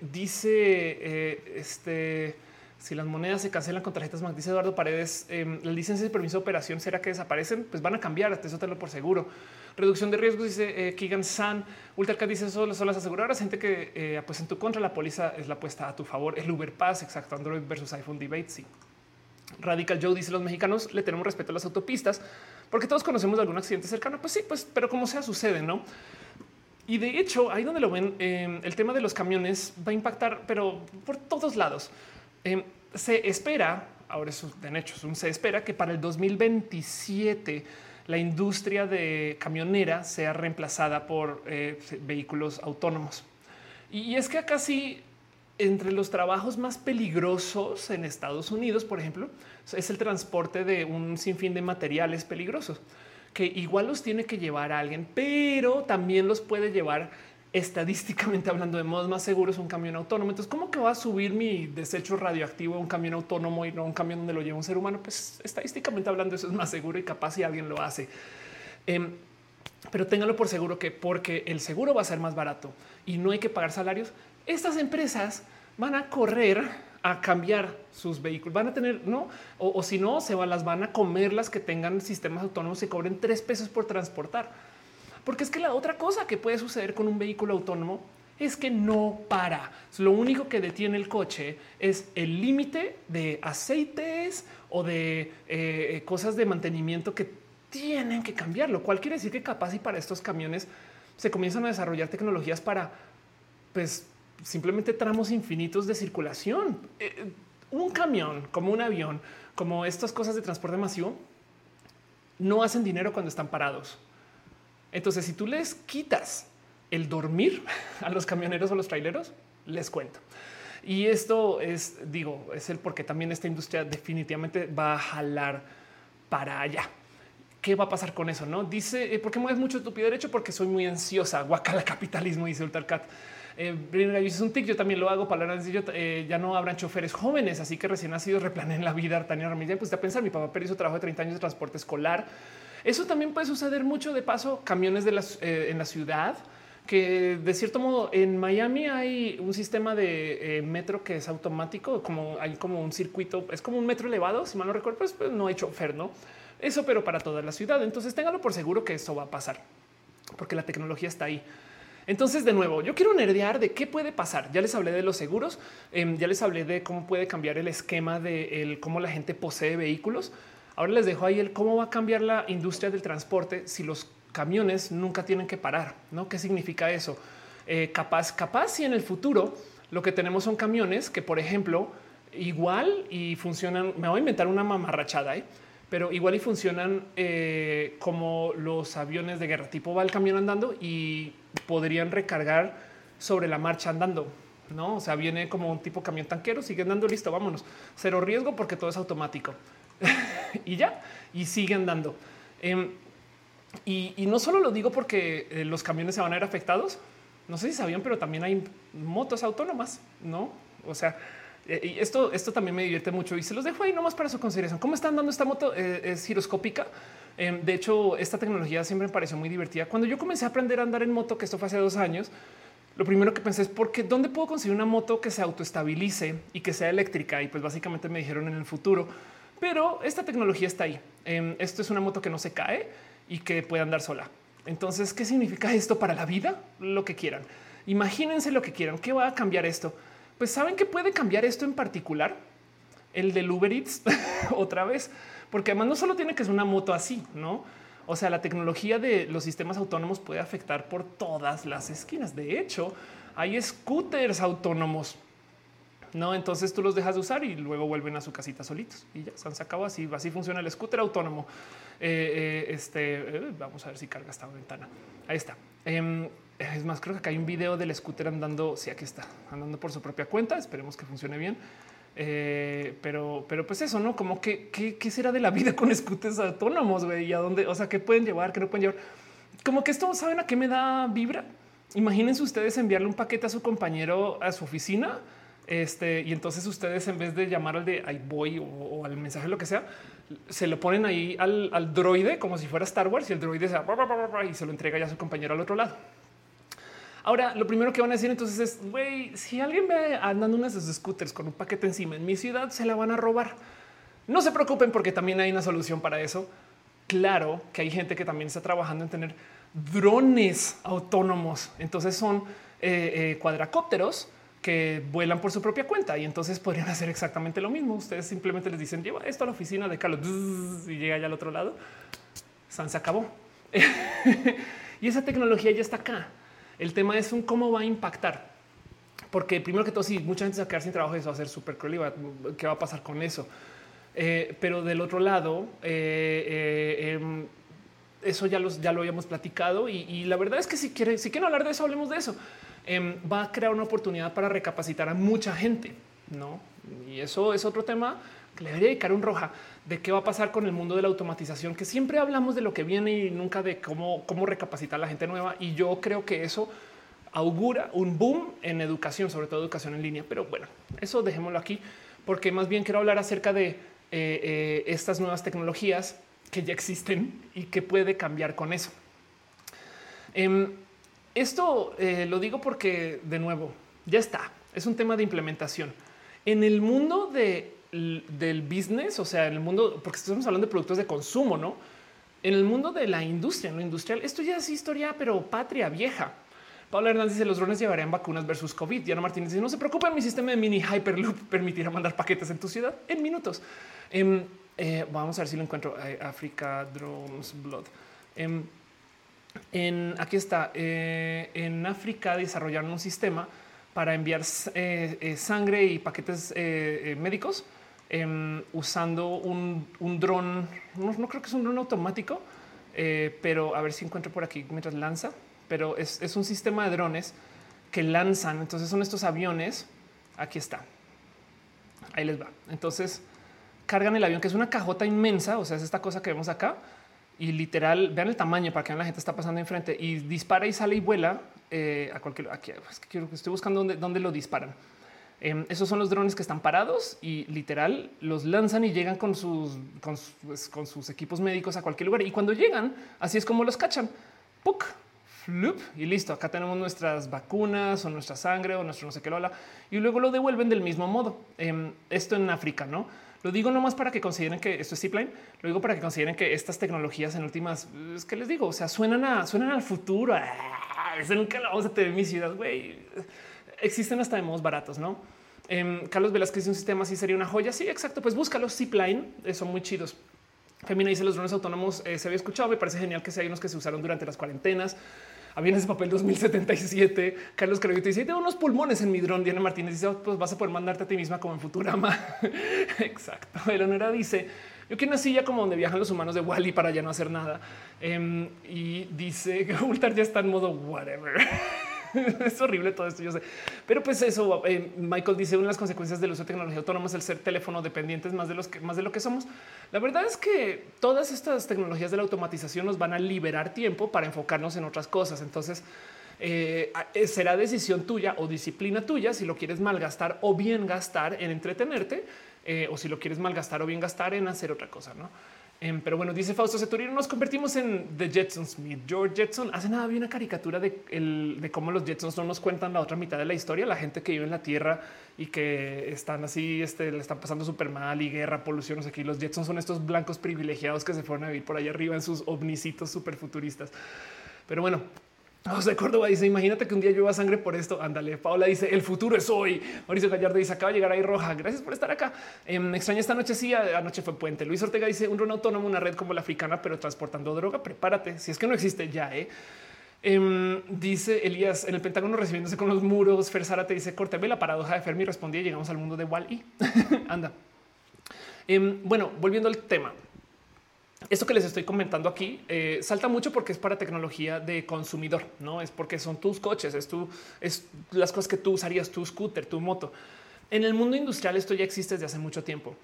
dice este si las monedas se cancelan con tarjetas más, dice Eduardo Paredes, eh, la licencia de permiso de operación será que desaparecen, pues van a cambiar, eso te lo por seguro. Reducción de riesgos, dice eh, Keegan San. Ultracat dice solo son las aseguradoras, gente que eh, pues en tu contra, la póliza es la apuesta a tu favor. El Uber Pass, exacto, Android versus iPhone debate, sí. Radical Joe dice los mexicanos le tenemos respeto a las autopistas porque todos conocemos algún accidente cercano. Pues sí, pues, pero como sea sucede, no? Y de hecho, ahí donde lo ven, em, el tema de los camiones va a impactar, pero por todos lados. Em, se espera, ahora es de hecho, se espera que para el 2027 la industria de camionera sea reemplazada por eh, vehículos autónomos. Y es que acá sí, entre los trabajos más peligrosos en Estados Unidos, por ejemplo, es el transporte de un sinfín de materiales peligrosos que igual los tiene que llevar a alguien, pero también los puede llevar estadísticamente hablando de modos más seguros un camión autónomo. Entonces, ¿cómo que va a subir mi desecho radioactivo a un camión autónomo y no un camión donde lo lleva un ser humano? Pues estadísticamente hablando, eso es más seguro y capaz si alguien lo hace. Em, pero téngalo por seguro que porque el seguro va a ser más barato y no hay que pagar salarios, estas empresas van a correr a cambiar sus vehículos, van a tener, no, o, si no, se van, las van a comer las que tengan sistemas autónomos y cobren tres pesos por transportar. Porque es que la otra cosa que puede suceder con un vehículo autónomo es que no para. Lo único que detiene el coche es el límite de aceites o de eh, cosas de mantenimiento que tienen que cambiar, lo cual quiere decir que capaz y para estos camiones se comienzan a desarrollar tecnologías para pues simplemente tramos infinitos de circulación. Eh, un camión como un avión, como estas cosas de transporte masivo, no hacen dinero cuando están parados. Entonces, si tú les quitas el dormir a los camioneros o los traileros, les cuento. Y esto es, digo, es el porque también esta industria definitivamente va a jalar para allá. ¿Qué va a pasar con eso? No dice eh, por qué mueves mucho tu pie derecho, porque soy muy ansiosa. Guacala capitalismo, dice Ultarcat. Eh, es un tic. Yo también lo hago. para eh, ya no habrán choferes jóvenes, así que recién nacidos replaneen la vida. Tania Ramírez, pues a pensar. Mi papá perdió su trabajo de 30 años de transporte escolar eso también puede suceder mucho de paso, camiones eh, en la ciudad, que de cierto modo en Miami hay un sistema de eh, metro que es automático, como hay como un circuito, es como un metro elevado, si mal no recuerdo, pues, pues, no hay chofer, ¿no? Eso, pero para toda la ciudad. Entonces téngalo por seguro que eso va a pasar, porque la tecnología está ahí. Entonces, de nuevo, yo quiero nerdear de qué puede pasar. Ya les hablé de los seguros, em, ya les hablé de cómo puede cambiar el esquema de cómo la gente posee vehículos. Ahora les dejo ahí el cómo va a cambiar la industria del transporte si los camiones nunca tienen que parar. ¿No? ¿Qué significa eso? Eh, capaz, capaz si en el futuro lo que tenemos son camiones que, por ejemplo, igual y funcionan. Me voy a inventar una mamarrachada, ¿eh? pero igual y funcionan eh, como los aviones de guerra. Tipo va el camión andando y podrían recargar sobre la marcha andando. No, o sea, viene como un tipo camión tanquero, sigue andando, listo, vámonos. Cero riesgo porque todo es automático y ya, y sigue andando. Em, y, no solo lo digo porque eh, los camiones se van a ver afectados. No sé si sabían, pero también hay motos autónomas, no? O sea, eh, esto, esto también me divierte mucho y se los dejo ahí nomás para su consideración. ¿Cómo están dando esta moto? Eh, es giroscópica. Em, de hecho, esta tecnología siempre me pareció muy divertida. Cuando yo comencé a aprender a andar en moto, que esto fue hace dos años, lo primero que pensé es porque dónde puedo conseguir una moto que se autoestabilice y que sea eléctrica. Y pues básicamente me dijeron en el futuro, pero esta tecnología está ahí. Em, esto es una moto que no se cae y que puede andar sola. Entonces, ¿qué significa esto para la vida? Lo que quieran. Imagínense lo que quieran. ¿Qué va a cambiar esto? Pues saben que puede cambiar esto en particular, el del Uber Eats otra vez, porque además no solo tiene que ser una moto así, no? O sea, la tecnología de los sistemas autónomos puede afectar por todas las esquinas. De hecho, hay scooters autónomos. No, entonces tú los dejas de usar y luego vuelven a su casita solitos y ya se han sacado así. Así funciona el scooter autónomo. Eh, eh, este eh, vamos a ver si carga esta ventana. Ahí está. Em, es más, creo que acá hay un video del scooter andando. Sí, aquí está andando por su propia cuenta. Esperemos que funcione bien. Pero, pero pues eso, no como que qué será de la vida con scooters autónomos y a dónde, o sea, qué pueden llevar, qué no pueden llevar. Como que esto saben a qué me da vibra. Imagínense ustedes enviarle un paquete a su compañero a su oficina. Este, y entonces ustedes en vez de llamar al de ahí voy o, al mensaje, lo que sea, se lo ponen ahí al, droide como si fuera Star Wars y el droide se y se lo entrega ya a su compañero al otro lado. Ahora, lo primero que van a decir entonces es, güey, si alguien ve andando unas scooters con un paquete encima en mi ciudad, se la van a robar. No se preocupen porque también hay una solución para eso. Claro que hay gente que también está trabajando en tener drones autónomos. Entonces son eh, eh, cuadracópteros que vuelan por su propia cuenta y entonces podrían hacer exactamente lo mismo. Ustedes simplemente les dicen lleva esto a la oficina de Carlos y llega ya al otro lado. San se acabó. y esa tecnología ya está acá. El tema es un cómo va a impactar. Porque primero que todo, si mucha gente se va a quedar sin trabajo, eso va a ser súper cruel. ¿Qué va a pasar con eso? Eh, pero del otro lado, eh, eh, em, eso ya, los, ya lo habíamos platicado y, la verdad es que si quieren, si quieren hablar de eso, hablemos de eso. Em, va a crear una oportunidad para recapacitar a mucha gente, ¿no? Y eso es otro tema que le debería dedicar un roja de qué va a pasar con el mundo de la automatización, que siempre hablamos de lo que viene y nunca de cómo, cómo recapacitar a la gente nueva. Y yo creo que eso augura un boom en educación, sobre todo educación en línea. Pero bueno, eso dejémoslo aquí, porque más bien quiero hablar acerca de eh, eh, estas nuevas tecnologías que ya existen y que puede cambiar con eso. Em, esto eh, lo digo porque, de nuevo, ya está. Es un tema de implementación. En el mundo de del business, o sea, en el mundo, porque estamos hablando de productos de consumo, no? En el mundo de la industria, no industrial, esto ya es historia, pero patria vieja. Pablo Hernández dice los drones llevarían vacunas versus COVID. Diana Martínez dice no se preocupen, mi sistema de mini Hyperloop permitirá mandar paquetes en tu ciudad en minutos. Em, eh, vamos a ver si lo encuentro. Africa Drones Blood. Em, en aquí está. Eh, en África desarrollaron un sistema para enviar eh, sangre y paquetes médicos Em, usando un, dron. No, creo que es un dron automático, eh, pero a ver si encuentro por aquí mientras lanza. Pero es, un sistema de drones que lanzan. Entonces son estos aviones. Aquí está. Ahí les va. Entonces cargan el avión, que es una cajota inmensa. O sea, es esta cosa que vemos acá. Y literal, vean el tamaño para que vean la gente está pasando enfrente y dispara y sale y vuela eh, a cualquier. Aquí es que quiero que estoy buscando dónde, dónde lo disparan. Em, esos son los drones que están parados y literal los lanzan y llegan con sus, pues, con, sus equipos médicos a cualquier lugar. Y cuando llegan, así es como los cachan. ¡Puc! Flup, y listo. Acá tenemos nuestras vacunas o nuestra sangre o nuestro no sé qué lola y luego lo devuelven del mismo modo. Em, esto en África, no? Lo digo nomás para que consideren que esto es zipline. Lo digo para que consideren que estas tecnologías en últimas, es que les digo, o sea, suenan a suenan al futuro. Ah, nunca lo vamos a tener en mi ciudad. Güey, existen hasta de modos baratos, no? Em, Carlos Velázquez un sistema así sería una joya. Sí, exacto. Pues búscalo. Zipline eh, son muy chidos. Femina dice los drones autónomos eh, se había escuchado. Me parece genial que sea unos que se usaron durante las cuarentenas. En ese papel 2077. Carlos Carvito dice: Tengo unos pulmones en mi dron. Diana Martínez dice: oh, Pues vas a poder mandarte a ti misma como en Futurama. Exacto. Eleonora dice: Yo quiero una silla como donde viajan los humanos de Wally para ya no hacer nada. Em, y dice que Ultar ya está en modo whatever. es horrible todo esto, yo sé. Pero pues eso, eh, Michael dice, una de las consecuencias del uso de tecnología autónoma es el ser teléfono dependientes más de, los que, más de lo que somos. La verdad es que todas estas tecnologías de la automatización nos van a liberar tiempo para enfocarnos en otras cosas. Entonces, eh, eh, será decisión tuya o disciplina tuya si lo quieres malgastar o bien gastar en entretenerte o si lo quieres malgastar o bien gastar en hacer otra cosa, ¿no? Em, pero bueno, dice Fausto Ceturino, nos convertimos en The Jetsons. George Jetson hace nada, vi una caricatura de, cómo los Jetsons no nos cuentan la otra mitad de la historia, la gente que vive en la Tierra y que están así, este, le están pasando súper mal y guerra, polución, no sé qué. Los Jetsons son estos blancos privilegiados que se fueron a vivir por allá arriba en sus ovnicitos súper futuristas. Pero bueno, José Córdoba dice: Imagínate que un día llueva sangre por esto. Ándale. Paola dice: El futuro es hoy. Mauricio Gallardo dice: Acaba de llegar ahí roja. Gracias por estar acá. Me extraña esta noche. Sí, anoche fue puente. Luis Ortega dice: Un dron autónomo, una red como la africana, pero transportando droga. Prepárate. Si es que no existe ya, eh. Em, dice Elías en el Pentágono recibiéndose con los muros. Fer Sara te dice: Corteme la paradoja de Fermi. Respondí: Llegamos al mundo de Wally. Anda. Em, bueno, volviendo al tema. Esto que les estoy comentando aquí eh, salta mucho porque es para tecnología de consumidor, no es porque son tus coches, es tu, es las cosas que tú usarías, tu scooter, tu moto. En el mundo industrial esto ya existe desde hace mucho tiempo.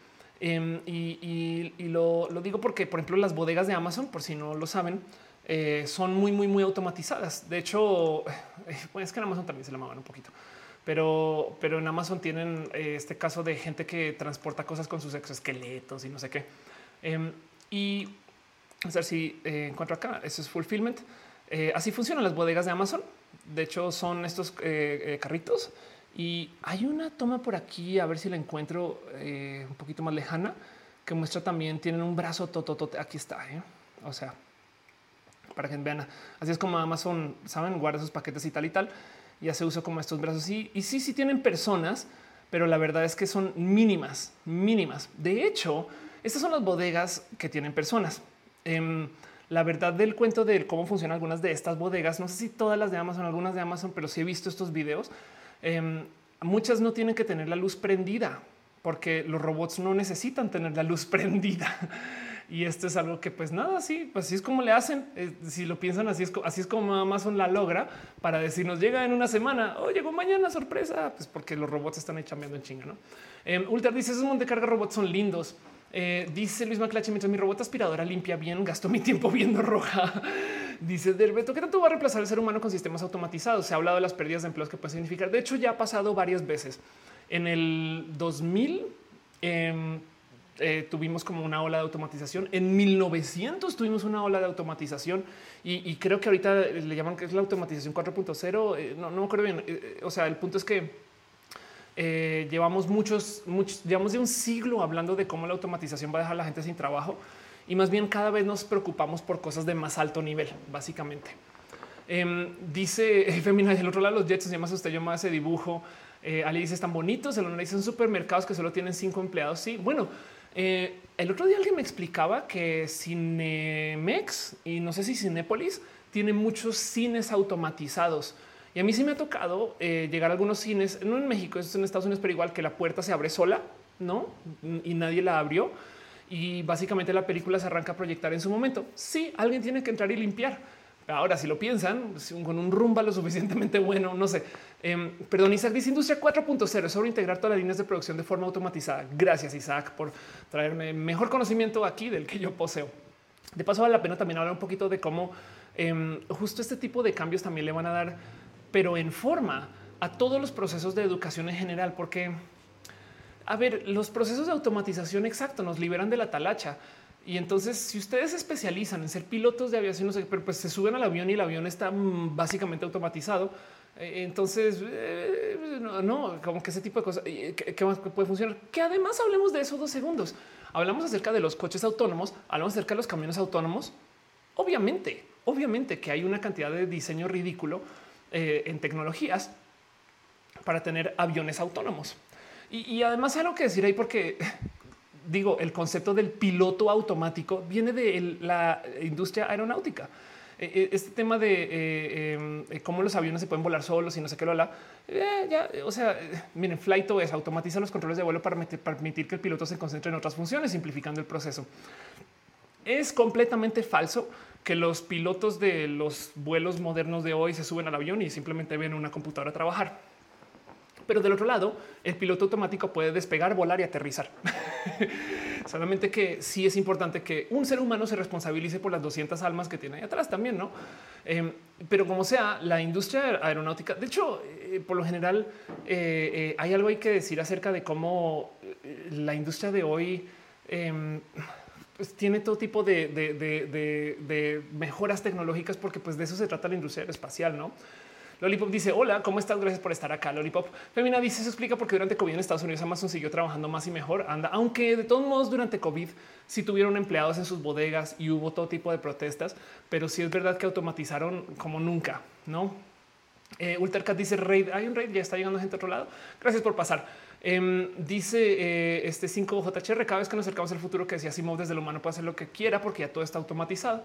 Em, y, lo, digo porque, por ejemplo, las bodegas de Amazon, por si no lo saben, eh, son muy, muy, muy automatizadas. De hecho, es que en Amazon también se la maman un poquito, pero, pero en Amazon tienen eh, este caso de gente que transporta cosas con sus exoesqueletos y no sé qué. Em, y a ver si eh, encuentro acá. Eso es fulfillment. Eh, así funcionan las bodegas de Amazon. De hecho, son estos eh, carritos y hay una toma por aquí. A ver si la encuentro un poquito más lejana que muestra también tienen un brazo tototote. Aquí está. O sea, para que vean. Así es como Amazon saben, guarda sus paquetes y tal y tal. Y hace uso como estos brazos. Y, y sí, sí tienen personas, pero la verdad es que son mínimas, mínimas. De hecho, estas son las bodegas que tienen personas. Em, la verdad del cuento de cómo funcionan algunas de estas bodegas, no sé si todas las de Amazon, algunas de Amazon, pero sí he visto estos videos. Em, muchas no tienen que tener la luz prendida porque los robots no necesitan tener la luz prendida. Y esto es algo que pues nada, sí, pues así es como le hacen. Eh, si lo piensan así es, así es como Amazon la logra para decirnos llega en una semana o llegó mañana sorpresa, pues porque los robots están chambeando en chinga. No eh, dice esos montecarga robots son lindos. Eh, dice Luis Maclache, mientras mi robot aspiradora limpia bien, gasto mi tiempo viendo roja. dice Derbeto, ¿qué tanto va a reemplazar el ser humano con sistemas automatizados? Se ha hablado de las pérdidas de empleos que puede significar. De hecho, ya ha pasado varias veces. En el 2000 em, eh, tuvimos como una ola de automatización. En 1900 tuvimos una ola de automatización y, creo que ahorita le llaman que es la automatización 4.0. Eh, no, no me acuerdo bien. o sea, el punto es que eh, llevamos muchos, muchos, llevamos de un siglo hablando de cómo la automatización va a dejar a la gente sin trabajo y más bien cada vez nos preocupamos por cosas de más alto nivel, básicamente. Em, dice Femina del otro lado, los jets, se llama usted, yo más ese dibujo. Eh, Ali dice están bonitos, el dice en supermercados que solo tienen cinco empleados. Sí, bueno, eh, el otro día alguien me explicaba que Cinemex y no sé si Cinépolis tiene muchos cines automatizados. Y a mí sí me ha tocado eh, llegar a algunos cines, no en México, es en Estados Unidos, pero igual que la puerta se abre sola, no? Y nadie la abrió. Y básicamente la película se arranca a proyectar en su momento. Sí, alguien tiene que entrar y limpiar. Ahora, si lo piensan con un rumba lo suficientemente bueno, no sé. Eh, perdón, Isaac dice Industria 4.0 sobre integrar todas las líneas de producción de forma automatizada. Gracias, Isaac, por traerme mejor conocimiento aquí del que yo poseo. De paso, vale la pena también hablar un poquito de cómo em, justo este tipo de cambios también le van a dar pero en forma a todos los procesos de educación en general, porque a ver, los procesos de automatización exacto nos liberan de la talacha. Y entonces, si ustedes se especializan en ser pilotos de aviación, no sé, pero pues se suben al avión y el avión está mm, básicamente automatizado. Eh, entonces, eh, no, como que ese tipo de cosas que, más puede funcionar. Que además hablemos de eso dos segundos. Hablamos acerca de los coches autónomos, hablamos acerca de los camiones autónomos. Obviamente, obviamente que hay una cantidad de diseño ridículo eh, en tecnologías para tener aviones autónomos. Y, además algo que decir ahí porque digo, el concepto del piloto automático viene de la industria aeronáutica. E, e, este tema de eh, em, cómo los aviones se pueden volar solos y no sé qué lo habla. Eh, o sea, miren, Flighto es automatiza los controles de vuelo para permitir que el piloto se concentre en otras funciones, simplificando el proceso. Es completamente falso que los pilotos de los vuelos modernos de hoy se suben al avión y simplemente ven una computadora a trabajar. Pero del otro lado, el piloto automático puede despegar, volar y aterrizar. Solamente que sí es importante que un ser humano se responsabilice por las 200 almas que tiene ahí atrás también, ¿no? Em, pero como sea, la industria aeronáutica, de hecho, eh, por lo general, eh, eh, hay algo hay que decir acerca de cómo la industria de hoy em, pues tiene todo tipo de, mejoras tecnológicas, porque pues de eso se trata la industria aeroespacial, ¿no? Lollipop dice hola, ¿cómo estás? Gracias por estar acá. Lollipop Femina dice eso explica porque durante COVID en Estados Unidos Amazon siguió trabajando más y mejor. Anda, aunque de todos modos durante COVID sí tuvieron empleados en sus bodegas y hubo todo tipo de protestas, pero sí es verdad que automatizaron como nunca, no? Eh, Ultercat dice raid, hay un raid, ya está llegando gente a otro lado. Gracias por pasar. Em, dice eh, este 5JHR, cada vez que nos acercamos al futuro que decía Simón desde el humano puede hacer lo que quiera porque ya todo está automatizado.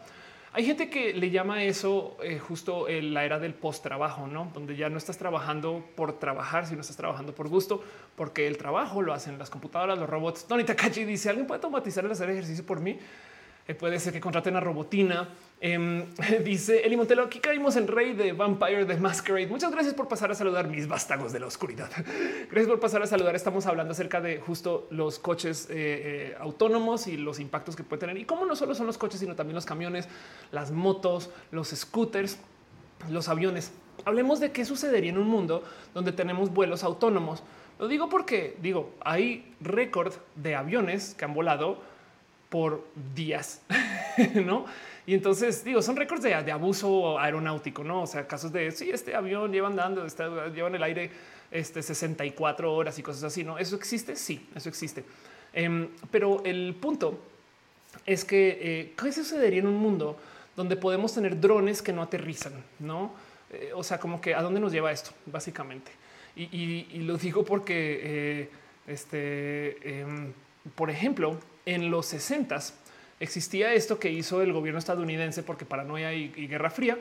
Hay gente que le llama eso eh, justo la era del post trabajo, no donde ya no estás trabajando por trabajar, sino estás trabajando por gusto, porque el trabajo lo hacen las computadoras, los robots. Tony Takachi dice: ¿Alguien puede automatizar el hacer ejercicio por mí? Eh, puede ser que contraten a robotina. Em, dice Eli Montelo, aquí caímos en rey de Vampire de Masquerade. Muchas gracias por pasar a saludar mis vástagos de la oscuridad. Gracias por pasar a saludar. Estamos hablando acerca de justo los coches eh, eh, autónomos y los impactos que puede tener. Y cómo no solo son los coches, sino también los camiones, las motos, los scooters, los aviones. Hablemos de qué sucedería en un mundo donde tenemos vuelos autónomos. Lo digo porque digo, hay récord de aviones que han volado por días, ¿no? Y entonces digo, son récords de, abuso aeronáutico, no? O sea, casos de sí, este avión lleva andando, está, lleva en el aire este 64 horas y cosas así, no? Eso existe. Sí, eso existe. Em, pero el punto es que eh, qué sucedería en un mundo donde podemos tener drones que no aterrizan, no? Eh, o sea, como que a dónde nos lleva esto, básicamente. Y, lo digo porque, eh, este, em, por ejemplo, en los 60 existía esto que hizo el gobierno estadounidense porque paranoia y, guerra fría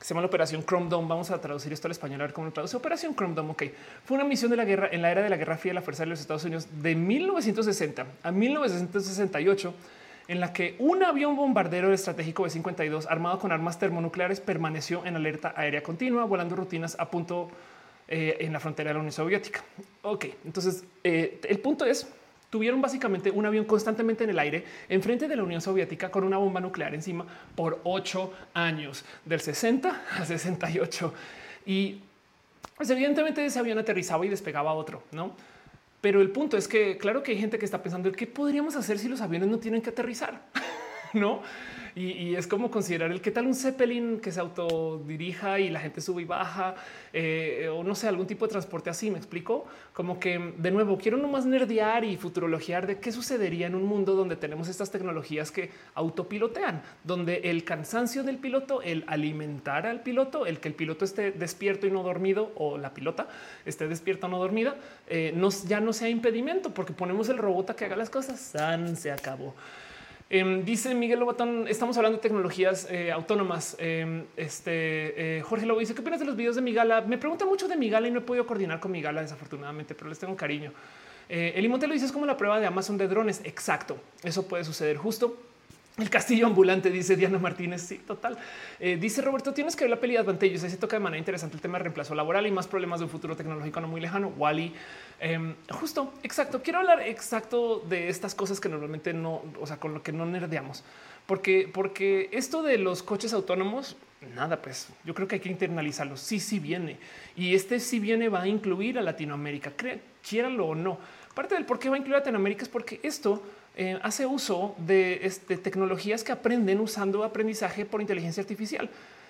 se llama la operación Chrome Dome. Vamos a traducir esto al español a ver cómo lo traduce. Operación Chrome Dome. Ok, fue una misión de la guerra en la era de la Guerra Fría de la Fuerza de los Estados Unidos de 1960 a 1968 en la que un avión bombardero estratégico B-52 armado con armas termonucleares permaneció en alerta aérea continua, volando rutinas a punto eh, en la frontera de la Unión Soviética. Ok, entonces eh, el punto es tuvieron básicamente un avión constantemente en el aire enfrente de la Unión Soviética con una bomba nuclear encima por ocho años, del 60 a 68. Y pues evidentemente ese avión aterrizaba y despegaba otro, ¿no? Pero el punto es que claro que hay gente que está pensando qué podríamos hacer si los aviones no tienen que aterrizar, ¿no? Y, es como considerar el qué tal un Zeppelin que se autodirija y la gente sube y baja eh, o no sé, algún tipo de transporte así. Me explico como que de nuevo quiero nomás nerdear y futurologiar de qué sucedería en un mundo donde tenemos estas tecnologías que autopilotean, donde el cansancio del piloto, el alimentar al piloto, el que el piloto esté despierto y no dormido o la pilota esté despierta o no dormida, eh, ya no sea impedimento porque ponemos el robot a que haga las cosas. Se acabó. Em, dice Miguel Lobatón, estamos hablando de tecnologías eh, autónomas. Em, este eh, Jorge Lobo dice qué opinas de los videos de mi gala. Me pregunta mucho de mi gala y no he podido coordinar con mi gala desafortunadamente, pero les tengo cariño. Eh, el lo dice es como la prueba de Amazon de drones. Exacto. Eso puede suceder justo. El castillo ambulante, dice Diana Martínez. Sí, total. Eh, dice Roberto, tienes que ver la peli de Advantageous. Ahí se toca de manera interesante el tema de reemplazo laboral y más problemas de un futuro tecnológico no muy lejano. Wally, em, justo, exacto. Quiero hablar exacto de estas cosas que normalmente no, o sea, con lo que no nerdeamos, porque, porque esto de los coches autónomos, nada, pues yo creo que hay que internalizarlo. Sí, sí viene y este sí viene va a incluir a Latinoamérica, quieranlo o no. Parte del por qué va a incluir a Latinoamérica es porque esto eh, hace uso de este, tecnologías que aprenden usando aprendizaje por inteligencia artificial.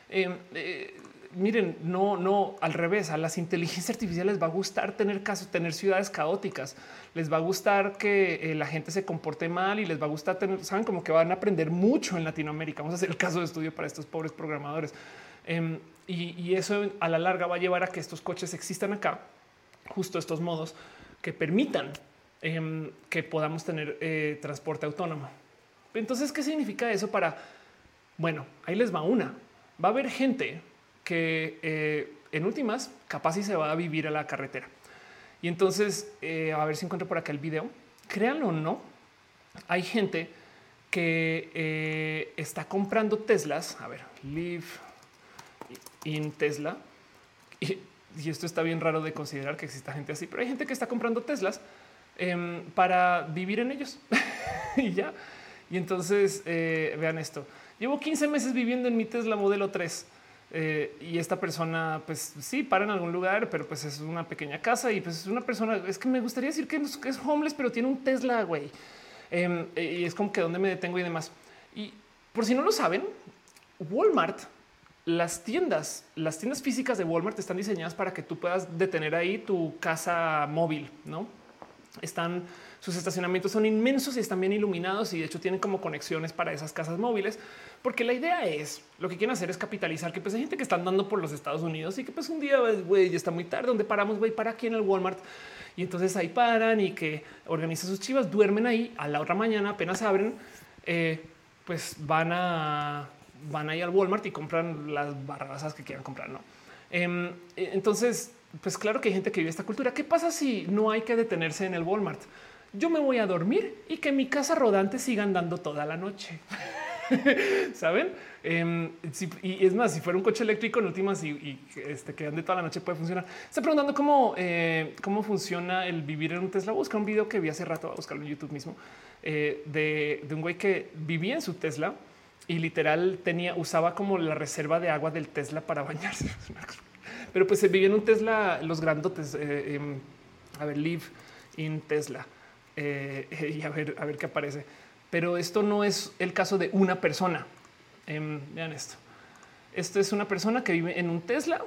Eh, eh, miren, no, no al revés. A las inteligencias artificiales les va a gustar tener casos, tener ciudades caóticas. Les va a gustar que la gente se comporte mal y les va a gustar tener, saben, como que van a aprender mucho en Latinoamérica. Vamos a hacer el caso de estudio para estos pobres programadores. Em, y, y eso a la larga va a llevar a que estos coches existan acá, justo estos modos que permitan em, que podamos tener eh, transporte autónomo. Entonces, ¿qué significa eso para? Bueno, ahí les va una. Va a haber gente que eh, en últimas capaz y se va a vivir a la carretera. Y entonces, eh, a ver si encuentro por acá el video. Créanlo o no, hay gente que está comprando Teslas. A ver, live in Tesla. Y, esto está bien raro de considerar que exista gente así, pero hay gente que está comprando Teslas em, para vivir en ellos y ya. Y entonces eh, vean esto. Llevo 15 meses viviendo en mi Tesla modelo 3. Eh, y esta persona, pues sí, para en algún lugar, pero pues es una pequeña casa y pues es una persona, es que me gustaría decir que es homeless, pero tiene un Tesla, güey. Em, y es como que donde me detengo y demás. Y por si no lo saben, Walmart las tiendas, las tiendas físicas de Walmart están diseñadas para que tú puedas detener ahí tu casa móvil, no? Están sus estacionamientos son inmensos y están bien iluminados y de hecho tienen como conexiones para esas casas móviles, porque la idea es lo que quieren hacer es capitalizar que pues hay gente que está andando por los Estados Unidos y que pues un día güey ya está muy tarde donde paramos güey para aquí en el Walmart. Y entonces ahí paran y que organizan sus chivas duermen ahí a la otra mañana apenas abren eh, pues van a van ahí al Walmart y compran las barrazas que quieran comprar. No, em, e, entonces, pues claro que hay gente que vive esta cultura. ¿Qué pasa si no hay que detenerse en el Walmart? Yo me voy a dormir y que mi casa rodante siga andando toda la noche. Saben? Em, y es más, si fuera un coche eléctrico en últimas y, este, que ande toda la noche puede funcionar. Está preguntando cómo, eh, cómo funciona el vivir en un Tesla. Busca un video que vi hace rato, a buscarlo en YouTube mismo, eh, de, de un güey que vivía en su Tesla y literal tenía, usaba como la reserva de agua del Tesla para bañarse. Pero pues se vivía en un Tesla, los grandotes. Eh, em, a ver, live in Tesla eh, y a ver, a ver qué aparece. Pero esto no es el caso de una persona. Em, vean esto. Esto es una persona que vive en un Tesla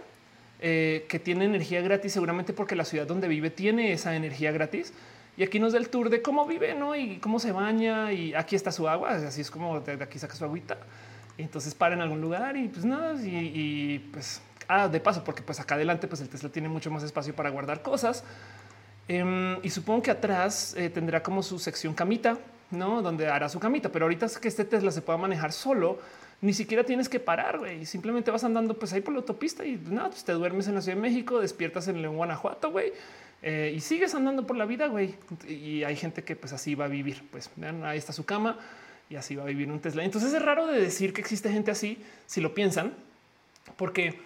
eh, que tiene energía gratis, seguramente porque la ciudad donde vive tiene esa energía gratis y aquí nos da el tour de cómo vive, ¿no? Y cómo se baña y aquí está su agua, así es como de aquí saca su agüita. Y entonces para en algún lugar y pues nada, y, pues ah, de paso, porque pues acá adelante pues el Tesla tiene mucho más espacio para guardar cosas. Em, y supongo que atrás eh, tendrá como su sección camita, ¿no? Donde hará su camita, pero ahorita es que este Tesla se pueda manejar solo, ni siquiera tienes que parar, güey. Simplemente vas andando pues ahí por la autopista y nada, pues te duermes en la Ciudad de México, despiertas en León, Guanajuato, güey eh, y sigues andando por la vida, güey. Y hay gente que pues así va a vivir. Pues vean, ahí está su cama y así va a vivir un Tesla. Entonces es raro de decir que existe gente así, si lo piensan, porque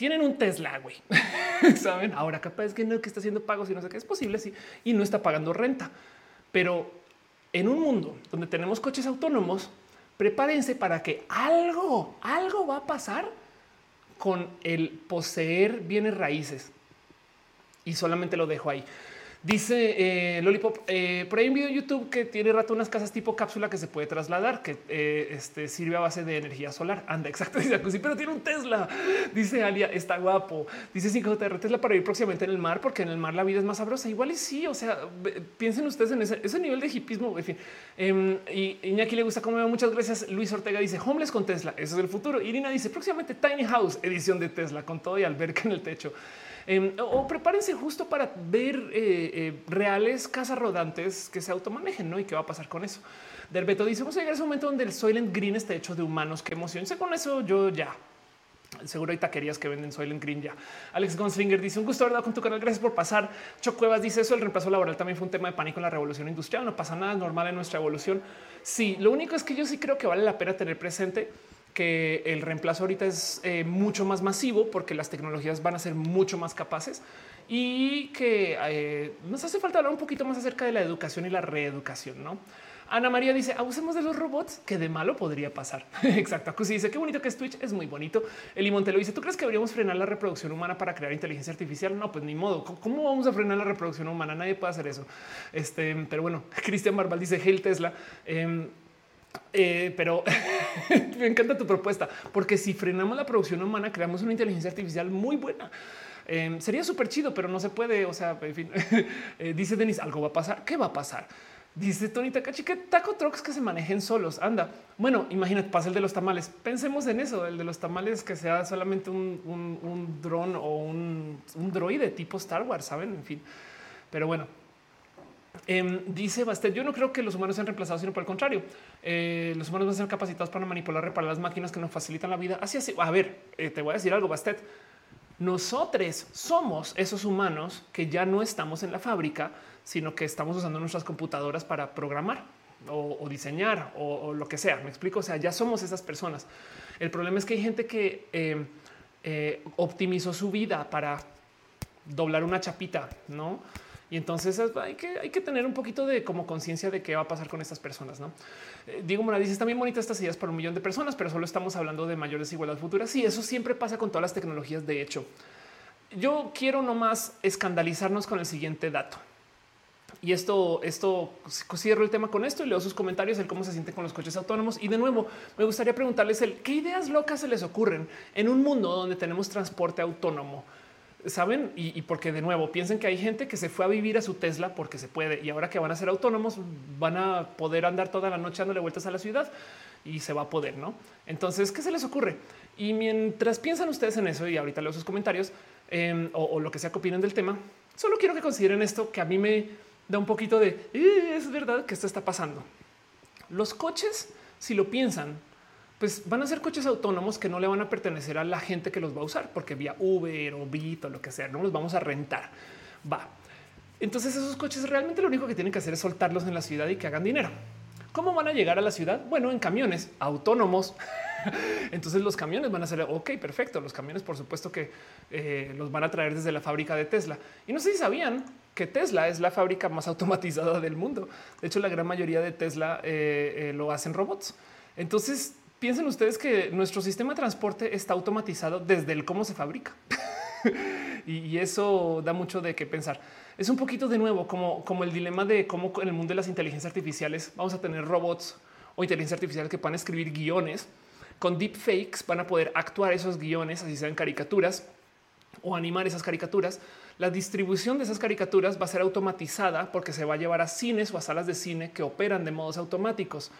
tienen un Tesla, güey. Saben, ahora capaz que no que está haciendo pagos y no sé qué es posible, sí, y no está pagando renta. Pero en un mundo donde tenemos coches autónomos, prepárense para que algo, algo va a pasar con el poseer bienes raíces y solamente lo dejo ahí. Dice eh, Lollipop, eh, por ahí un video de YouTube que tiene rato unas casas tipo cápsula que se puede trasladar, que eh, este, sirve a base de energía solar. Anda, exacto, dice pero tiene un Tesla. Dice Alia, está guapo. Dice 5JR, Tesla para ir próximamente en el mar, porque en el mar la vida es más sabrosa. Igual y sí, o sea, piensen ustedes en ese, nivel de hipismo. En fin, em, y Iñaki le gusta como muchas gracias. Luis Ortega dice homeless con Tesla, eso es el futuro. Irina dice próximamente Tiny House, edición de Tesla, con todo y alberca en el techo. Em, o, prepárense justo para ver eh, eh, reales casas rodantes que se automanejen, ¿no? Y qué va a pasar con eso. Derbeto dice, vamos a llegar a ese momento donde el Soylent Green está hecho de humanos. Qué emoción. Sé con eso yo ya. Seguro hay taquerías que venden Soylent Green ya. Alex Gonslinger dice un gusto verdad con tu canal. Gracias por pasar. Chocuevas dice eso. El reemplazo laboral también fue un tema de pánico en la revolución industrial. No pasa nada normal en nuestra evolución. Sí, lo único es que yo sí creo que vale la pena tener presente que el reemplazo ahorita es eh, mucho más masivo porque las tecnologías van a ser mucho más capaces y que eh, nos hace falta hablar un poquito más acerca de la educación y la reeducación, ¿no? Ana María dice abusemos de los robots que de malo podría pasar. Exacto. Acusi dice qué bonito que es Twitch. Es muy bonito. El Montelo dice tú crees que deberíamos frenar la reproducción humana para crear inteligencia artificial? No, pues ni modo. ¿Cómo vamos a frenar la reproducción humana? Nadie puede hacer eso. Este, pero bueno, Cristian Barbal dice Hail Tesla. Em, eh, pero me encanta tu propuesta, porque si frenamos la producción humana, creamos una inteligencia artificial muy buena. Em, sería súper chido, pero no se puede. O sea, en fin, eh, dice Denis, algo va a pasar. ¿Qué va a pasar? Dice Tony Takachi que taco trucks que se manejen solos. Anda, bueno, imagínate, pasa el de los tamales. Pensemos en eso, el de los tamales que sea solamente un, un, un dron o un, un droide tipo Star Wars, saben? En fin, pero bueno, Em, dice Bastet, yo no creo que los humanos sean reemplazados, sino por el contrario, eh, los humanos van a ser capacitados para manipular, reparar las máquinas que nos facilitan la vida. Así así. A ver, eh, te voy a decir algo, Bastet. Nosotros somos esos humanos que ya no estamos en la fábrica, sino que estamos usando nuestras computadoras para programar o, diseñar o, lo que sea. Me explico. O sea, ya somos esas personas. El problema es que hay gente que em, eh, optimizó su vida para doblar una chapita, no? Y entonces hay que, hay que tener un poquito de como conciencia de qué va a pasar con estas personas. No eh, digo, Mora dice también bonitas estas ideas para un millón de personas, pero solo estamos hablando de mayor desigualdad futura. Sí, eso siempre pasa con todas las tecnologías. De hecho, yo quiero nomás escandalizarnos con el siguiente dato. Y esto, esto cierro el tema con esto y leo sus comentarios, el cómo se siente con los coches autónomos. Y de nuevo, me gustaría preguntarles el qué ideas locas se les ocurren en un mundo donde tenemos transporte autónomo saben y, porque de nuevo piensen que hay gente que se fue a vivir a su Tesla porque se puede y ahora que van a ser autónomos van a poder andar toda la noche dándole vueltas a la ciudad y se va a poder, ¿no? Entonces, ¿qué se les ocurre? Y mientras piensan ustedes en eso y ahorita leo sus comentarios em, o, lo que sea que opinen del tema, solo quiero que consideren esto que a mí me da un poquito de eh, es verdad que esto está pasando. Los coches, si lo piensan, pues van a ser coches autónomos que no le van a pertenecer a la gente que los va a usar, porque vía Uber o Bit o lo que sea, no los vamos a rentar. Va. Entonces esos coches realmente lo único que tienen que hacer es soltarlos en la ciudad y que hagan dinero. ¿Cómo van a llegar a la ciudad? Bueno, en camiones autónomos. Entonces los camiones van a ser, ok, perfecto. Los camiones, por supuesto que eh, los van a traer desde la fábrica de Tesla. Y no sé si sabían que Tesla es la fábrica más automatizada del mundo. De hecho, la gran mayoría de Tesla eh, eh, lo hacen robots. Entonces, piensen ustedes que nuestro sistema de transporte está automatizado desde el cómo se fabrica. y, eso da mucho de qué pensar. Es un poquito de nuevo como, como el dilema de cómo en el mundo de las inteligencias artificiales vamos a tener robots o inteligencia artificial que puedan escribir guiones. Con deepfakes van a poder actuar esos guiones, así sean caricaturas o animar esas caricaturas. La distribución de esas caricaturas va a ser automatizada porque se va a llevar a cines o a salas de cine que operan de modos automáticos.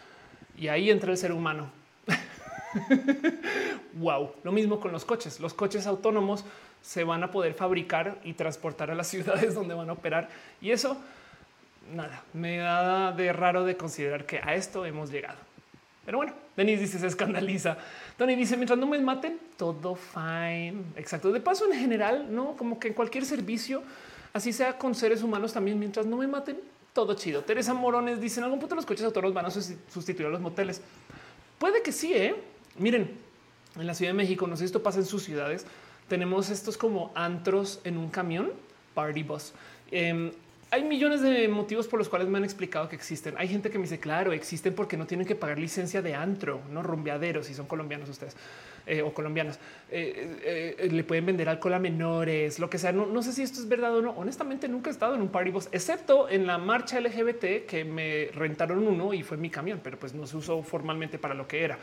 Y ahí entra el ser humano wow. Lo mismo con los coches. Los coches autónomos se van a poder fabricar y transportar a las ciudades donde van a operar. Y eso, nada, me da de raro de considerar que a esto hemos llegado. Pero bueno, Denis dice se escandaliza. Tony dice mientras no me maten, todo fine. Exacto. De paso, en general, no como que en cualquier servicio, así sea con seres humanos también, mientras no me maten, todo chido. Teresa Morones dice en algún punto los coches autónomos van a sustituir a los moteles. Puede que sí, ¿eh? Miren, en la Ciudad de México, no sé si esto pasa en sus ciudades, tenemos estos como antros en un camión, party bus. Em, hay millones de motivos por los cuales me han explicado que existen. Hay gente que me dice, claro, existen porque no tienen que pagar licencia de antro, no rumbeaderos, si son colombianos ustedes eh, o colombianos. Eh, eh, le pueden vender alcohol a menores, lo que sea. No, sé si esto es verdad o no. Honestamente, nunca he estado en un party bus, excepto en la marcha LGBT que me rentaron uno y fue mi camión, pero pues no se usó formalmente para lo que era.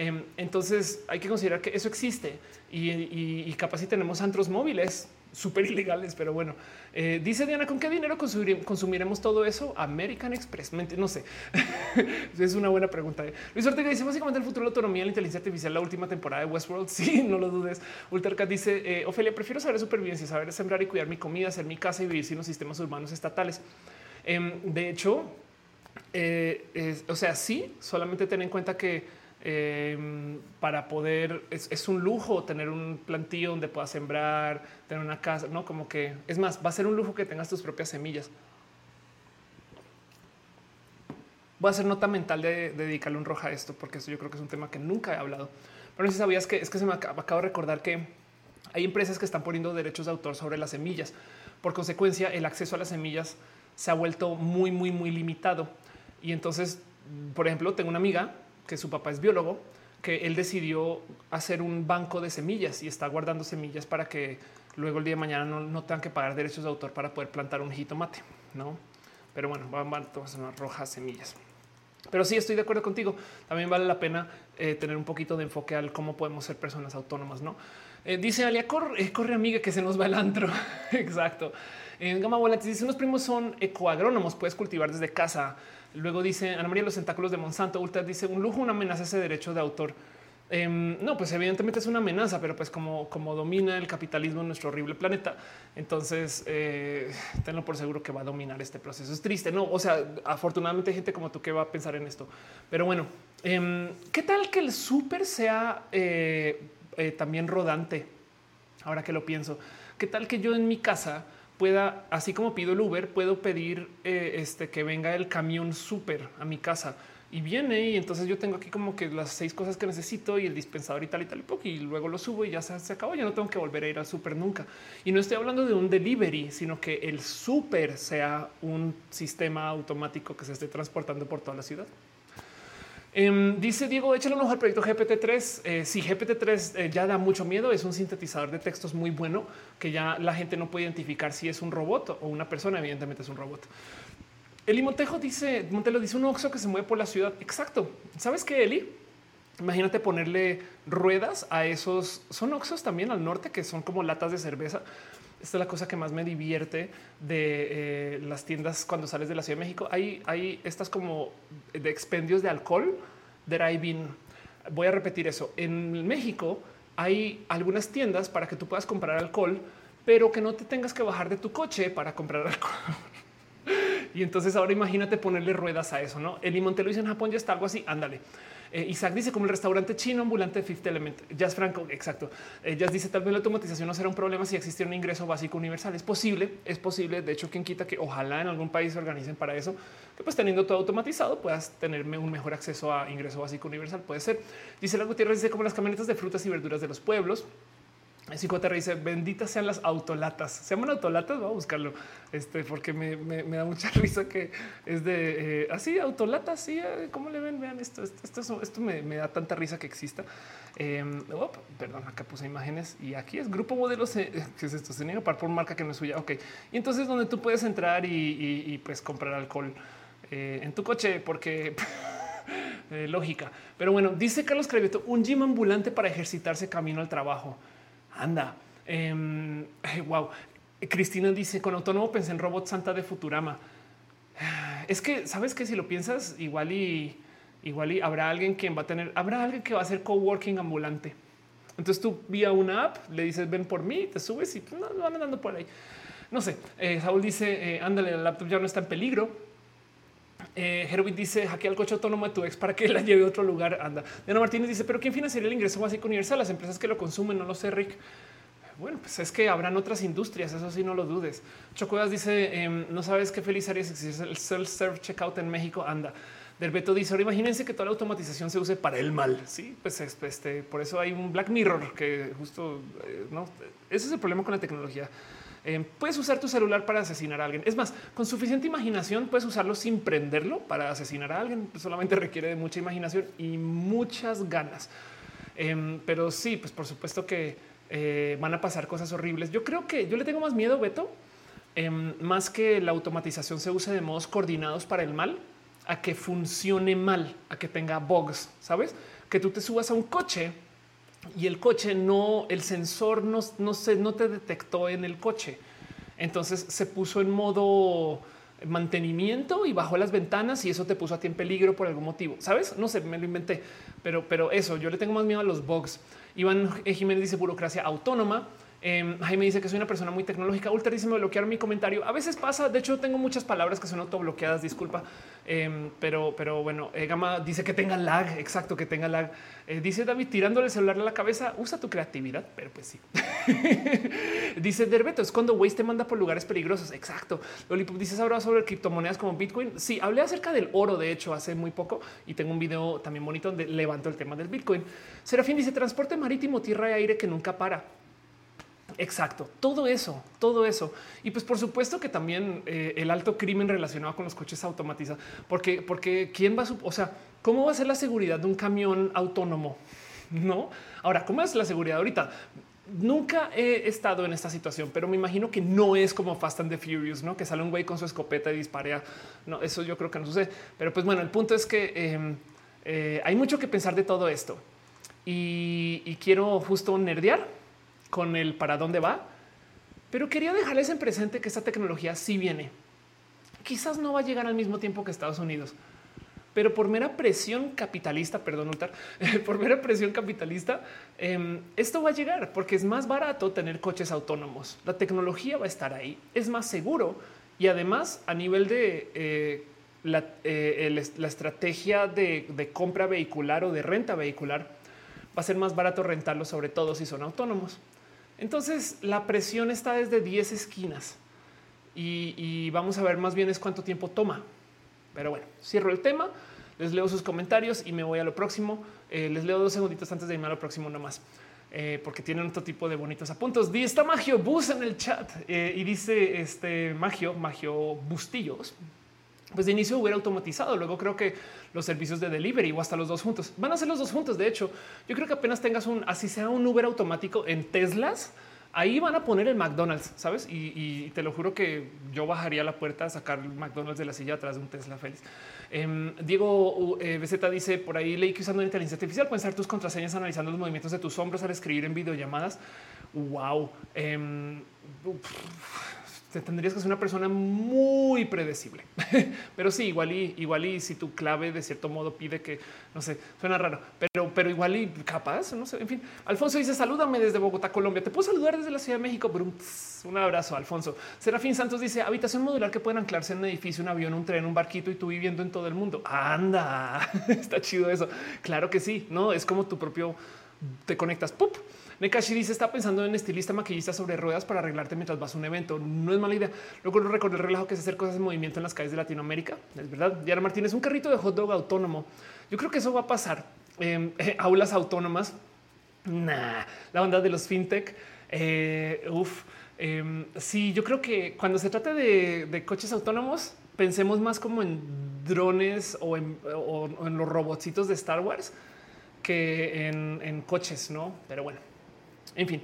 Em, entonces hay que considerar que eso existe y, capaz si tenemos antros móviles súper ilegales, pero bueno, eh, dice Diana, ¿con qué dinero consumiremos todo eso? American Express, no sé, es una buena pregunta. ¿eh? Luis Ortega dice básicamente el futuro de la autonomía, la inteligencia artificial, la última temporada de Westworld, sí, no lo dudes. Ultercat dice, eh, Ofelia, prefiero saber supervivencia, saber sembrar y cuidar mi comida, hacer mi casa y vivir sin los sistemas urbanos estatales. Em, de hecho, o sea, sí, solamente ten en cuenta que Em, para poder, es, un lujo tener un plantío donde puedas sembrar, tener una casa, no como que es más, va a ser un lujo que tengas tus propias semillas. Voy a hacer nota mental de, dedicarle un roja a esto, porque eso yo creo que es un tema que nunca he hablado. Pero si sabías que es que se me acaba, acabo de recordar que hay empresas que están poniendo derechos de autor sobre las semillas. Por consecuencia, el acceso a las semillas se ha vuelto muy, muy, muy limitado. Y entonces, por ejemplo, tengo una amiga que su papá es biólogo, que él decidió hacer un banco de semillas y está guardando semillas para que luego el día de mañana no, tengan que pagar derechos de autor para poder plantar un jitomate, ¿no? Pero bueno, van, a tomar unas rojas semillas. Pero sí estoy de acuerdo contigo. También vale la pena eh, tener un poquito de enfoque al cómo podemos ser personas autónomas, ¿no? Eh, dice Alia, corre, eh, corre amiga que se nos va el antro. Exacto. En Gama Volantes dice, unos primos son ecoagrónomos, puedes cultivar desde casa. Luego dice Ana María, los tentáculos de Monsanto. Ultra dice un lujo, una amenaza ese derecho de autor. Em, no, pues evidentemente es una amenaza, pero pues como, como domina el capitalismo en nuestro horrible planeta, entonces eh, tenlo por seguro que va a dominar este proceso. Es triste, no? O sea, afortunadamente hay gente como tú que va a pensar en esto. Pero bueno, em, ¿qué tal que el súper sea eh, eh, también rodante? Ahora que lo pienso, ¿qué tal que yo en mi casa pueda, así como pido el Uber, puedo pedir este que venga el camión súper a mi casa? y viene y entonces yo tengo aquí como que las seis cosas que necesito y el dispensador y tal y tal y, y luego lo subo y ya se, se, acabó. Ya no tengo que volver a ir al súper nunca. Y no estoy hablando de un delivery, sino que el súper sea un sistema automático que se esté transportando por toda la ciudad. Um, dice Diego, échale un ojo al proyecto GPT-3. Eh, si GPT-3 eh, ya da mucho miedo, es un sintetizador de textos muy bueno que ya la gente no puede identificar si es un robot o una persona. Evidentemente es un robot. Eli Montejo dice, Montelo dice un oxo que se mueve por la ciudad. Exacto. ¿Sabes qué, Eli? Imagínate ponerle ruedas a esos. Son oxos también al norte que son como latas de cerveza. Esta es la cosa que más me divierte de eh, las tiendas cuando sales de la Ciudad de México. Hay, hay estas como de expendios de alcohol, driving. Voy a repetir eso. En México hay algunas tiendas para que tú puedas comprar alcohol, pero que no te tengas que bajar de tu coche para comprar alcohol. Y entonces ahora imagínate ponerle ruedas a eso, ¿no? El limonte lo dice en Japón, ya está algo así, ándale. Eh, Isaac dice como el restaurante chino ambulante Fifth Element. Jazz Franco, exacto. Eh, Jazz dice tal vez la automatización no será un problema si existiera un ingreso básico universal. Es posible, es posible. De hecho, quien quita que ojalá en algún país se organicen para eso, que pues teniendo todo automatizado puedas tenerme un mejor acceso a ingreso básico universal. Puede ser. Dice la Gutiérrez, dice como las camionetas de frutas y verduras de los pueblos. Psicoterra dice benditas sean las autolatas. Se llaman autolatas. Voy a buscarlo este, porque me, da mucha risa que es de eh, así autolatas. Sí, eh, cómo le ven? Vean esto. Esto, esto, me, da tanta risa que exista. Em, perdón, acá puse imágenes y aquí es grupo modelos. Eh, que es esto? Se niega par por marca que no es suya. Ok, y entonces donde tú puedes entrar y, pues comprar alcohol en tu coche porque lógica. Pero bueno, dice Carlos Creveto, un gym ambulante para ejercitarse camino al trabajo. Anda. wow. Cristina dice con autónomo pensé en robot Santa de Futurama. Es que sabes que si lo piensas, igual y igual y habrá alguien quien va a tener, habrá alguien que va a hacer coworking ambulante. Entonces tú vía una app, le dices ven por mí, te subes y no, van andando por ahí. No sé. Eh, Saúl dice eh, ándale, el laptop ya no está en peligro. Eh, Herbert dice hackea el coche autónomo de tu ex para que la lleve a otro lugar. Anda. Diana Martínez dice, pero ¿quién financiaría el ingreso básico universal? Las empresas que lo consumen, no lo sé, Rick. Bueno, pues es que habrán otras industrias, eso sí, no lo dudes. Chocuedas dice, em, no sabes qué feliz haría si el self-serve checkout en México. Anda. Derbeto dice, ahora imagínense que toda la automatización se use para el mal. Sí, pues este, por eso hay un Black Mirror que justo, eh, no, ese es el problema con la tecnología eh, puedes usar tu celular para asesinar a alguien. Es más, con suficiente imaginación puedes usarlo sin prenderlo para asesinar a alguien. Solamente requiere de mucha imaginación y muchas ganas. Em, pero sí, pues por supuesto que eh, van a pasar cosas horribles. Yo creo que yo le tengo más miedo, Beto, em, más que la automatización se use de modos coordinados para el mal, a que funcione mal, a que tenga bugs, sabes? Que tú te subas a un coche y el coche no, el sensor no, no, se, no te detectó en el coche. Entonces se puso en modo mantenimiento y bajó las ventanas y eso te puso a ti en peligro por algún motivo. Sabes? No sé, me lo inventé, pero, pero eso yo le tengo más miedo a los bugs. Iván Jiménez dice burocracia autónoma. Jaime dice que soy una persona muy tecnológica. Ultra dice me bloquearon mi comentario. A veces pasa. De hecho, tengo muchas palabras que son autobloqueadas. Disculpa, em, pero, bueno, eh, Gama dice que tenga lag. Exacto, que tenga lag. Eh, dice David tirándole el celular a la cabeza. Usa tu creatividad, pero pues sí. dice Derbeto es cuando Waze te manda por lugares peligrosos. Exacto. Lollipop dice ahora sobre criptomonedas como Bitcoin. Sí, hablé acerca del oro, de hecho, hace muy poco y tengo un video también bonito donde levanto el tema del Bitcoin. Serafín dice transporte marítimo, tierra y aire que nunca para. Exacto, todo eso, todo eso. Y pues por supuesto que también eh, el alto crimen relacionado con los coches automatizados, porque, porque quién va a, o sea, cómo va a ser la seguridad de un camión autónomo? No. Ahora, ¿cómo es la seguridad ahorita? Nunca he estado en esta situación, pero me imagino que no es como Fast and the Furious, no que sale un güey con su escopeta y disparea. No, eso yo creo que no sucede. Pero pues bueno, el punto es que em, eh, hay mucho que pensar de todo esto y, y quiero justo nerdear con el para dónde va, pero quería dejarles en presente que esta tecnología sí viene. Quizás no va a llegar al mismo tiempo que Estados Unidos, pero por mera presión capitalista, perdón, Ultar, por mera presión capitalista, em, esto va a llegar porque es más barato tener coches autónomos. La tecnología va a estar ahí, es más seguro y además a nivel de eh, eh, la, estrategia de, compra vehicular o de renta vehicular va a ser más barato rentarlo, sobre todo si son autónomos. Entonces la presión está desde 10 esquinas y vamos a ver más bien es cuánto tiempo toma. Pero bueno, cierro el tema, les leo sus comentarios y me voy a lo próximo. Eh, les leo dos segunditos antes de irme a lo próximo nomás. Eh, porque tienen otro tipo de bonitos apuntos. Di está Magio Bus en el chat eh, y dice este Magio, Magio Bustillos. Pues de inicio hubiera automatizado. Luego creo que los servicios de delivery o hasta los dos juntos van a ser los dos juntos. De hecho, yo creo que apenas tengas un así sea un Uber automático en Teslas, ahí van a poner el McDonald's, sabes? Y, te lo juro que yo bajaría la puerta a sacar el McDonald's de la silla atrás de un Tesla feliz. Em, Diego eh, BZ dice por ahí leí que usando inteligencia artificial pueden ser tus contraseñas analizando los movimientos de tus hombros al escribir en videollamadas. Wow. Em, te tendrías que ser una persona muy predecible. pero sí, igual y igual y si tu clave de cierto modo pide que no sé, suena raro, pero, pero igual y capaz, no sé. En fin, Alfonso dice salúdame desde Bogotá, Colombia. Te puedo saludar desde la Ciudad de México, pero un, abrazo, Alfonso. Serafín Santos dice habitación modular que pueden anclarse en un edificio, un avión, un tren, un barquito y tú viviendo en todo el mundo. Anda, está chido eso. Claro que sí, no es como tu propio te conectas. ¡pup! Nekashi dice está pensando en estilista maquillista sobre ruedas para arreglarte mientras vas a un evento. No es mala idea. Luego recuerdo el relajo que es hacer cosas en movimiento en las calles de Latinoamérica. Es verdad. Diana Martínez, un carrito de hot dog autónomo. Yo creo que eso va a pasar. Em, aulas autónomas. Nah, la banda de los fintech. Eh, uf. Em, sí, yo creo que cuando se trata de, coches autónomos, pensemos más como en drones o en, los robotcitos de Star Wars que en coches, no? Pero bueno, en fin,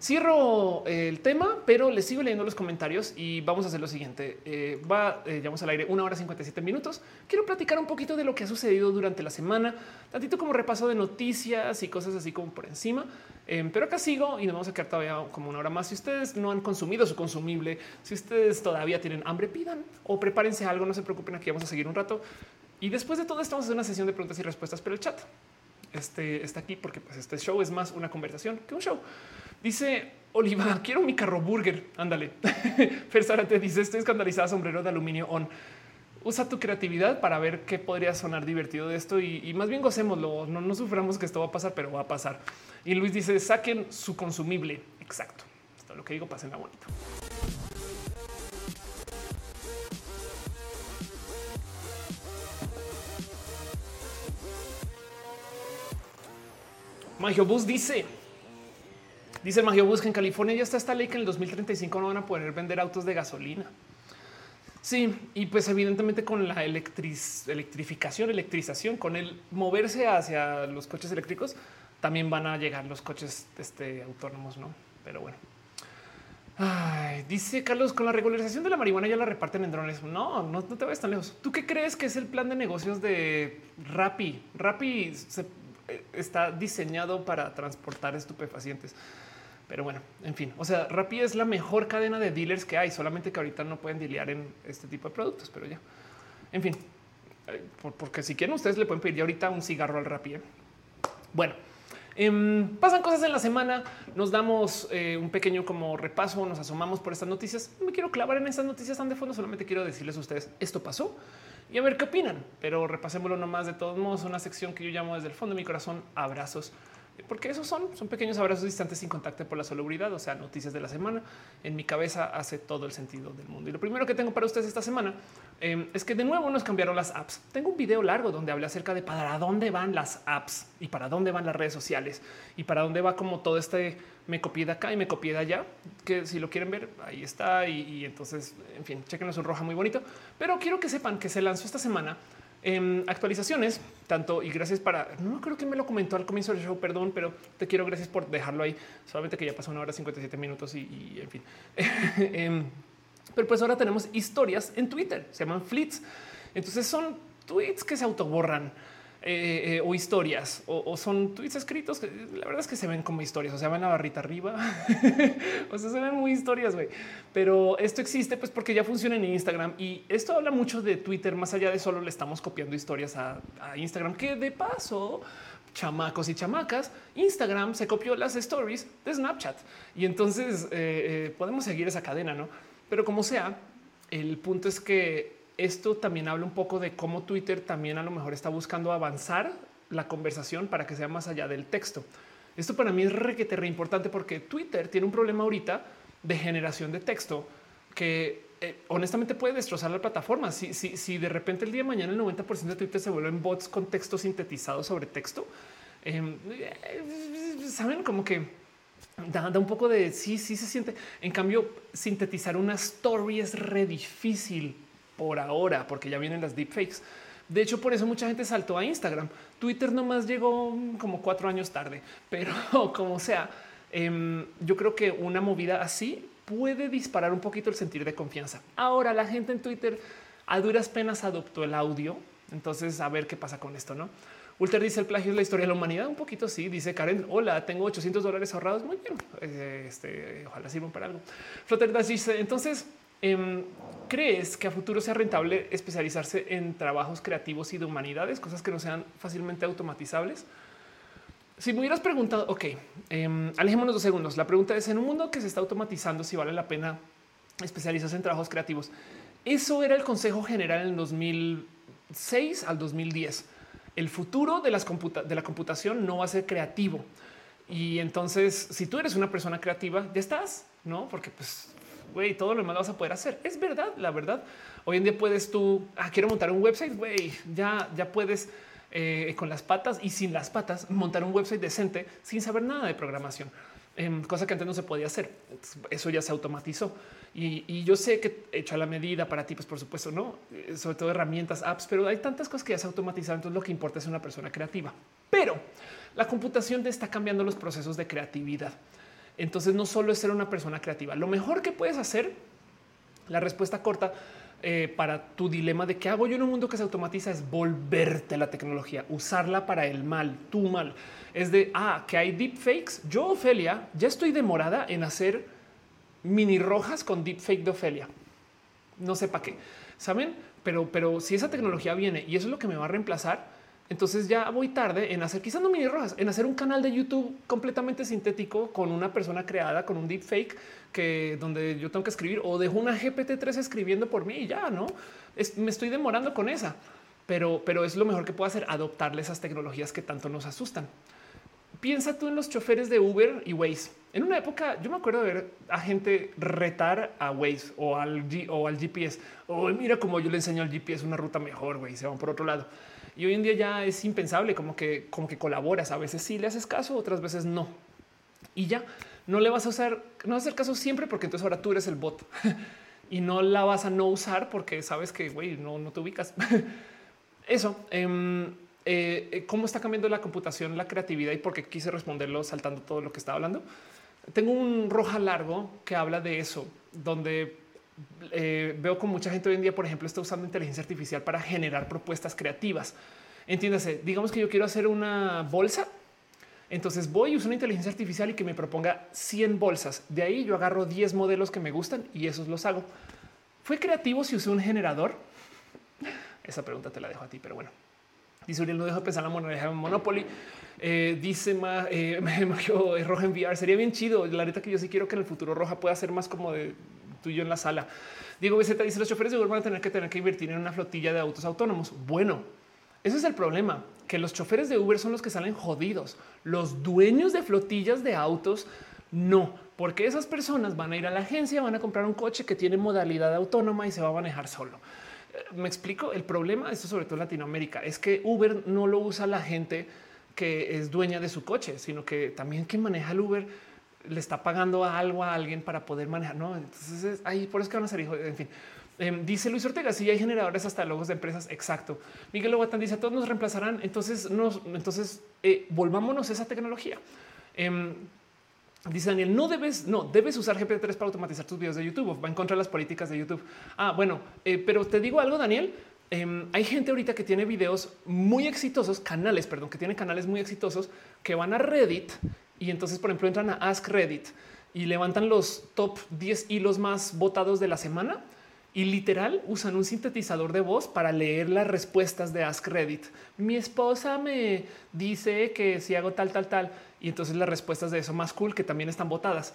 cierro el tema, pero les sigo leyendo los comentarios y vamos a hacer lo siguiente. Eh, va, eh, llevamos al aire una hora 57 minutos. Quiero platicar un poquito de lo que ha sucedido durante la semana, tantito como repaso de noticias y cosas así como por encima. Eh, pero acá sigo y nos vamos a quedar todavía como una hora más. Si ustedes no han consumido su consumible, si ustedes todavía tienen hambre, pidan o prepárense algo. No se preocupen, aquí vamos a seguir un rato. Y después de todo, estamos en una sesión de preguntas y respuestas, pero el chat este, está aquí porque pues, este show es más una conversación que un show. Dice Oliva, quiero mi carro burger. Ándale. Fer te dice, estoy escandalizada, sombrero de aluminio on. Usa tu creatividad para ver qué podría sonar divertido de esto y, más bien gocémoslo. No, no suframos que esto va a pasar, pero va a pasar. Y Luis dice, saquen su consumible. Exacto. Esto lo que digo, pasen la bonito. Magiobus dice, dice Magiobus que en California ya está esta ley que en el 2035 no van a poder vender autos de gasolina. Sí, y pues evidentemente con la electrificación, electrización, con el moverse hacia los coches eléctricos, también van a llegar los coches este, autónomos, ¿no? Pero bueno. dice Carlos, con la regularización de la marihuana ya la reparten en drones. No, no, te vayas tan lejos. ¿Tú qué crees que es el plan de negocios de Rappi? Rappi se está diseñado para transportar estupefacientes. Pero bueno, en fin, o sea, Rappi es la mejor cadena de dealers que hay, solamente que ahorita no pueden dilear en este tipo de productos, pero ya. En fin, eh, porque si quieren ustedes le pueden pedir ahorita un cigarro al Rappi. ¿eh? Bueno, em, pasan cosas en la semana, nos damos un pequeño como repaso, nos asomamos por estas noticias. No me quiero clavar en estas noticias tan de fondo, solamente quiero decirles a ustedes, esto pasó y a ver qué opinan. Pero repasémoslo nomás de todos modos, una sección que yo llamo desde el fondo de mi corazón abrazos porque esos son, son pequeños abrazos distantes sin contacto por la salubridad, o sea, noticias de la semana. En mi cabeza hace todo el sentido del mundo. Y lo primero que tengo para ustedes esta semana em, es que de nuevo nos cambiaron las apps. Tengo un video largo donde hablé acerca de para dónde van las apps y para dónde van las redes sociales y para dónde va como todo este me copié de acá y me copié de allá, que si lo quieren ver, ahí está. Y, entonces, en fin, chequen es un roja muy bonito. Pero quiero que sepan que se lanzó esta semana en actualizaciones, tanto y gracias para no creo que me lo comentó al comienzo del show, perdón, pero te quiero gracias por dejarlo ahí. Solamente que ya pasó una hora 57 minutos y, en fin. Em, pero pues ahora tenemos historias en Twitter, se llaman fleets. Entonces son tweets que se autoborran. Eh, o historias o, son tweets escritos que la verdad es que se ven como historias, o sea, ven la barrita arriba, o sea, se ven muy historias, güey. Pero esto existe pues porque ya funciona en Instagram y esto habla mucho de Twitter, más allá de solo le estamos copiando historias a, Instagram, que de paso chamacos y chamacas, Instagram se copió las stories de Snapchat y entonces eh, eh, podemos seguir esa cadena, no? Pero como sea, el punto es que esto también habla un poco de cómo Twitter también a lo mejor está buscando avanzar la conversación para que sea más allá del texto. Esto para mí es requete re importante porque Twitter tiene un problema ahorita de generación de texto que eh, honestamente puede destrozar la plataforma. Si, si, de repente el día de mañana el 90% de Twitter se vuelven bots con texto sintetizado sobre texto, em, eh, saben como que da, un poco de sí, sí se siente. En cambio, sintetizar una story es re difícil por ahora, porque ya vienen las deepfakes. De hecho, por eso mucha gente saltó a Instagram. Twitter nomás llegó como cuatro años tarde, pero como sea, em, yo creo que una movida así puede disparar un poquito el sentir de confianza. Ahora la gente en Twitter a duras penas adoptó el audio. Entonces, a ver qué pasa con esto, no? Ulter dice el plagio es la historia de la humanidad. Un poquito sí. Dice Karen, hola, tengo 800 dólares ahorrados. Muy bien. Eh, este, ojalá sirvan para algo. Flutter dice entonces ¿Crees que a futuro sea rentable especializarse en trabajos creativos y de humanidades, cosas que no sean fácilmente automatizables? Si me hubieras preguntado, ok, eh, alejémonos dos segundos. La pregunta es, en un mundo que se está automatizando, si vale la pena especializarse en trabajos creativos. Eso era el consejo general en 2006 al 2010. El futuro de, las de la computación no va a ser creativo. Y entonces, si tú eres una persona creativa, ya estás, ¿no? Porque pues güey, todo lo demás lo vas a poder hacer. Es verdad, la verdad. Hoy en día puedes tú, ah, quiero montar un website, güey, ya, ya puedes eh, con las patas y sin las patas montar un website decente sin saber nada de programación. Em, cosa que antes no se podía hacer. Eso ya se automatizó. Y, yo sé que he hecho a la medida para ti, pues por supuesto, no, eh, sobre todo herramientas, apps, pero hay tantas cosas que ya se automatizaron. Entonces lo que importa es una persona creativa. Pero la computación está cambiando los procesos de creatividad. Entonces no solo es ser una persona creativa. Lo mejor que puedes hacer, la respuesta corta eh, para tu dilema de qué hago yo en un mundo que se automatiza es volverte la tecnología, usarla para el mal, tu mal. Es de, ah, que hay deepfakes. Yo, Ofelia, ya estoy demorada en hacer mini rojas con deepfake de Ofelia. No sé para qué, ¿saben? Pero, pero si esa tecnología viene y eso es lo que me va a reemplazar, entonces ya voy tarde en hacer quizás no mini rojas, en hacer un canal de YouTube completamente sintético con una persona creada con un deep fake que donde yo tengo que escribir o dejo una GPT-3 escribiendo por mí y ya no me estoy demorando con esa, pero, pero es lo mejor que puedo hacer, adoptarle esas tecnologías que tanto nos asustan. Piensa tú en los choferes de Uber y Waze. En una época yo me acuerdo de ver a gente retar a Waze o al, o al GPS. O mira como yo le enseño al GPS una ruta mejor, güey, se van por otro lado. Y hoy en día ya es impensable, como que, como que colaboras. A veces sí le haces caso, otras veces no. Y ya no le vas a usar, no vas a hacer caso siempre porque entonces ahora tú eres el bot y no la vas a no usar porque sabes que güey, no, no te ubicas. Eso. Em, eh, eh, cómo está cambiando la computación, la creatividad y por qué quise responderlo saltando todo lo que estaba hablando. Tengo un roja largo que habla de eso, donde eh, veo con mucha gente hoy en día, por ejemplo, está usando inteligencia artificial para generar propuestas creativas. Entiéndase, digamos que yo quiero hacer una bolsa. Entonces voy y uso una inteligencia artificial y que me proponga 100 bolsas. De ahí yo agarro 10 modelos que me gustan y esos los hago. ¿Fue creativo si usé un generador? Esa pregunta te la dejo a ti, pero bueno. Dice Uriel, no dejo de pensar en la moneda Monopoly. Eh, dice más, eh, me Roja en VR. Sería bien chido. La neta que yo sí quiero que en el futuro Roja pueda ser más como de tú y yo en la sala. Diego BZ dice los choferes de Uber van a tener que tener que invertir en una flotilla de autos autónomos. Bueno, ese es el problema, que los choferes de Uber son los que salen jodidos. Los dueños de flotillas de autos no, porque esas personas van a ir a la agencia, van a comprar un coche que tiene modalidad autónoma y se va a manejar solo. Eh, me explico. El problema, esto sobre todo en Latinoamérica, es que Uber no lo usa la gente que es dueña de su coche, sino que también quien maneja el Uber le está pagando algo a alguien para poder manejar. No, entonces ahí por eso que van a ser hijos. En fin, em, dice Luis Ortega: Si hay generadores hasta logos de empresas. Exacto. Miguel Lobatán dice: Todos nos reemplazarán. Entonces, nos, entonces eh, volvámonos a esa tecnología. Em, dice Daniel, no debes, no debes usar GPT-3 para automatizar tus videos de YouTube. Va en contra de las políticas de YouTube. Ah, bueno, eh, pero te digo algo, Daniel. em, hay gente ahorita que tiene videos muy exitosos, canales, perdón, que tiene canales muy exitosos que van a Reddit y entonces, por ejemplo, entran a Ask Reddit y levantan los top 10 hilos más votados de la semana y literal usan un sintetizador de voz para leer las respuestas de Ask Reddit. Mi esposa me dice que si hago tal, tal, tal, y entonces las respuestas de eso más cool que también están votadas.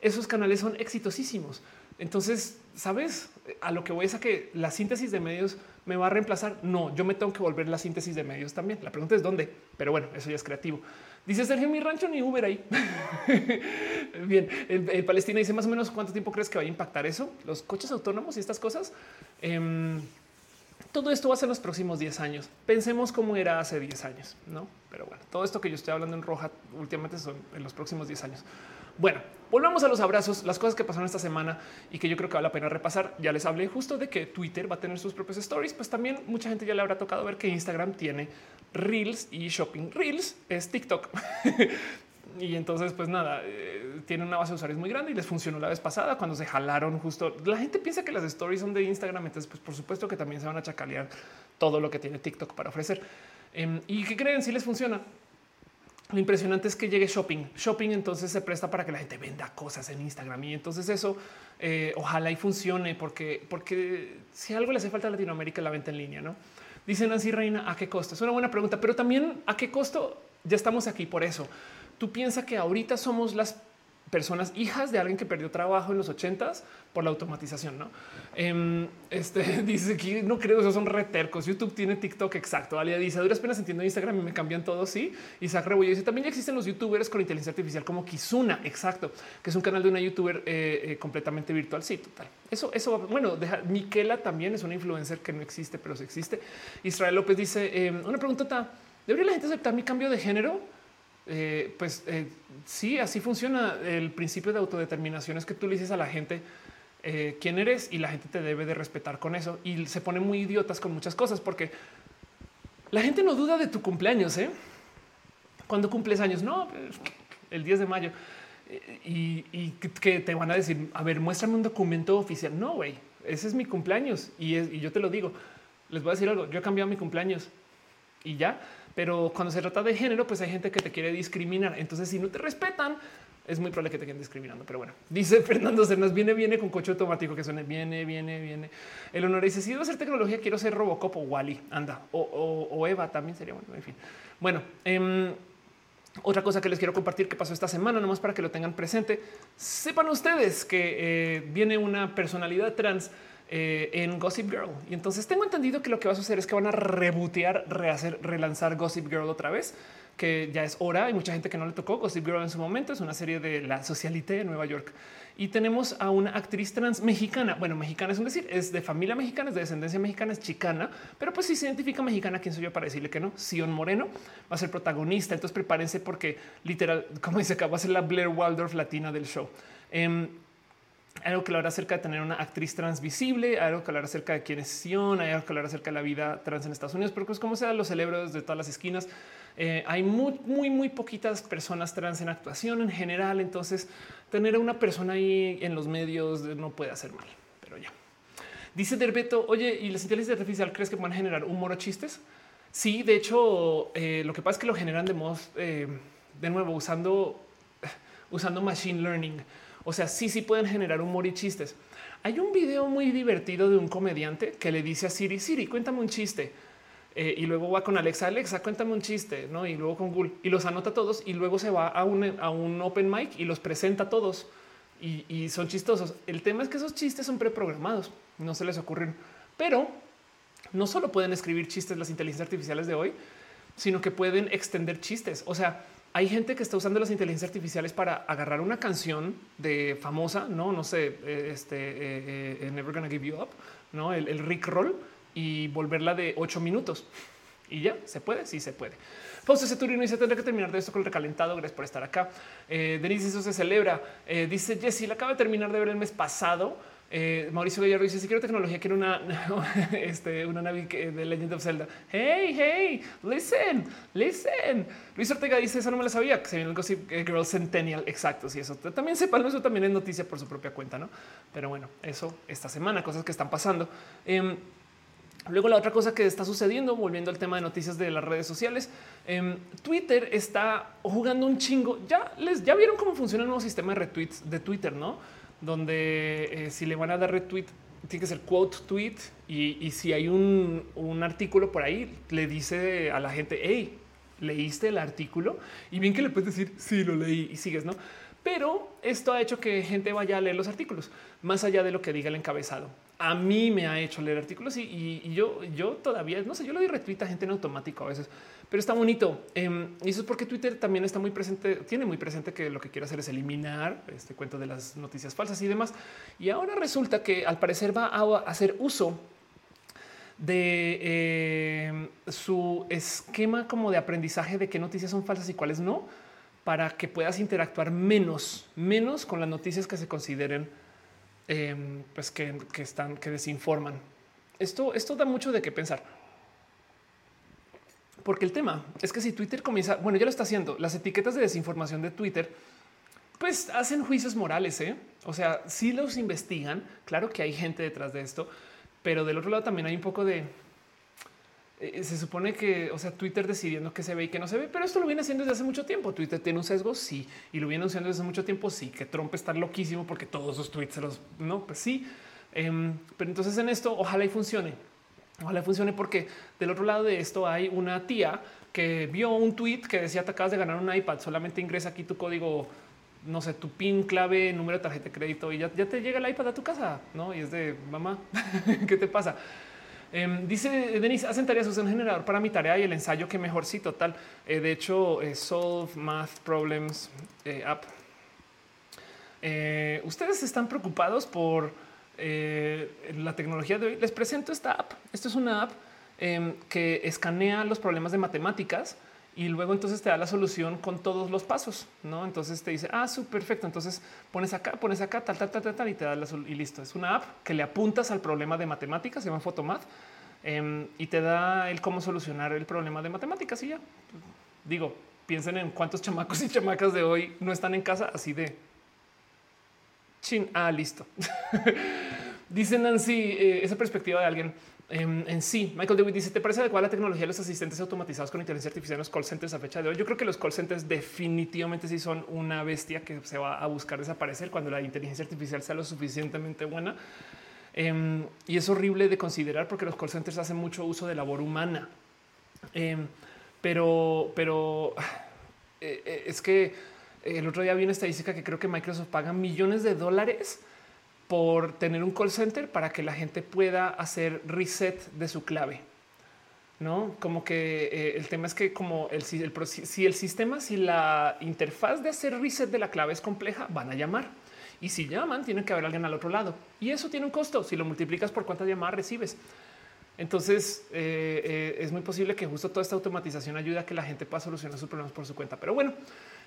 Esos canales son exitosísimos. Entonces, sabes a lo que voy es a que la síntesis de medios me va a reemplazar. No, yo me tengo que volver la síntesis de medios también. La pregunta es dónde, pero bueno, eso ya es creativo. Dice Sergio, mi rancho ni Uber ahí. Bien, el, Palestina dice más o menos cuánto tiempo crees que va a impactar eso, los coches autónomos y estas cosas. Em, todo esto va a ser en los próximos 10 años. Pensemos cómo era hace 10 años, no? Pero bueno, todo esto que yo estoy hablando en roja últimamente son en los próximos 10 años. Bueno, volvamos a los abrazos, las cosas que pasaron esta semana y que yo creo que vale la pena repasar. Ya les hablé justo de que Twitter va a tener sus propios stories, pues también mucha gente ya le habrá tocado ver que Instagram tiene Reels y Shopping Reels es TikTok. y entonces, pues nada, eh, tiene una base de usuarios muy grande y les funcionó la vez pasada cuando se jalaron justo. La gente piensa que las stories son de Instagram, entonces, pues por supuesto que también se van a chacalear todo lo que tiene TikTok para ofrecer. Em, y que creen si les funciona. Lo impresionante es que llegue shopping. Shopping entonces se presta para que la gente venda cosas en Instagram y entonces eso eh, ojalá y funcione porque, porque si algo le hace falta a Latinoamérica la venta en línea, no? Dice Nancy Reina, ¿a qué costo? Es una buena pregunta, pero también a qué costo ya estamos aquí por eso. Tú piensas que ahorita somos las personas hijas de alguien que perdió trabajo en los ochentas por la automatización. No em, este dice que no creo, esos son retercos. YouTube tiene TikTok exacto. Alia dice duras penas entiendo Instagram y me cambian todo. Sí, Isaac Rebollo dice también ya existen los youtubers con inteligencia artificial como Kizuna. Exacto, que es un canal de una youtuber eh, eh, completamente virtual. Sí, total. Eso, eso, bueno, deja, Miquela también es una influencer que no existe, pero sí existe. Israel López dice em, una pregunta: ¿debería la gente aceptar mi cambio de género? Eh, pues eh, sí, así funciona el principio de autodeterminación. Es que tú le dices a la gente eh, quién eres y la gente te debe de respetar con eso. Y se pone muy idiotas con muchas cosas porque la gente no duda de tu cumpleaños. ¿eh? Cuando cumples años, no, pues, el 10 de mayo. Y, que te van a decir, a ver, muéstrame un documento oficial. No, güey, ese es mi cumpleaños y, y yo te lo digo. Les voy a decir algo. Yo he cambiado mi cumpleaños y ya pero cuando se trata de género, pues hay gente que te quiere discriminar. Entonces, si no te respetan, es muy probable que te queden discriminando. Pero bueno, dice Fernando Cernas, viene, viene con coche automático que suene, viene, viene, viene. El honor dice, si debo hacer tecnología, quiero ser Robocop o Wally, anda, o, Eva también sería bueno, en fin. Bueno, em, otra cosa que les quiero compartir que pasó esta semana, nomás para que lo tengan presente. Sepan ustedes que eh, viene una personalidad trans eh, en Gossip Girl. Y entonces tengo entendido que lo que va a suceder es que van a rebotear, rehacer, relanzar Gossip Girl otra vez, que ya es hora. Hay mucha gente que no le tocó Gossip Girl en su momento. Es una serie de la socialité de Nueva York. Y tenemos a una actriz trans mexicana. Bueno, mexicana es un decir, es de familia mexicana, es de descendencia mexicana, es chicana, pero pues si se identifica mexicana, ¿quién soy yo para decirle que no? Sion Moreno va a ser protagonista. Entonces prepárense porque literal, como dice acá, va a ser la Blair Waldorf latina del show. Em, algo que hablar acerca de tener una actriz transvisible, algo que hablar acerca de quién es Sion, hay algo que hablar acerca de la vida trans en Estados Unidos, pero pues como sea, los celebro desde todas las esquinas. Eh, hay muy, muy, muy poquitas personas trans en actuación en general. Entonces, tener a una persona ahí en los medios no puede hacer mal, pero ya. Dice Derbeto, oye, ¿y las inteligencias artificiales crees que a generar humor o chistes? Sí, de hecho, eh, lo que pasa es que lo generan de eh, de nuevo, usando, usando machine learning. O sea, sí, sí pueden generar humor y chistes. Hay un video muy divertido de un comediante que le dice a Siri, Siri, cuéntame un chiste. Eh, y luego va con Alexa, Alexa, cuéntame un chiste, ¿no? Y luego con Google y los anota todos y luego se va a un, a un open mic y los presenta todos y, y, son chistosos. El tema es que esos chistes son preprogramados, no se les ocurren, pero no solo pueden escribir chistes las inteligencias artificiales de hoy, sino que pueden extender chistes. O sea, hay gente que está usando las inteligencias artificiales para agarrar una canción de famosa, no, no sé, eh, este eh, eh, Never Gonna Give You Up, no el, Rick Roll y volverla de ocho minutos y ya se puede. Sí, se puede. Fausto Ceturino dice tendré que terminar de esto con el recalentado. Gracias por estar acá. Denise, eso se celebra. dice Jessy, la acaba de terminar de ver el mes pasado. Eh, Mauricio Gallardo dice: Si quiero tecnología, quiero una, este, una nave de Legend of Zelda. Hey, hey, listen, listen. Luis Ortega dice: Eso no me lo sabía, que se viene el Gossip Girl Centennial. Exacto. Si eso también sepan, eso también es noticia por su propia cuenta, no? Pero bueno, eso esta semana, cosas que están pasando. Em, Luego la otra cosa que está sucediendo, volviendo al tema de noticias de las redes sociales, em, Twitter está jugando un chingo. Ya les ya vieron cómo funciona el nuevo sistema de retweets de Twitter, no? Donde eh, si le van a dar retweet tiene que ser quote tweet y, si hay un, un, artículo por ahí le dice a la gente, hey, leíste el artículo y bien que le puedes decir sí lo leí y sigues, no? Pero esto ha hecho que gente vaya a leer los artículos más allá de lo que diga el encabezado. A mí me ha hecho leer artículos y, yo, todavía no sé, yo le doy retweet a gente en automático a veces, pero está bonito. Em, y eso es porque Twitter también está muy presente, tiene muy presente que lo que quiere hacer es eliminar este cuento de las noticias falsas y demás. Y ahora resulta que al parecer va a hacer uso de em, su esquema como de aprendizaje de qué noticias son falsas y cuáles no para que puedas interactuar menos, menos con las noticias que se consideren em, pues que, están, que desinforman. Esto, esto da mucho de qué pensar. Porque el tema es que si Twitter comienza, bueno, ya lo está haciendo, las etiquetas de desinformación de Twitter, pues hacen juicios morales. ¿eh? O sea, si los investigan, claro que hay gente detrás de esto, pero del otro lado también hay un poco de eh, se supone que, o sea, Twitter decidiendo qué se ve y qué no se ve, pero esto lo viene haciendo desde hace mucho tiempo. Twitter tiene un sesgo, sí, y lo viene haciendo desde hace mucho tiempo, sí, que Trump está loquísimo porque todos sus tweets se los, no, pues sí. Em, pero entonces en esto, ojalá y funcione. Ojalá funcione porque del otro lado de esto hay una tía que vio un tweet que decía te acabas de ganar un iPad, solamente ingresa aquí tu código, no sé, tu PIN, clave, número de tarjeta de crédito y ya, ya te llega el iPad a tu casa, ¿no? Y es de mamá, ¿qué te pasa? Em, dice Denise, hacen tareas, usan generador para mi tarea y el ensayo que mejor sí, total. Eh, de hecho, eh, Solve Math Problems eh, App. Ustedes están preocupados por la tecnología de hoy. Les presento esta app. Esto es una app em, que escanea los problemas de matemáticas y luego entonces te da la solución con todos los pasos, ¿no? Entonces te dice, ah, su perfecto. Entonces pones acá, pones acá, tal, tal, tal, tal, y te da la y listo. Es una app que le apuntas al problema de matemáticas, se llama Photomath, em, y te da el cómo solucionar el problema de matemáticas y ya. Digo, piensen en cuántos chamacos y chamacas de hoy no están en casa así de chin. Ah, listo. Dice Nancy, eh, esa perspectiva de alguien en, sí, Michael Dewitt dice: ¿Te parece adecuada la tecnología de los asistentes automatizados con inteligencia artificial en los call centers a fecha de hoy? Yo creo que los call centers definitivamente sí son una bestia que se va a buscar desaparecer cuando la inteligencia artificial sea lo suficientemente buena. Em, y es horrible de considerar porque los call centers hacen mucho uso de labor humana. Em, pero, pero eh, eh, es que el otro día vi una estadística que creo que Microsoft paga millones de dólares por tener un call center para que la gente pueda hacer reset de su clave. No como que eh, el tema es que como el, si el sistema, si la interfaz de hacer reset de la clave es compleja, van a llamar. Y si llaman, tiene que haber alguien al otro lado. Y eso tiene un costo. Si lo multiplicas por cuántas llamadas recibes. Entonces eh, eh, es muy posible que justo toda esta automatización ayude a que la gente pueda solucionar sus problemas por su cuenta. Pero bueno,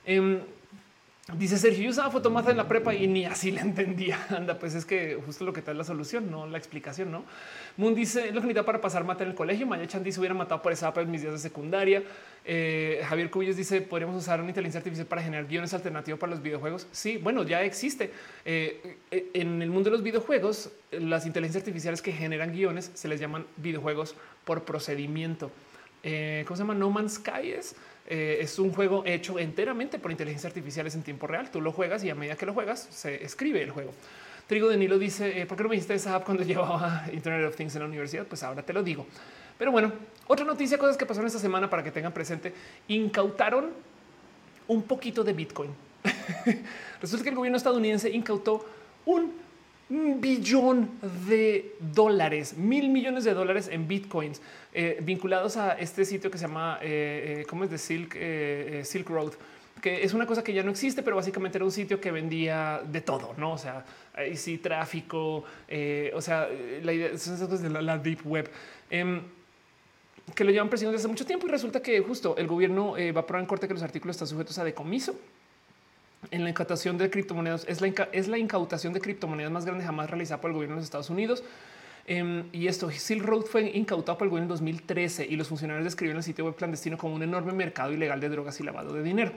em, Dice Sergio, yo usaba fotomata en la prepa y ni así la entendía. Anda, pues es que justo lo que está es la solución, no la explicación, ¿no? Moon dice, lo que necesita para pasar mata en el colegio. Maya Chan dice, hubiera matado por esa en mis días de secundaria. Eh, Javier Cubillos dice, podríamos usar una inteligencia artificial para generar guiones alternativos para los videojuegos. Sí, bueno, ya existe. Eh, eh, en el mundo de los videojuegos, las inteligencias artificiales que generan guiones se les llaman videojuegos por procedimiento. ¿Cómo se llama? No Man's Sky es eh, es un juego hecho enteramente por inteligencia artificial en tiempo real. Tú lo juegas y a medida que lo juegas se escribe el juego. Trigo de Nilo dice, eh, ¿por qué no me dijiste esa app cuando llevaba Internet of Things en la universidad? Pues ahora te lo digo. Pero bueno, otra noticia, cosas que pasaron esta semana para que tengan presente. Incautaron un poquito de Bitcoin. Resulta que el gobierno estadounidense incautó un un billón de dólares, mil millones de dólares en bitcoins eh, vinculados a este sitio que se llama, eh, eh, ¿cómo es de Silk, Road? que es una cosa que ya no existe, pero básicamente era un sitio que vendía de todo, no? O sea, ahí sí, tráfico, o sea, la idea de la, deep web em, que lo llevan persiguiendo desde hace mucho tiempo y resulta que justo el gobierno va a probar en corte que los artículos están sujetos a decomiso en la incautación de criptomonedas. Es la, es la incautación de criptomonedas más grande jamás realizada por el gobierno de los Estados Unidos. Em, y esto, Silk Road fue incautado por el gobierno en 2013 y los funcionarios describieron el sitio web clandestino como un enorme mercado ilegal de drogas y lavado de dinero.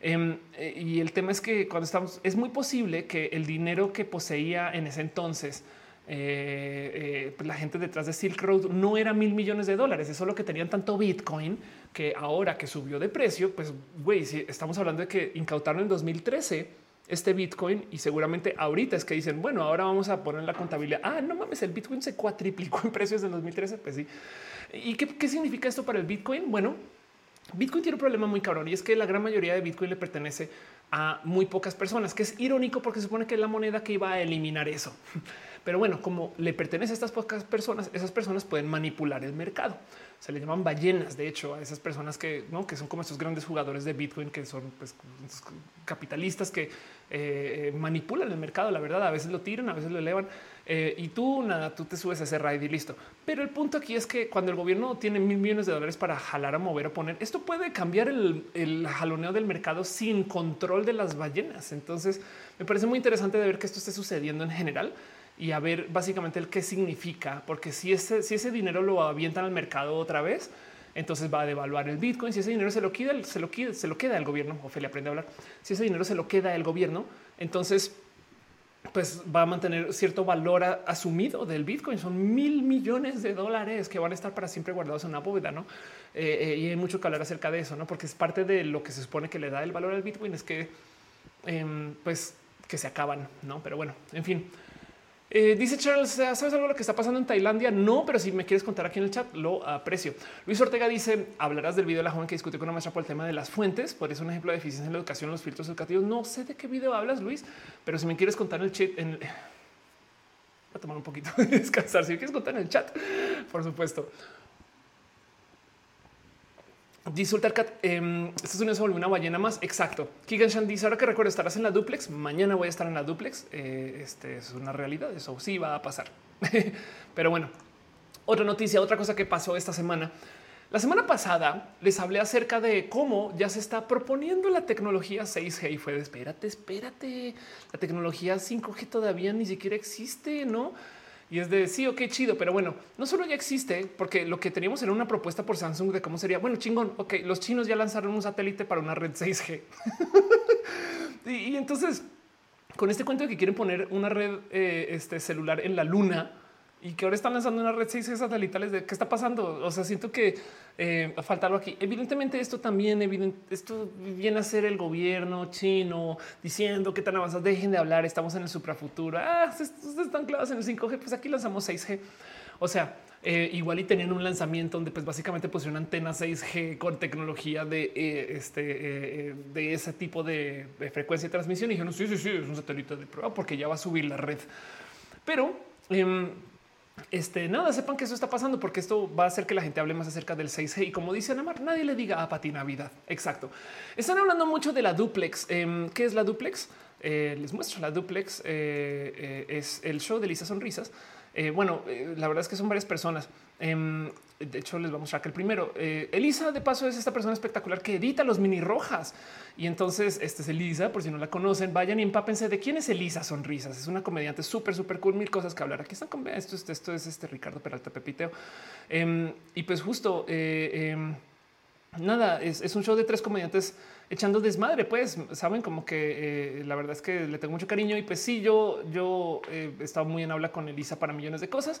Em, eh, y el tema es que cuando estamos, es muy posible que el dinero que poseía en ese entonces pues la gente detrás de Silk Road no era mil millones de dólares, es solo que tenían tanto Bitcoin que ahora que subió de precio, pues güey, si estamos hablando de que incautaron en 2013 este Bitcoin y seguramente ahorita es que dicen, bueno, ahora vamos a poner la contabilidad. Ah, no mames, el Bitcoin se cuatriplicó en precios en 2013. Pues sí. ¿Y qué, qué significa esto para el Bitcoin? Bueno, Bitcoin tiene un problema muy cabrón y es que la gran mayoría de Bitcoin le pertenece a muy pocas personas, que es irónico porque se supone que es la moneda que iba a eliminar eso. Pero bueno, como le pertenece a estas pocas personas, esas personas pueden manipular el mercado. Se le llaman ballenas, de hecho, a esas personas que, ¿no? que son como estos grandes jugadores de Bitcoin, que son pues, capitalistas que eh, manipulan el mercado. La verdad, a veces lo tiran, a veces lo elevan eh, y tú nada, tú te subes a ese raid y listo. Pero el punto aquí es que cuando el gobierno tiene mil millones de dólares para jalar a mover o poner, esto puede cambiar el, el jaloneo del mercado sin control de las ballenas. Entonces me parece muy interesante de ver que esto esté sucediendo en general y a ver básicamente el qué significa, porque si ese, si ese dinero lo avientan al mercado otra vez, entonces va a devaluar el Bitcoin. Si ese dinero se lo queda, se lo queda, se lo queda el gobierno. Ophelia aprende a hablar. Si ese dinero se lo queda el gobierno, entonces pues va a mantener cierto valor asumido del Bitcoin. Son mil millones de dólares que van a estar para siempre guardados en una bóveda, ¿no? Eh, eh, y hay mucho que hablar acerca de eso, ¿no? Porque es parte de lo que se supone que le da el valor al Bitcoin, es que, em, pues, que se acaban, ¿no? Pero bueno, en fin. Eh, dice Charles, ¿sabes algo de lo que está pasando en Tailandia? No, pero si me quieres contar aquí en el chat, lo aprecio. Luis Ortega dice, hablarás del video de la joven que discutió con una maestra por el tema de las fuentes. Por eso un ejemplo de eficiencia en la educación, los filtros educativos. No sé de qué video hablas, Luis, pero si me quieres contar en el chat, en... voy a tomar un poquito de descansar. Si me quieres contar en el chat, por supuesto. Dice Ultercat, eh, Estados Unidos se volvió una ballena más. Exacto. Keegan Shan dice, ahora que recuerdo, estarás en la duplex. Mañana voy a estar en la duplex. Eh, este es una realidad. Eso sí va a pasar. Pero bueno, otra noticia, otra cosa que pasó esta semana. La semana pasada les hablé acerca de cómo ya se está proponiendo la tecnología 6G y fue de espérate, espérate. La tecnología 5G todavía ni siquiera existe, no? Y es de sí, ok, chido, pero bueno, no solo ya existe, porque lo que teníamos era una propuesta por Samsung de cómo sería, bueno, chingón, ok, los chinos ya lanzaron un satélite para una red 6G. y, entonces, con este cuento de que quieren poner una red eh, este, celular en la luna, y que ahora están lanzando una red 6 satelitales de qué está pasando. O sea, siento que eh, falta algo aquí. Evidentemente, esto también esto viene a ser el gobierno chino diciendo que tan avanzados dejen de hablar. Estamos en el suprafuturo. Ah, ustedes están clavados en el 5G. Pues aquí lanzamos 6G. O sea, eh, igual y tenían un lanzamiento donde pues básicamente pusieron antena 6G con tecnología de eh, este eh, de ese tipo de, frecuencia de transmisión y dijeron sí, sí, sí, es un satélite de prueba porque ya va a subir la red. Pero em, este nada, sepan que eso está pasando porque esto va a hacer que la gente hable más acerca del 6G. Y como dice Anamar, nadie le diga a Pati Navidad. Exacto. Están hablando mucho de la duplex. Em, ¿Qué es la duplex? Eh, les muestro la duplex. Eh, eh, es el show de Lisa Sonrisas. bueno, la verdad es que son varias personas. Em, de hecho, les vamos a mostrar el primero, Elisa, de paso, es esta persona espectacular que edita los mini rojas. Y entonces, este es Elisa, por si no la conocen, vayan y empápense de quién es Elisa Sonrisas. Es una comediante súper, súper cool, mil cosas que hablar. Aquí están con esto, esto, es este Ricardo Peralta Pepiteo. Em, y pues justo, em, nada, es, un show de tres comediantes echando desmadre, pues saben como que eh, la verdad es que le tengo mucho cariño y pues sí, yo, yo eh, he estado muy en habla con Elisa para millones de cosas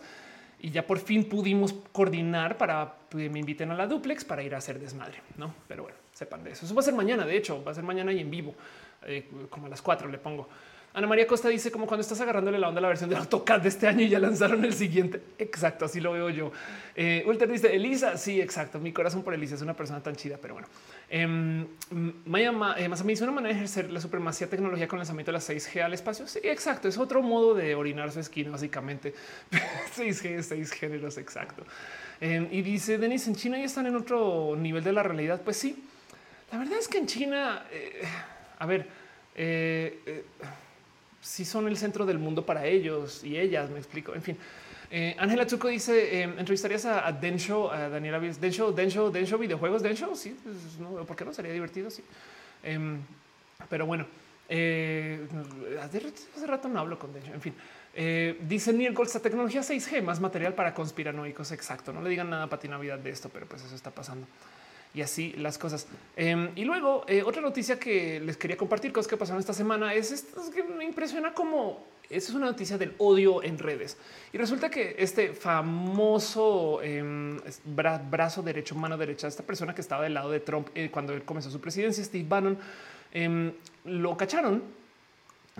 y ya por fin pudimos coordinar para que me inviten a la duplex para ir a hacer desmadre, no? Pero bueno, sepan de eso. Eso va a ser mañana. De hecho, va a ser mañana y en vivo, eh, como a las cuatro le pongo. Ana María Costa dice como cuando estás agarrándole la onda a la versión de AutoCAD de este año y ya lanzaron el siguiente. Exacto, así lo veo yo. Eh, Ulter dice Elisa. Sí, exacto. Mi corazón por Elisa es una persona tan chida, pero bueno. Maya eh, me dice una manera de ejercer la supremacía tecnología con el lanzamiento de la 6G al espacio. Sí, exacto. Es otro modo de orinar su esquina, básicamente. 6G, 6 géneros, exacto. Em, y dice Denis, en China ya están en otro nivel de la realidad. Pues sí, la verdad es que en China, eh, a ver, eh, eh si son el centro del mundo para ellos y ellas, me explico. En fin, eh, Ángela Chuco dice: eh, ¿Entrevistarías a, a, Densho, a Daniela Densho, Densho, Densho, videojuegos? Densho, sí, pues, no, ¿por qué no sería divertido? Sí, eh, pero bueno, eh, hace, rato no hablo con Densho. En fin, eh, dice Neil Gold, esta tecnología 6G, más material para conspiranoicos. Exacto. No le digan nada a Pati Navidad de esto, pero pues eso está pasando y así las cosas. Em, y luego eh, otra noticia que les quería compartir, cosas que pasaron esta semana, es esto que me impresiona como Esa es una noticia del odio en redes. Y resulta que este famoso em, brazo derecho, mano derecha, esta persona que estaba del lado de Trump eh, cuando él comenzó su presidencia, Steve Bannon, em, lo cacharon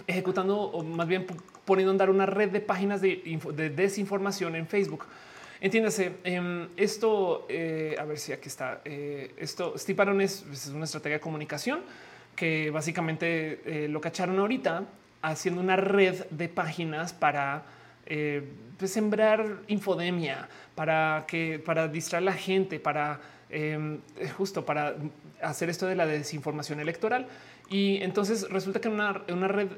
ejecutando o más bien poniendo a andar una red de páginas de, desinformación en Facebook. Entiéndase, em, esto, eh, a ver si aquí está, eh, esto, Steve Bannon es, es, una estrategia de comunicación que básicamente lo cacharon ahorita haciendo una red de páginas para eh, pues, sembrar infodemia, para que para distraer a la gente, para em, justo para hacer esto de la desinformación electoral. Y entonces resulta que una, una red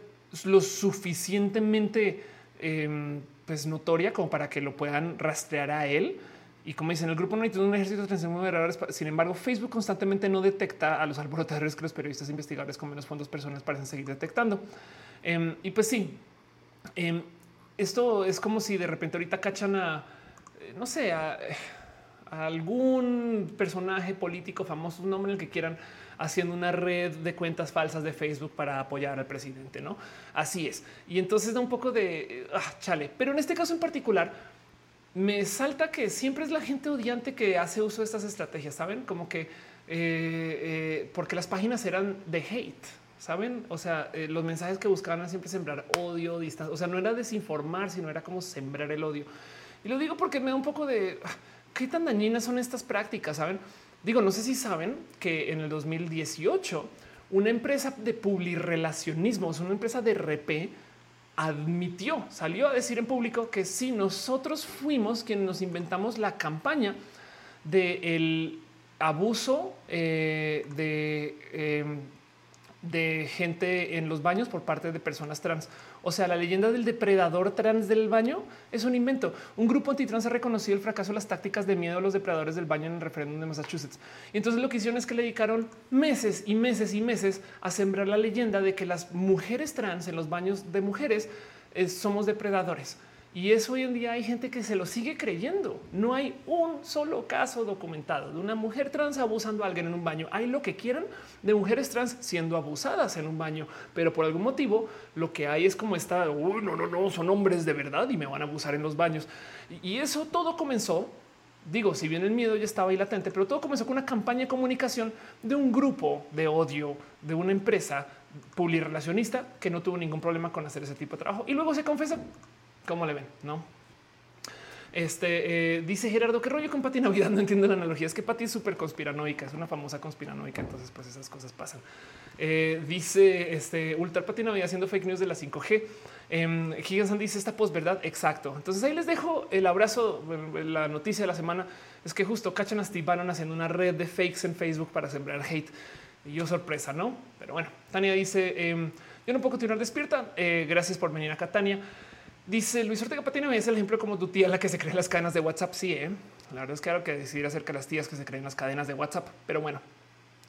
lo suficientemente em, pues notoria como para que lo puedan rastrear a él. Y como dicen, el grupo no tiene un ejército de transmisión de errores. Sin embargo, Facebook constantemente no detecta a los alborotadores que los periodistas investigadores con menos fondos personales parecen seguir detectando. Em, y pues sí, em, esto es como si de repente ahorita cachan a, eh, no sé, a, algún personaje político famoso, un nombre en el que quieran, haciendo una red de cuentas falsas de Facebook para apoyar al presidente, ¿no? Así es. Y entonces da un poco de ah, chale. Pero en este caso en particular, me salta que siempre es la gente odiante que hace uso de estas estrategias, ¿saben? Como que eh, eh, porque las páginas eran de hate, Saben, o sea, eh, los mensajes que buscaban siempre sembrar odio, distancia. O sea, no era desinformar, sino era como sembrar el odio. Y lo digo porque me da un poco de ah, qué tan dañinas son estas prácticas. Saben, digo, no sé si saben que en el 2018 una empresa de publirelacionismo, una empresa de RP, admitió, salió a decir en público que sí, nosotros fuimos quienes nos inventamos la campaña del abuso eh, de em, de gente en los baños por parte de personas trans. O sea, la leyenda del depredador trans del baño es un invento. Un grupo antitrans ha reconocido el fracaso de las tácticas de miedo a los depredadores del baño en el referéndum de Massachusetts. Y entonces lo que hicieron es que le dedicaron meses y meses y meses a sembrar la leyenda de que las mujeres trans en los baños de mujeres eh, somos depredadores. Y eso hoy en día hay gente que se lo sigue creyendo. No hay un solo caso documentado de una mujer trans abusando a alguien en un baño. Hay lo que quieran de mujeres trans siendo abusadas en un baño, pero por algún motivo lo que hay es como esta, no, no, no, son hombres de verdad y me van a abusar en los baños. Y eso todo comenzó digo, si bien el miedo ya estaba ahí latente, pero todo comenzó con una campaña de comunicación de un grupo de odio de una empresa publirelacionista que no tuvo ningún problema con hacer ese tipo de trabajo. Y luego se confesa ¿Cómo le ven? No. Este eh, dice Gerardo, qué rollo con Pati Navidad. No entiendo la analogía. Es que Pati es súper conspiranoica, es una famosa conspiranoica. Entonces, pues esas cosas pasan. Eh, dice este Ultra Pati Navidad haciendo fake news de la 5G. Eh, dice esta verdad. Exacto. Entonces ahí les dejo el abrazo. La noticia de la semana es que justo cachan a Steve Bannon haciendo una red de fakes en Facebook para sembrar hate. Y yo sorpresa, no? Pero bueno, Tania dice: em, Yo no puedo continuar despierta. Eh, gracias por venir acá, Tania. Dice Luis Ortega Patina, es el ejemplo como tu tía la que se cree las cadenas de WhatsApp. Sí, ¿eh? la verdad es que hay que decidir acerca de las tías que se creen las cadenas de WhatsApp, pero bueno,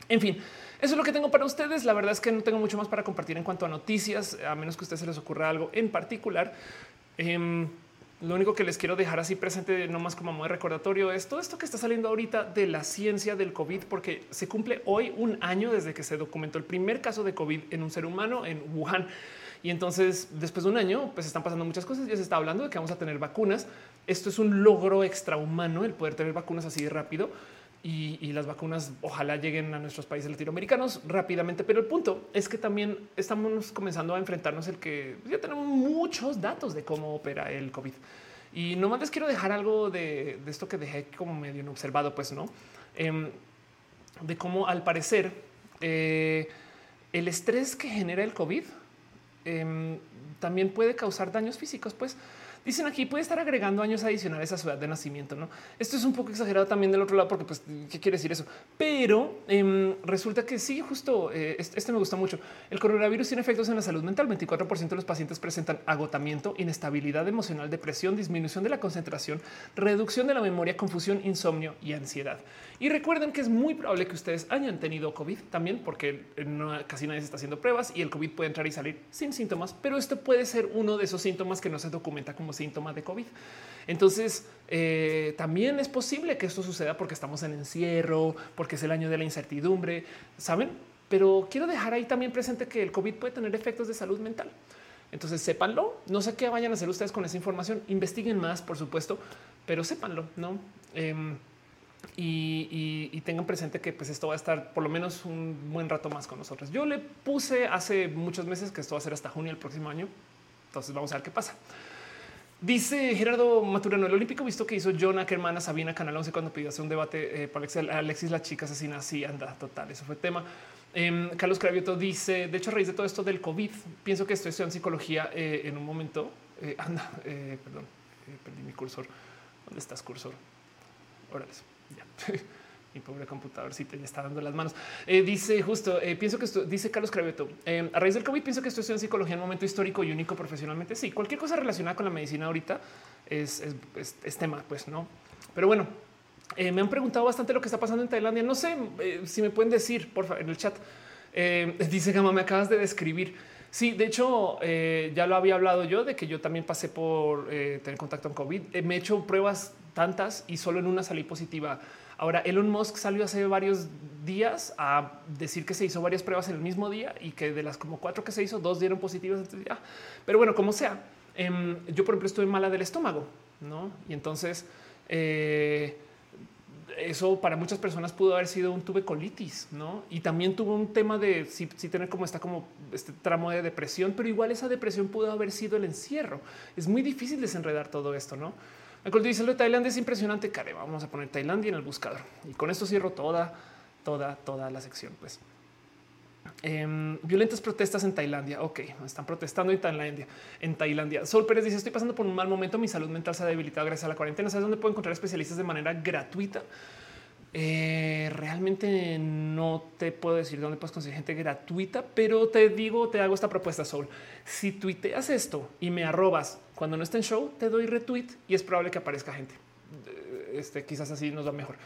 en fin, eso es lo que tengo para ustedes. La verdad es que no tengo mucho más para compartir en cuanto a noticias, a menos que a ustedes se les ocurra algo en particular. Em, lo único que les quiero dejar así presente, no más como modo de recordatorio, es todo esto que está saliendo ahorita de la ciencia del COVID, porque se cumple hoy un año desde que se documentó el primer caso de COVID en un ser humano en Wuhan. Y entonces, después de un año, pues están pasando muchas cosas. Ya se está hablando de que vamos a tener vacunas. Esto es un logro extrahumano, el poder tener vacunas así rápido. Y, las vacunas ojalá lleguen a nuestros países latinoamericanos rápidamente. Pero el punto es que también estamos comenzando a enfrentarnos el que ya tenemos muchos datos de cómo opera el COVID. Y nomás les quiero dejar algo de, esto que dejé como medio inobservado, pues no, em, de cómo al parecer eh, el estrés que genera el COVID Em, también puede causar daños físicos, pues Dicen aquí puede estar agregando años adicionales a su edad de nacimiento. No, esto es un poco exagerado también del otro lado, porque pues qué quiere decir eso, pero em, resulta que sí, justo eh, este, me gusta mucho. El coronavirus tiene efectos en la salud mental. 24% de los pacientes presentan agotamiento, inestabilidad emocional, depresión, disminución de la concentración, reducción de la memoria, confusión, insomnio y ansiedad. Y recuerden que es muy probable que ustedes hayan tenido COVID también, porque casi nadie se está haciendo pruebas y el COVID puede entrar y salir sin síntomas, pero esto puede ser uno de esos síntomas que no se documenta como síntoma de COVID. Entonces, eh, también es posible que esto suceda porque estamos en encierro, porque es el año de la incertidumbre, ¿saben? Pero quiero dejar ahí también presente que el COVID puede tener efectos de salud mental. Entonces sépanlo. No sé qué vayan a hacer ustedes con esa información. Investiguen más, por supuesto, pero sépanlo, no? Em, y, tengan presente que pues esto va a estar por lo menos un buen rato más con nosotros. Yo le puse hace muchos meses que esto va a ser hasta junio del próximo año. Entonces vamos a ver qué pasa. Dice Gerardo Maturano, el olímpico visto que hizo John Ackerman a Sabina Canal 11 cuando pidió hacer un debate eh, para Alexis, la chica asesina. Sí, anda, total, eso fue tema. Em, Carlos Cravioto dice, de hecho, a raíz de todo esto del COVID, pienso que estoy estudiando psicología eh, en un momento. Eh, anda, perdón, perdí mi cursor. ¿Dónde estás, cursor? Órale. Mi pobre computador sí te está dando las manos. Eh, dice justo, eh, pienso que esto, dice Carlos Craveto, eh, a raíz del COVID pienso que esto en psicología en un momento histórico y único profesionalmente. Sí, cualquier cosa relacionada con la medicina ahorita es, tema, pues no. Pero bueno, me han preguntado bastante lo que está pasando en Tailandia. No sé si me pueden decir, por favor, en el chat. dice Gama, me acabas de describir. Sí, de hecho, ya lo había hablado yo de que yo también pasé por tener contacto con COVID. me he hecho pruebas tantas y solo en una salí positiva Ahora, Elon Musk salió hace varios días a decir que se hizo varias pruebas en el mismo día y que de las como cuatro que se hizo, dos dieron positivas. Pero bueno, como sea, em, yo por ejemplo estuve mala del estómago, ¿no? Y entonces eh, eso para muchas personas pudo haber sido un tubecolitis, ¿no? Y también tuvo un tema de si, tener como está como este tramo de depresión, pero igual esa depresión pudo haber sido el encierro. Es muy difícil desenredar todo esto, ¿no? El dice lo de Tailandia es impresionante. Care, vamos a poner Tailandia en el buscador y con esto cierro toda, toda, toda la sección. Pues em, violentas protestas en Tailandia. Ok, están protestando en Tailandia. En Tailandia, Sol Pérez dice: Estoy pasando por un mal momento. Mi salud mental se ha debilitado gracias a la cuarentena. ¿Sabes dónde puedo encontrar especialistas de manera gratuita? Eh, realmente no te puedo decir dónde puedes conseguir gente gratuita, pero te digo, te hago esta propuesta, Soul. Si tuiteas esto y me arrobas cuando no esté en show, te doy retweet y es probable que aparezca gente. Eh, este quizás así nos va mejor.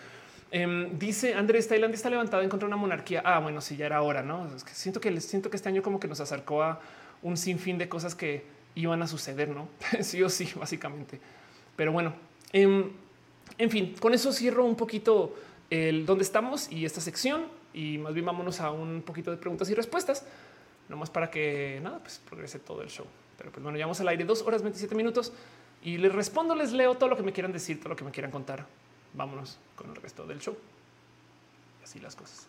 Em, dice Andrés, Tailandia está levantada en contra de una monarquía. Ah, bueno, sí, ya era hora, no? Siento que siento que este año como que nos acercó a un sinfín de cosas que iban a suceder, no? sí o sí, básicamente. Pero bueno, em, en fin, con eso cierro un poquito el dónde estamos y esta sección. Y más bien vámonos a un poquito de preguntas y respuestas, nomás para que nada, pues progrese todo el show. Pero pues bueno, llevamos al aire dos horas 27 minutos y les respondo, les leo todo lo que me quieran decir, todo lo que me quieran contar. Vámonos con el resto del show. Así las cosas.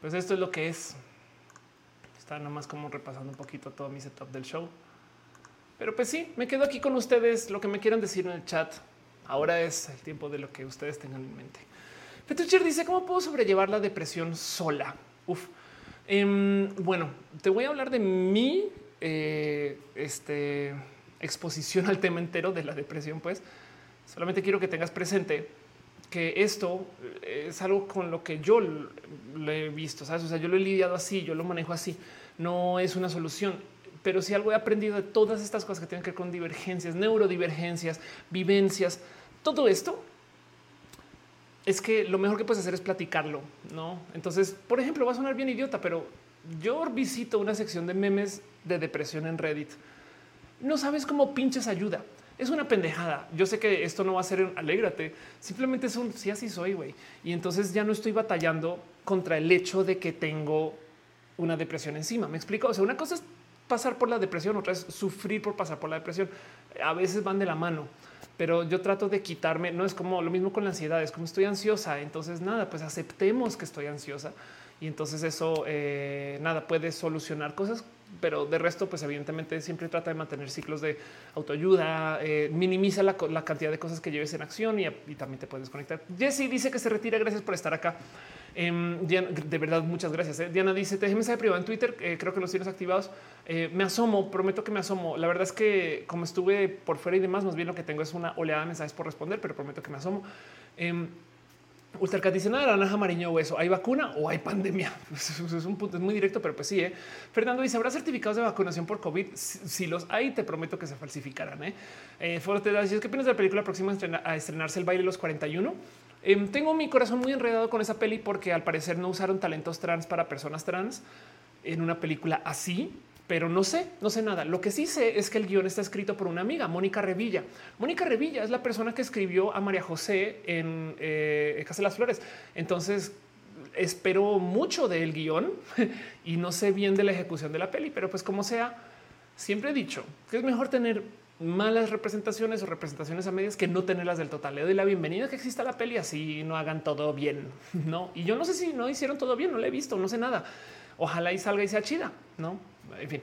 Pues esto es lo que es. Está nomás como repasando un poquito todo mi setup del show. Pero pues sí, me quedo aquí con ustedes. Lo que me quieran decir en el chat. Ahora es el tiempo de lo que ustedes tengan en mente. Petrucher dice cómo puedo sobrellevar la depresión sola. Uf. Em, bueno, te voy a hablar de mi eh, este, exposición al tema entero de la depresión. Pues solamente quiero que tengas presente que esto eh, es algo con lo que yo lo he visto, ¿sabes? O sea, yo lo he lidiado así, yo lo manejo así. No es una solución, pero si algo he aprendido de todas estas cosas que tienen que ver con divergencias, neurodivergencias, vivencias, todo esto es que lo mejor que puedes hacer es platicarlo, ¿no? Entonces, por ejemplo, va a sonar bien idiota, pero yo visito una sección de memes de depresión en Reddit. No sabes cómo pinches ayuda es una pendejada. Yo sé que esto no va a ser alégrate, simplemente es un sí, así soy, güey. Y entonces ya no estoy batallando contra el hecho de que tengo una depresión encima. Me explico. O sea, una cosa es pasar por la depresión, otra es sufrir por pasar por la depresión. A veces van de la mano, pero yo trato de quitarme. No es como lo mismo con la ansiedad, es como estoy ansiosa. Entonces, nada, pues aceptemos que estoy ansiosa y entonces eso eh, nada puede solucionar cosas pero de resto, pues evidentemente siempre trata de mantener ciclos de autoayuda, eh, minimiza la, cantidad de cosas que lleves en acción y, también te puedes conectar. Jesse dice que se retira. Gracias por estar acá. Em, de verdad, muchas gracias. Eh. Diana dice: Déjeme mensaje privado en Twitter. Eh, creo que los tienes activados. me asomo, prometo que me asomo. La verdad es que, como estuve por fuera y demás, más bien lo que tengo es una oleada de mensajes por responder, pero prometo que me asomo. Ultracat dice nada, naranja, amarillo o eso. ¿Hay vacuna o hay pandemia? es un punto es muy directo, pero pues sí. ¿eh? Fernando dice: ¿Habrá certificados de vacunación por COVID? Si, los hay, te prometo que se falsificarán. ¿eh? Eh, Forte ¿Qué opinas de la película próxima a estrenarse el baile los 41? Em, tengo mi corazón muy enredado con esa peli porque al parecer no usaron talentos trans para personas trans en una película así, pero no sé, no sé nada. Lo que sí sé es que el guion está escrito por una amiga, Mónica Revilla. Mónica Revilla es la persona que escribió a María José en eh, Casa de las Flores. Entonces, espero mucho del guion y no sé bien de la ejecución de la peli, pero pues como sea, siempre he dicho que es mejor tener malas representaciones o representaciones a medias que no tenerlas del total. Le doy la bienvenida que exista la peli así no hagan todo bien, no? Y yo no sé si no hicieron todo bien, no la he visto, no sé nada. Ojalá y salga y sea chida, no? En fin.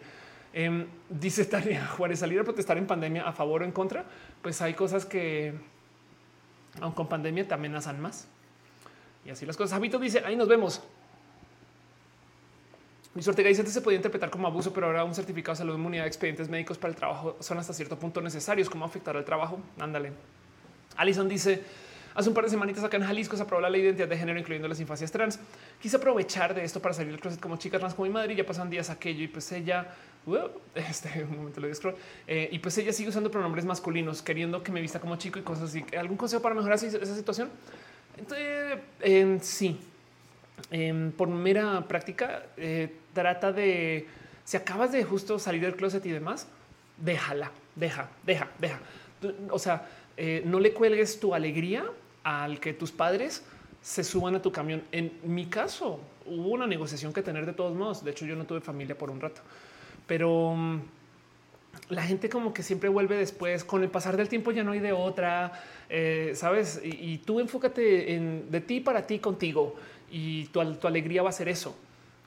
Em, dice Tania Juárez, salir a protestar en pandemia a favor o en contra. Pues hay cosas que, aun con pandemia, te amenazan más. Y así las cosas. Habito dice, ahí nos vemos. Mi suerte dice antes se podía interpretar como abuso, pero ahora un certificado de salud, inmunidad, expedientes médicos para el trabajo son hasta cierto punto necesarios. ¿Cómo afectar al trabajo? Ándale. Alison dice, hace un par de semanitas acá en Jalisco se aprobó la ley de identidad de género, incluyendo las infancias trans. Quise aprovechar de esto para salir del closet como chicas trans como mi madre y ya pasan días aquello y pues ella, este un momento lo scroll, eh, y pues ella sigue usando pronombres masculinos, queriendo que me vista como chico y cosas así. ¿Algún consejo para mejorar esa situación? Entonces, eh, sí, Em, por mera práctica, eh, trata de, si acabas de justo salir del closet y demás, déjala, deja, deja, deja. O sea, eh, no le cuelgues tu alegría al que tus padres se suban a tu camión. En mi caso, hubo una negociación que tener de todos modos. De hecho, yo no tuve familia por un rato, pero mm, la gente como que siempre vuelve después. Con el pasar del tiempo ya no hay de otra, eh, sabes? Y, tú enfócate en de ti para ti contigo y tu, alegría va a ser eso.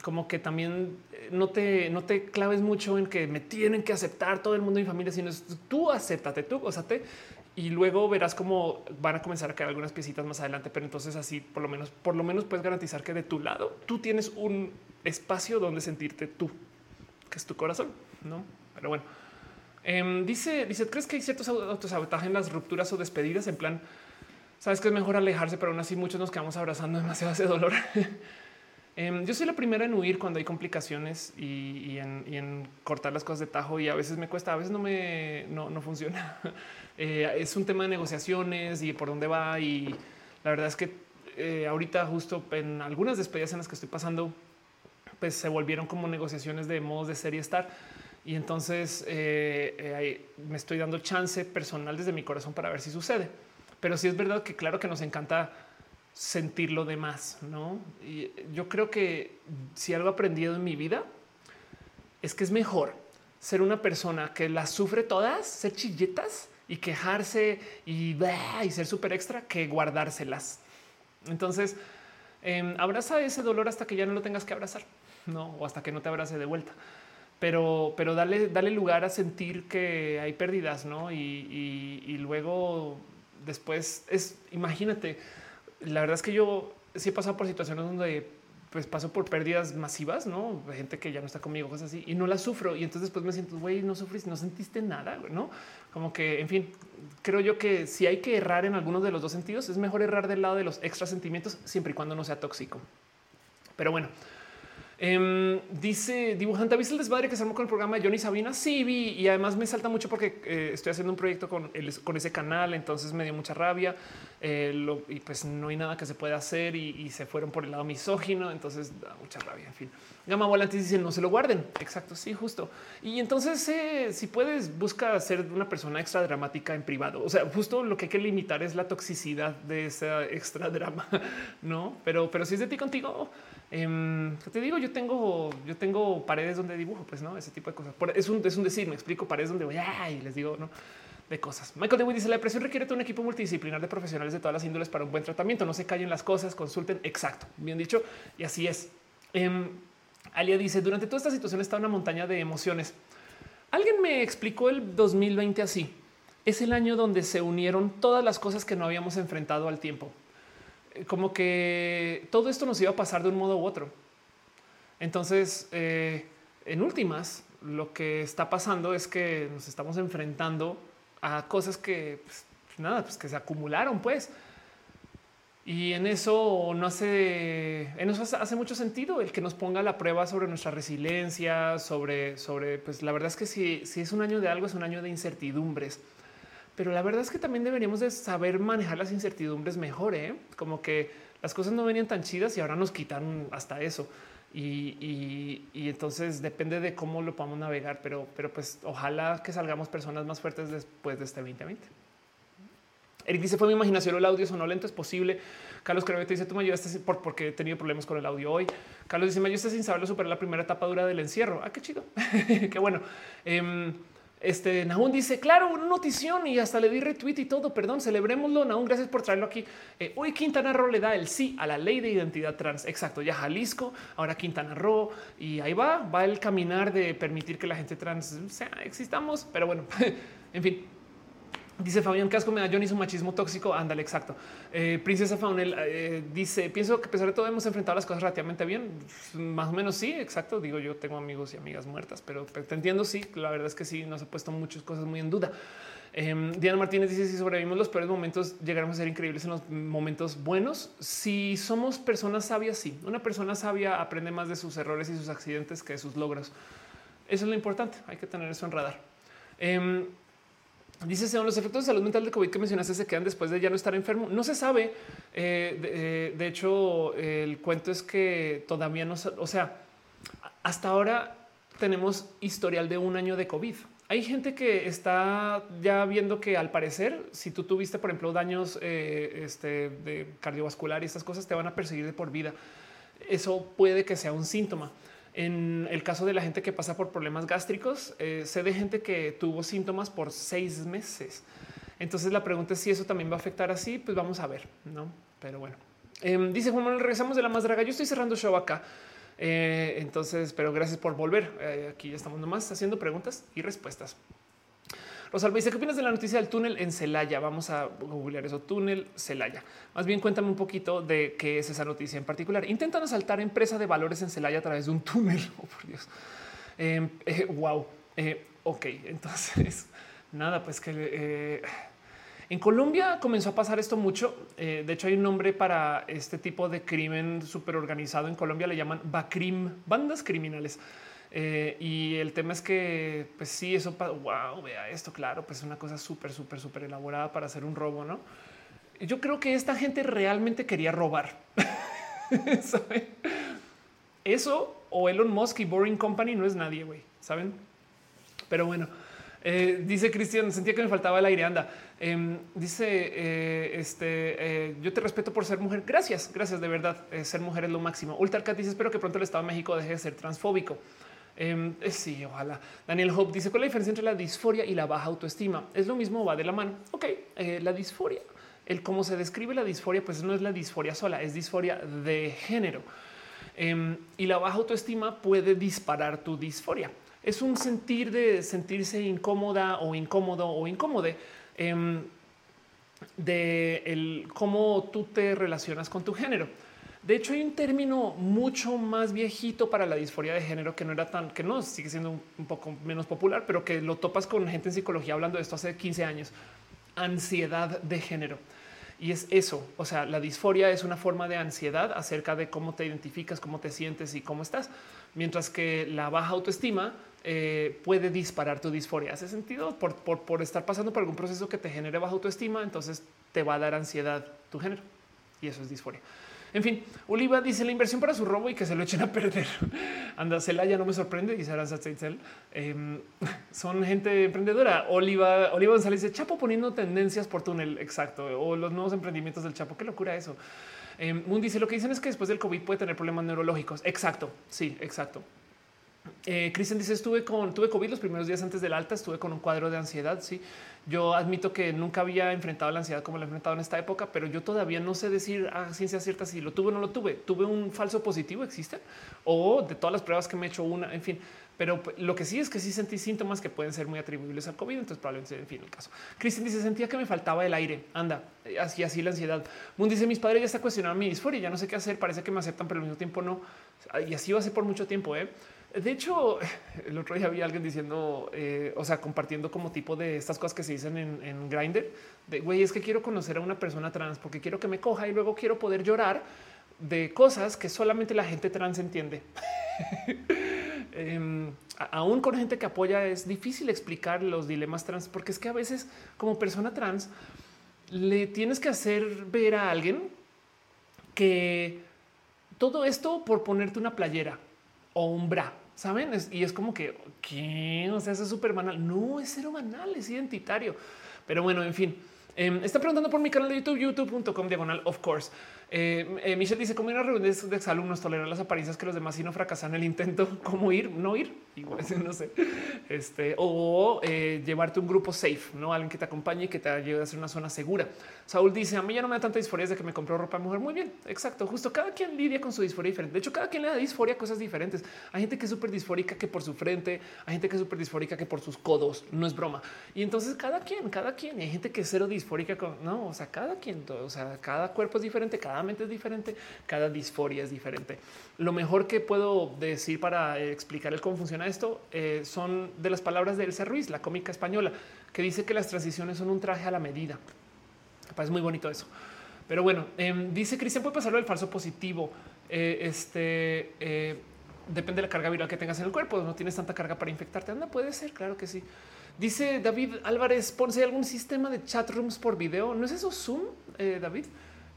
Como que también eh, no te, no te claves mucho en que me tienen que aceptar todo el mundo y mi familia, sino tú acéptate, tú gózate y luego verás cómo van a comenzar a caer algunas piecitas más adelante. Pero entonces así por lo menos, por lo menos puedes garantizar que de tu lado tú tienes un espacio donde sentirte tú, que es tu corazón, no? Pero bueno, em, dice, dice, ¿crees que hay ciertos autosabotajes en las rupturas o despedidas? En plan, sabes que es mejor alejarse, pero aún así muchos nos quedamos abrazando demasiado ese dolor. Em, yo soy la primera en huir cuando hay complicaciones y, en, cortar las cosas de tajo y a veces me cuesta, a veces no me no, funciona. Eh, es un tema de negociaciones y por dónde va y la verdad es que eh, ahorita justo en algunas despedidas en las que estoy pasando, pues se volvieron como negociaciones de modos de ser y estar. Y entonces eh, me estoy dando chance personal desde mi corazón para ver si sucede. Pero sí es verdad que claro que nos encanta sentir lo demás, ¿no? Y yo creo que si algo aprendido en mi vida es que es mejor ser una persona que las sufre todas, ser chilletas y quejarse y, y ser súper extra que guardárselas. Entonces, em, abraza ese dolor hasta que ya no lo tengas que abrazar, no, o hasta que no te abrace de vuelta. Pero, pero dale, dale lugar a sentir que hay pérdidas, no? Y, y luego después es, imagínate, la verdad es que yo sí he pasado por situaciones donde pues paso por pérdidas masivas, no gente que ya no está conmigo, cosas así y no las sufro. Y entonces después me siento, güey, no sufriste, no sentiste nada, no como que, en fin, creo yo que si hay que errar en algunos de los dos sentidos, es mejor errar del lado de los extra sentimientos siempre y cuando no sea tóxico. Pero bueno, Em, dice dibujante, ¿viste el desmadre que se armó con el programa de Johnny Sabina? Sí, vi y además me salta mucho porque eh, estoy haciendo un proyecto con, con ese canal, entonces me dio mucha rabia eh, y pues no hay nada que se pueda hacer y, se fueron por el lado misógino, entonces da mucha rabia. En fin, Gama Volantes dice no se lo guarden. Exacto, sí, justo. Y entonces, eh, si puedes, busca ser una persona extra dramática en privado. O sea, justo lo que hay que limitar es la toxicidad de esa extra drama, no? Pero, pero si es de ti contigo, eh, te digo, yo tengo, yo tengo paredes donde dibujo, pues no, ese tipo de cosas. es un, es un decir, me explico paredes donde voy y les digo, no de cosas. Michael DeWitt dice la depresión requiere un equipo multidisciplinar de profesionales de todas las índoles para un buen tratamiento. No se callen las cosas, consulten. Exacto, bien dicho. Y así es. Eh, Alia dice durante toda esta situación está una montaña de emociones. Alguien me explicó el 2020 así. Es el año donde se unieron todas las cosas que no habíamos enfrentado al tiempo como que todo esto nos iba a pasar de un modo u otro. Entonces, eh, en últimas, lo que está pasando es que nos estamos enfrentando a cosas que pues, nada, pues que se acumularon, pues. Y en eso no hace, en eso hace mucho sentido el que nos ponga la prueba sobre nuestra resiliencia, sobre, sobre, pues la verdad es que si, si es un año de algo, es un año de incertidumbres pero la verdad es que también deberíamos de saber manejar las incertidumbres mejor, ¿eh? como que las cosas no venían tan chidas y ahora nos quitan hasta eso. Y, entonces depende de cómo lo podamos navegar, pero, pero pues ojalá que salgamos personas más fuertes después de este 2020. Eric dice fue mi imaginación el audio sonó lento, es posible. Carlos te dice tú me ayudaste por, porque he tenido problemas con el audio hoy. Carlos dice me ayudaste sin saberlo superar la primera etapa dura del encierro. Ah, qué chido. qué bueno. Em, este Nahum dice, claro, una notición y hasta le di retweet y todo. Perdón, celebrémoslo. Nahum, gracias por traerlo aquí. Eh, hoy Quintana Roo le da el sí a la ley de identidad trans. Exacto, ya Jalisco, ahora Quintana Roo y ahí va, va el caminar de permitir que la gente trans sea, existamos. Pero bueno, en fin, Dice Fabián Casco, me da Johnny su machismo tóxico. Ándale, exacto. Eh, Princesa Faunel eh, dice: Pienso que a pesar de todo hemos enfrentado las cosas relativamente bien. Más o menos sí, exacto. Digo, yo tengo amigos y amigas muertas, pero te entiendo. Sí, la verdad es que sí, nos ha puesto muchas cosas muy en duda. Em, Diana Martínez dice: Si sobrevivimos los peores momentos, llegaremos a ser increíbles en los momentos buenos. Si somos personas sabias, sí. Una persona sabia aprende más de sus errores y sus accidentes que de sus logros. Eso es lo importante. Hay que tener eso en radar. Dice, los efectos de salud mental de COVID que mencionaste se quedan después de ya no estar enfermo. No se sabe. Eh, eh, de, hecho, el cuento es que todavía no, o sea, hasta ahora tenemos historial de un año de COVID. Hay gente que está ya viendo que al parecer, si tú tuviste, por ejemplo, daños eh, este, de cardiovascular y estas cosas te van a perseguir de por vida. Eso puede que sea un síntoma. En el caso de la gente que pasa por problemas gástricos, eh, sé de gente que tuvo síntomas por seis meses. Entonces la pregunta es si eso también va a afectar así, pues vamos a ver, ¿no? Pero bueno. Em, dice Juan Manuel, regresamos de la más draga. Yo estoy cerrando show acá. Eh, entonces, pero gracias por volver. Eh, aquí ya estamos nomás haciendo preguntas y respuestas. Rosalba dice, ¿qué opinas de la noticia del túnel en Celaya? Vamos a googlear eso, túnel Celaya. Más bien cuéntame un poquito de qué es esa noticia en particular. Intentan asaltar empresa de valores en Celaya a través de un túnel. Oh, por Dios. Em, eh, wow. Eh, ok, entonces, nada, pues que... Eh, en Colombia comenzó a pasar esto mucho. de hecho, hay un nombre para este tipo de crimen súper organizado. En Colombia le llaman BACRIM, bandas criminales. Eh, y el tema es que, pues sí, eso, wow, vea esto, claro, pues es una cosa súper, súper, súper elaborada para hacer un robo, ¿no? Yo creo que esta gente realmente quería robar. Eso o Elon Musk y Boring Company no es nadie, güey, ¿saben? Pero bueno, eh, dice Cristian, sentía que me faltaba el aire, anda. Em, dice, eh, este, yo te respeto por ser mujer. Gracias, gracias, de verdad. ser mujer es lo máximo. Ultracat dice, espero que pronto el Estado de México deje de ser transfóbico. Em, eh, sí, ojalá. Daniel Hope dice cuál es la diferencia entre la disforia y la baja autoestima. Es lo mismo, va de la mano. Ok, eh, la disforia, el cómo se describe la disforia, pues no es la disforia sola, es disforia de género. Em, y la baja autoestima puede disparar tu disforia. Es un sentir de sentirse incómoda o incómodo o incómode em, de cómo tú te relacionas con tu género. De hecho, hay un término mucho más viejito para la disforia de género que no era tan, que no sigue siendo un, poco menos popular, pero que lo topas con gente en psicología hablando de esto hace 15 años. Ansiedad de género. Y es eso, o sea, la disforia es una forma de ansiedad acerca de cómo te identificas, cómo te sientes y cómo estás, mientras que la baja autoestima eh, puede disparar tu disforia. ¿Hace sentido? Por, por, por estar pasando por algún proceso que te genere baja autoestima, entonces te va a dar ansiedad tu género. Y eso es disforia. En fin, Oliva dice la inversión para su robo y que se lo echen a perder. Anda, ya no me sorprende, dice Aranza eh, son gente emprendedora. Oliva, Oliva González dice Chapo poniendo tendencias por túnel. Exacto. O los nuevos emprendimientos del Chapo. Qué locura eso. Eh, Moon dice lo que dicen es que después del COVID puede tener problemas neurológicos. Exacto. Sí, exacto. Eh, dice estuve con tuve COVID los primeros días antes del alta, estuve con un cuadro de ansiedad. Sí, yo admito que nunca había enfrentado la ansiedad como la he enfrentado en esta época, pero yo todavía no sé decir a ciencia cierta si lo tuve o no lo tuve. Tuve un falso positivo, existe o de todas las pruebas que me he hecho una, en fin. Pero lo que sí es que sí sentí síntomas que pueden ser muy atribuibles al COVID. Entonces, probablemente, en fin, el caso. Cristian dice: Sentía que me faltaba el aire. Anda, así, así la ansiedad. Moon dice: Mis padres ya está cuestionando mi disforia. Ya no sé qué hacer. Parece que me aceptan, pero al mismo tiempo no. Y así va a ser por mucho tiempo. ¿eh? De hecho, el otro día había alguien diciendo, eh, o sea, compartiendo como tipo de estas cosas que se dicen en, en Grindr, de güey, es que quiero conocer a una persona trans porque quiero que me coja y luego quiero poder llorar de cosas que solamente la gente trans entiende. em, aún con gente que apoya, es difícil explicar los dilemas trans, porque es que a veces como persona trans le tienes que hacer ver a alguien que todo esto por ponerte una playera o un bra, saben? y es como que, ¿qué? O sea, es súper banal. No es cero banal, es identitario. Pero bueno, en fin. Em, está preguntando por mi canal de YouTube, youtube.com diagonal, of course. Eh, eh, Michelle dice cómo ir a reuniones de exalumnos tolerar las apariencias que los demás y no fracasan el intento. ¿Cómo ir? No ir. Igual no sé. Este o eh, llevarte un grupo safe, no alguien que te acompañe y que te ayude a hacer una zona segura. Saúl dice a mí ya no me da tanta disforia de que me compró ropa de mujer. Muy bien, exacto. Justo cada quien lidia con su disforia diferente. De hecho, cada quien le da disforia a cosas diferentes. Hay gente que es súper disfórica que por su frente, hay gente que es súper disfórica que por sus codos. No es broma. Y entonces cada quien, cada quien. Hay gente que es cero disfórica con no, o sea, cada quien, o sea, cada cuerpo es diferente, cada mente es diferente, cada disforia es diferente. Lo mejor que puedo decir para explicar el cómo funciona esto eh, son de las palabras de Elsa Ruiz, la cómica española, que dice que las transiciones son un traje a la medida. Es muy bonito eso. Pero bueno, em, dice Cristian, puede pasarlo del falso positivo. Eh, este eh, depende de la carga viral que tengas en el cuerpo. No tienes tanta carga para infectarte. Anda, puede ser, claro que sí. Dice David Álvarez, ponse algún sistema de chat rooms por video. ¿No es eso Zoom, David?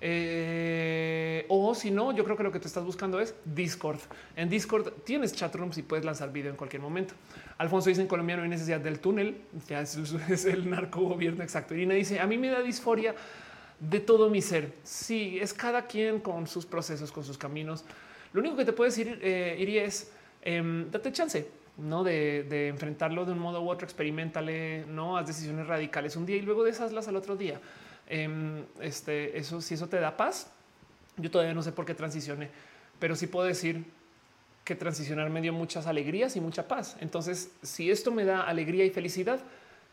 Eh, o si no, yo creo que lo que te estás buscando es Discord. En Discord tienes chat rooms y puedes lanzar video en cualquier momento. Alfonso dice en Colombia no hay necesidad del túnel. Ya es, el narco gobierno exacto. Irina dice a mí me da disforia de todo mi ser. Sí, es cada quien con sus procesos, con sus caminos. Lo único que te puedo decir, eh, es em, date chance no de, enfrentarlo de un modo u otro, experimentale, no haz decisiones radicales un día y luego deshazlas al otro día. Em, este, eso, si eso te da paz, yo todavía no sé por qué transicione, pero sí puedo decir que transicionar me dio muchas alegrías y mucha paz. Entonces, si esto me da alegría y felicidad,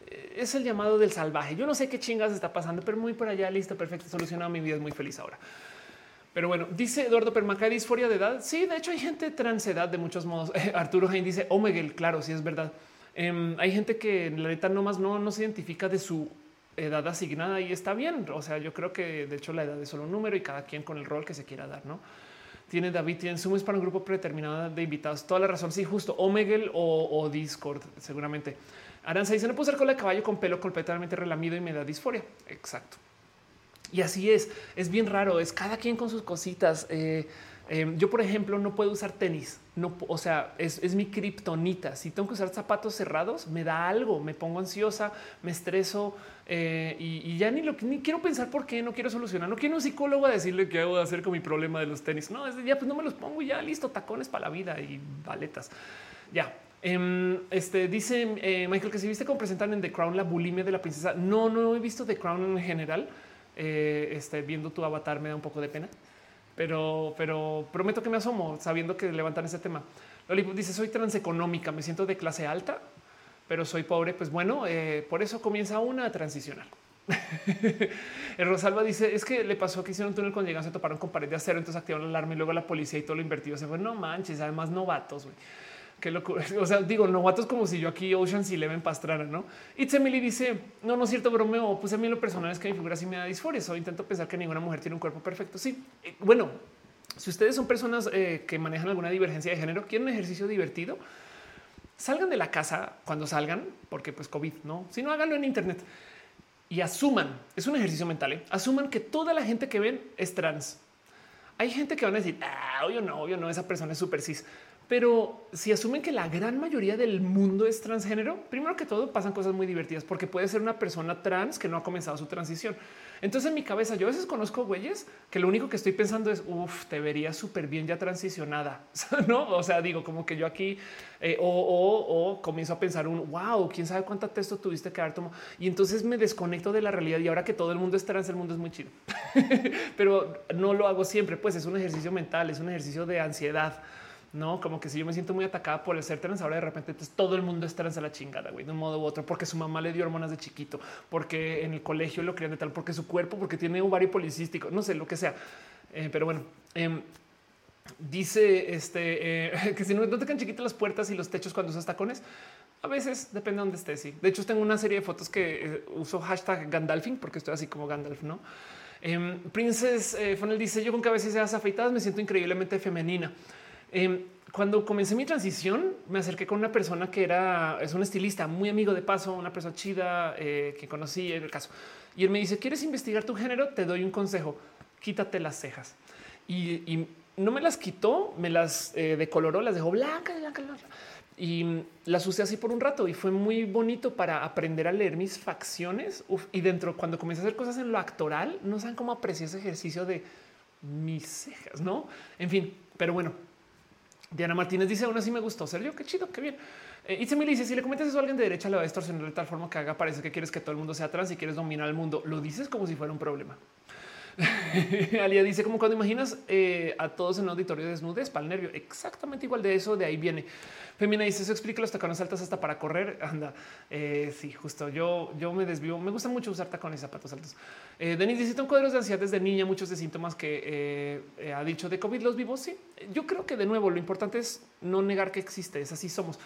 eh, es el llamado del salvaje. Yo no sé qué chingas está pasando, pero muy por allá, listo, perfecto, solucionado. Mi vida es muy feliz ahora. Pero bueno, dice Eduardo Permaca, disforia de edad. Sí, de hecho hay gente transedad de muchos modos. Arturo Jain dice Omegle, claro, sí es verdad. Em, hay gente que la neta nomás no, no se identifica de su edad asignada y está bien. O sea, yo creo que de hecho la edad es solo un número y cada quien con el rol que se quiera dar, ¿no? Tiene David, tiene Zoom es para un grupo predeterminado de invitados. Toda la razón. Sí, justo Omegle o, Discord, seguramente. Aranza dice: No puedo usar cola de caballo con pelo completamente relamido y me da disforia. Exacto. Y así es. Es bien raro. Es cada quien con sus cositas. Eh, Em, yo, por ejemplo, no puedo usar tenis. No, o sea, es, mi kriptonita. Si tengo que usar zapatos cerrados, me da algo, me pongo ansiosa, me estreso eh, y, ya ni lo ni quiero pensar por qué no quiero solucionar. No quiero un psicólogo a decirle qué hago de hacer con mi problema de los tenis. No, ya pues no me los pongo y ya listo, tacones para la vida y baletas. Ya. Em, este dice eh, Michael que si viste cómo presentan en The Crown la bulimia de la princesa. No, no he visto The Crown en general. Eh, este, viendo tu avatar me da un poco de pena pero, pero prometo que me asomo sabiendo que levantan ese tema. Loli dice soy transeconómica, me siento de clase alta, pero soy pobre. Pues bueno, eh, por eso comienza una a transicionar. El Rosalba dice es que le pasó que hicieron un túnel cuando llegaron, se toparon con pared de acero, entonces activaron la alarma y luego la policía y todo lo invertido se fue. No manches, además novatos. güey. Qué locura. O sea, digo, novatos como si yo aquí Ocean's Eleven pastrara, ¿no? It's Emily dice, no, no es cierto, bromeo. Pues a mí lo personal es que mi figura sí me da disforia. Intento pensar que ninguna mujer tiene un cuerpo perfecto. Sí, eh, bueno, si ustedes son personas eh, que manejan alguna divergencia de género, quieren un ejercicio divertido, salgan de la casa cuando salgan, porque pues COVID, ¿no? Si no, háganlo en internet y asuman, es un ejercicio mental, ¿eh? asuman que toda la gente que ven es trans. Hay gente que van a decir, ah, obvio no, obvio no, esa persona es súper cis. Pero si asumen que la gran mayoría del mundo es transgénero, primero que todo pasan cosas muy divertidas porque puede ser una persona trans que no ha comenzado su transición. Entonces en mi cabeza yo a veces conozco güeyes que lo único que estoy pensando es, uff, te vería súper bien ya transicionada, ¿no? O sea, digo como que yo aquí eh, o, comienzo a pensar un, wow, quién sabe cuánta texto tuviste que haber tomado. Y entonces me desconecto de la realidad y ahora que todo el mundo es trans, el mundo es muy chido. Pero no lo hago siempre, pues es un ejercicio mental, es un ejercicio de ansiedad no como que si yo me siento muy atacada por el ser trans, ahora de repente todo el mundo es trans a la chingada, güey, de un modo u otro, porque su mamá le dio hormonas de chiquito, porque en el colegio lo crían de tal, porque su cuerpo, porque tiene ovario policístico, no sé lo que sea. Eh, pero bueno, em, dice este eh, que si no, te quedan chiquitas las puertas y los techos cuando usas tacones, a veces depende de dónde estés. Sí, de hecho, tengo una serie de fotos que eh, uso hashtag Gandalfing porque estoy así como Gandalf, no? Eh, Princess Funnel dice: Yo con que a veces seas afeitadas me siento increíblemente femenina. Em, cuando comencé mi transición, me acerqué con una persona que era, es un estilista muy amigo de paso, una persona chida eh, que conocí en el caso. Y él me dice, ¿quieres investigar tu género? Te doy un consejo, quítate las cejas. Y, no me las quitó, me las eh, decoloró, las dejó blancas, blancas, blancas. Y las usé así por un rato y fue muy bonito para aprender a leer mis facciones. y dentro, cuando comencé a hacer cosas en lo actoral, no saben cómo aprecié ese ejercicio de mis cejas, no? En fin, pero bueno, Diana Martínez dice aún así me gustó ser yo. Qué chido, qué bien. Eh, me dice si le comentas eso a alguien de derecha, le va a distorsionar de tal forma que haga parece que quieres que todo el mundo sea trans y quieres dominar el mundo. Lo dices como si fuera un problema. Alia dice como cuando imaginas eh, a todos en un auditorio desnudes para el nervio. Exactamente igual de eso. De ahí viene. Femina dice eso explica los tacones altos hasta para correr. Anda. Eh, sí, justo yo, yo me desvío. Me gusta mucho usar tacones zapatos altos. Eh, Denis dice cuadros de ansiedad desde niña, muchos de síntomas que eh, ha dicho de COVID los vivos. Sí, yo creo que de nuevo lo importante es no negar que existe. Es así somos.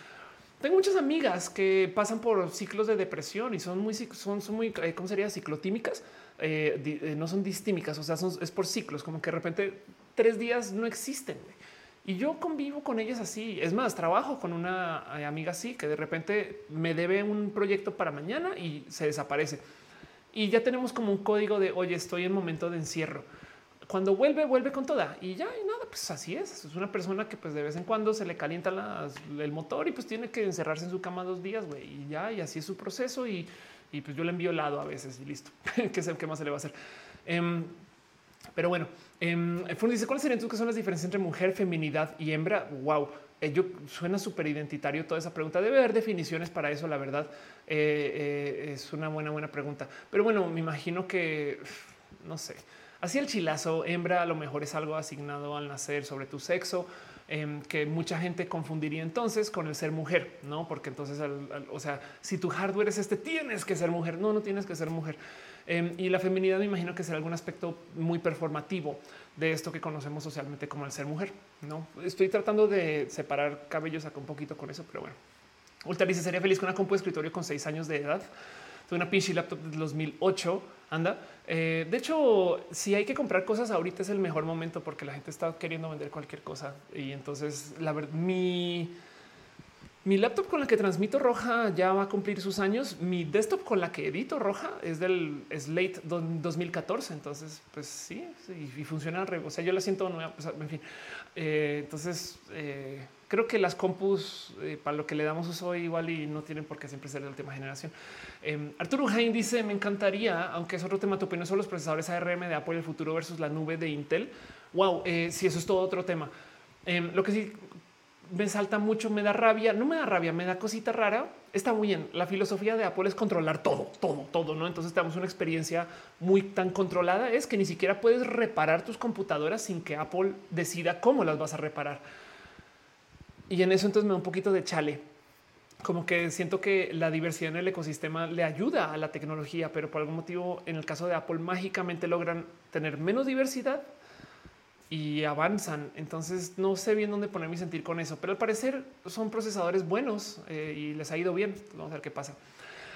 Tengo muchas amigas que pasan por ciclos de depresión y son muy, son, son muy, ¿cómo sería? Ciclotímicas eh, eh, no son distímicas, o sea, es por ciclos, como que de repente tres días no existen. Y yo convivo con ellas así. Es más, trabajo con una eh, amiga así que de repente me debe un proyecto para mañana y se desaparece. Y ya tenemos como un código de oye, estoy en momento de encierro. Cuando vuelve, vuelve con toda y ya y nada, pues así es. Es una persona que pues de vez en cuando se le calienta el motor y pues tiene que encerrarse en su cama dos días güey, y ya y así es su proceso y pues yo le envío helado a veces y listo. ¿Qué, sé, ¿Qué más se le va a hacer? Em, pero bueno, eh, dice cuáles serían que son las diferencias entre mujer, feminidad y hembra. Wow, eh, yo suena súper identitario toda esa pregunta. Debe haber definiciones para eso. La verdad eh, eh, es una buena, buena pregunta. Pero bueno, me imagino que no sé. Así el chilazo hembra a lo mejor es algo asignado al nacer sobre tu sexo. Em, que mucha gente confundiría entonces con el ser mujer, no? Porque entonces, o sea, si tu hardware es este, tienes que ser mujer. No, no tienes que ser mujer. Em, y la feminidad me imagino que será algún aspecto muy performativo de esto que conocemos socialmente como el ser mujer. No estoy tratando de separar cabellos acá un poquito con eso, pero bueno. Ultra dice sería feliz con una compu de escritorio con seis años de edad. Tuve una pinche laptop de 2008 anda. Eh, de hecho, si hay que comprar cosas ahorita es el mejor momento porque la gente está queriendo vender cualquier cosa. Y entonces, la verdad, mi, mi laptop con la que transmito roja ya va a cumplir sus años. Mi desktop con la que edito roja es del late 2014. Entonces, pues sí, y funciona. O sea, yo la siento. Pues, en fin, eh, entonces eh, creo que las compus para lo que le damos uso igual y no tienen por qué siempre ser de última generación. Eh, Arturo Hain dice: Me encantaría, aunque es otro tema, tu opinión sobre los procesadores ARM de Apple el futuro versus la nube de Intel. Wow, eh, si eso es todo otro tema. Em, lo que sí me salta mucho, me da rabia, no me da rabia, me da cosita rara. Está muy bien. La filosofía de Apple es controlar todo, todo, todo. No, entonces tenemos una experiencia muy tan controlada. Es que ni siquiera puedes reparar tus computadoras sin que Apple decida cómo las vas a reparar. Y en eso entonces me da un poquito de chale como que siento que la diversidad en el ecosistema le ayuda a la tecnología, pero por algún motivo en el caso de Apple mágicamente logran tener menos diversidad y avanzan. Entonces no sé bien dónde poner mi sentir con eso, pero al parecer son procesadores buenos eh, y les ha ido bien. Vamos a ver qué pasa.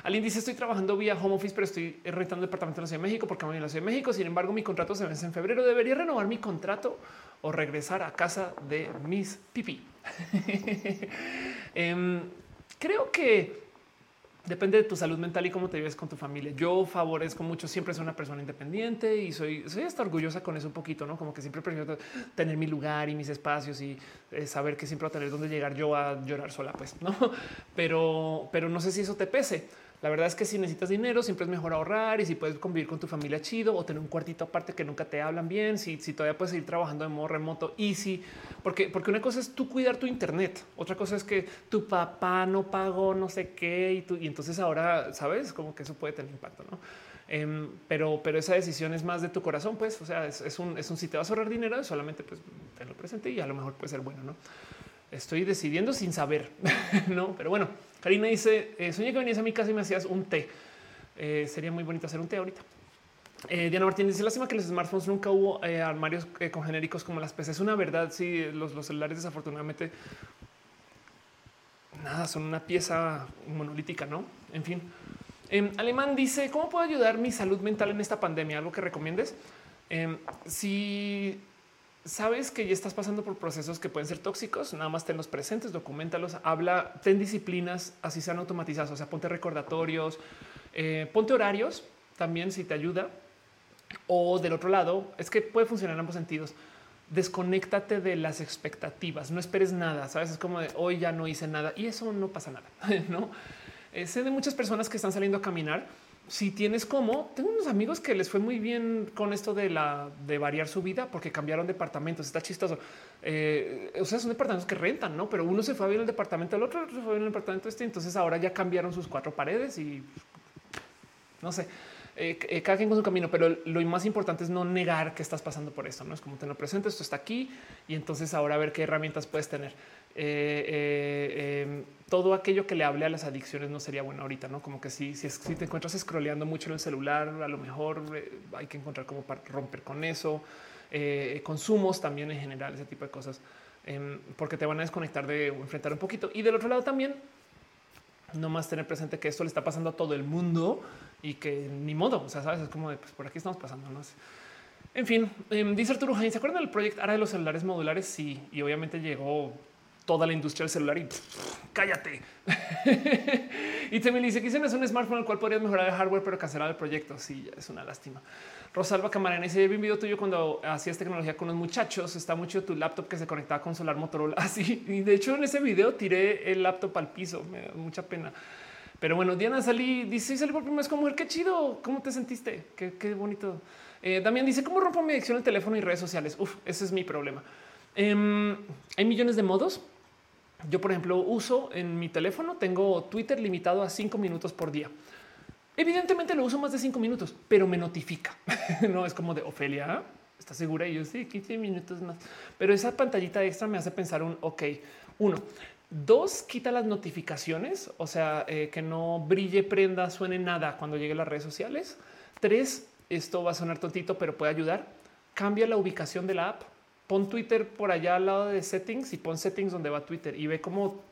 Alguien dice estoy trabajando vía home office, pero estoy rentando departamento en la Ciudad de México porque voy en la Ciudad de México. Sin embargo, mi contrato se vence en febrero. Debería renovar mi contrato o regresar a casa de mis pipí. Em, Creo que depende de tu salud mental y cómo te vives con tu familia. Yo favorezco mucho, siempre soy una persona independiente y soy, soy hasta orgullosa con eso un poquito, ¿no? Como que siempre prefiero tener mi lugar y mis espacios y eh, saber que siempre voy a tener dónde llegar yo a llorar sola, pues, ¿no? Pero, pero no sé si eso te pese. La verdad es que si necesitas dinero, siempre es mejor ahorrar y si puedes convivir con tu familia chido o tener un cuartito aparte que nunca te hablan bien, si, si todavía puedes seguir trabajando de modo remoto, easy, porque, porque una cosa es tú cuidar tu internet, otra cosa es que tu papá no pagó no sé qué y, tú, y entonces ahora sabes como que eso puede tener impacto, no? Em, pero, pero esa decisión es más de tu corazón, pues, o sea, es, un, es un si te vas a ahorrar dinero, solamente pues lo presente y a lo mejor puede ser bueno, no? Estoy decidiendo sin saber, no? Pero bueno, Karina dice: eh, Soñé que venías a mi casa y me hacías un té. Eh, sería muy bonito hacer un té ahorita. Eh, Diana Martínez dice: Lástima que los smartphones nunca hubo armarios con genéricos como las PCs. Es una verdad. Sí, los, los celulares, desafortunadamente, nada, son una pieza monolítica, no? En fin. Em, Alemán dice: ¿Cómo puedo ayudar mi salud mental en esta pandemia? Algo que recomiendes. Em, si sabes que ya estás pasando por procesos que pueden ser tóxicos, nada más ten los presentes, documentalos, habla, ten disciplinas, así sean automatizadas, o sea, ponte recordatorios, eh, ponte horarios también si te ayuda. O del otro lado, es que puede funcionar en ambos sentidos. Desconéctate de las expectativas, no esperes nada, sabes, es como de hoy ya no hice nada y eso no pasa nada, no? Eh, sé de muchas personas que están saliendo a caminar si tienes como, tengo unos amigos que les fue muy bien con esto de la de variar su vida porque cambiaron departamentos. Está chistoso. Eh, o sea, son departamentos que rentan, no? Pero uno se fue a vivir en el departamento, el otro se fue a en el departamento este. Entonces ahora ya cambiaron sus cuatro paredes y no sé. Eh, eh, cada quien con su camino, pero lo más importante es no negar que estás pasando por esto. No es como te lo presento, esto está aquí y entonces ahora a ver qué herramientas puedes tener. Eh, em, todo aquello que le hable a las adicciones no sería bueno ahorita, no como que si, si, te encuentras scrolleando mucho en el celular, a lo mejor hay que encontrar cómo romper con eso. consumos también en general, ese tipo de cosas, em, porque te van a desconectar de enfrentar un poquito. Y del otro lado también no más tener presente que esto le está pasando a todo el mundo y que ni modo, o sea, sabes, es como de pues por aquí estamos pasando, no. En fin, eh, dice Arturo Jain, ¿se acuerdan del proyecto ahora de los celulares modulares? Sí, y obviamente llegó toda la industria del celular y cállate. y me dice que es un smartphone al cual podrías mejorar el hardware, pero cancelar el proyecto. Sí, es una lástima. Rosalba Camarena dice: Vi un video tuyo cuando hacías tecnología con los muchachos. Está mucho tu laptop que se conectaba con solar Motorola. Así. y de hecho, en ese video tiré el laptop al piso. Me da mucha pena. Pero bueno, Diana salí, dice: Salí por primera vez con mujer. Qué chido. ¿Cómo te sentiste? Qué, qué bonito. Eh, también dice: ¿Cómo rompo mi adicción al teléfono y redes sociales? Uf, ese es mi problema. Em, hay millones de modos. Yo, por ejemplo, uso en mi teléfono, tengo Twitter limitado a cinco minutos por día. Evidentemente lo uso más de cinco minutos, pero me notifica. no es como de Ofelia. ¿Está segura? Y yo sí, 15 minutos más. Pero esa pantallita extra me hace pensar un ok. Uno, dos, quita las notificaciones, o sea, eh, que no brille, prenda, suene nada cuando llegue a las redes sociales. Tres, esto va a sonar tontito, pero puede ayudar. Cambia la ubicación de la app. Pon Twitter por allá al lado de settings y pon settings donde va Twitter y ve cómo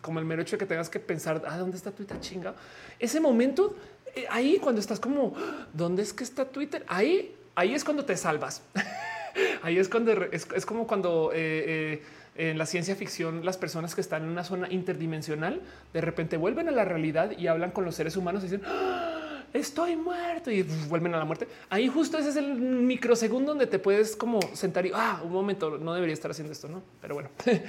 como el mero hecho de que tengas que pensar, ah, ¿dónde está Twitter chinga? Ese momento eh, ahí cuando estás como, ¿dónde es que está Twitter? Ahí, ahí es cuando te salvas. ahí es cuando es, como cuando eh, eh, en la ciencia ficción las personas que están en una zona interdimensional de repente vuelven a la realidad y hablan con los seres humanos y dicen, ¡Ah! Estoy muerto y vuelven a la muerte. Ahí justo ese es el microsegundo donde te puedes como sentar y, ah, un momento, no debería estar haciendo esto, ¿no? Pero bueno.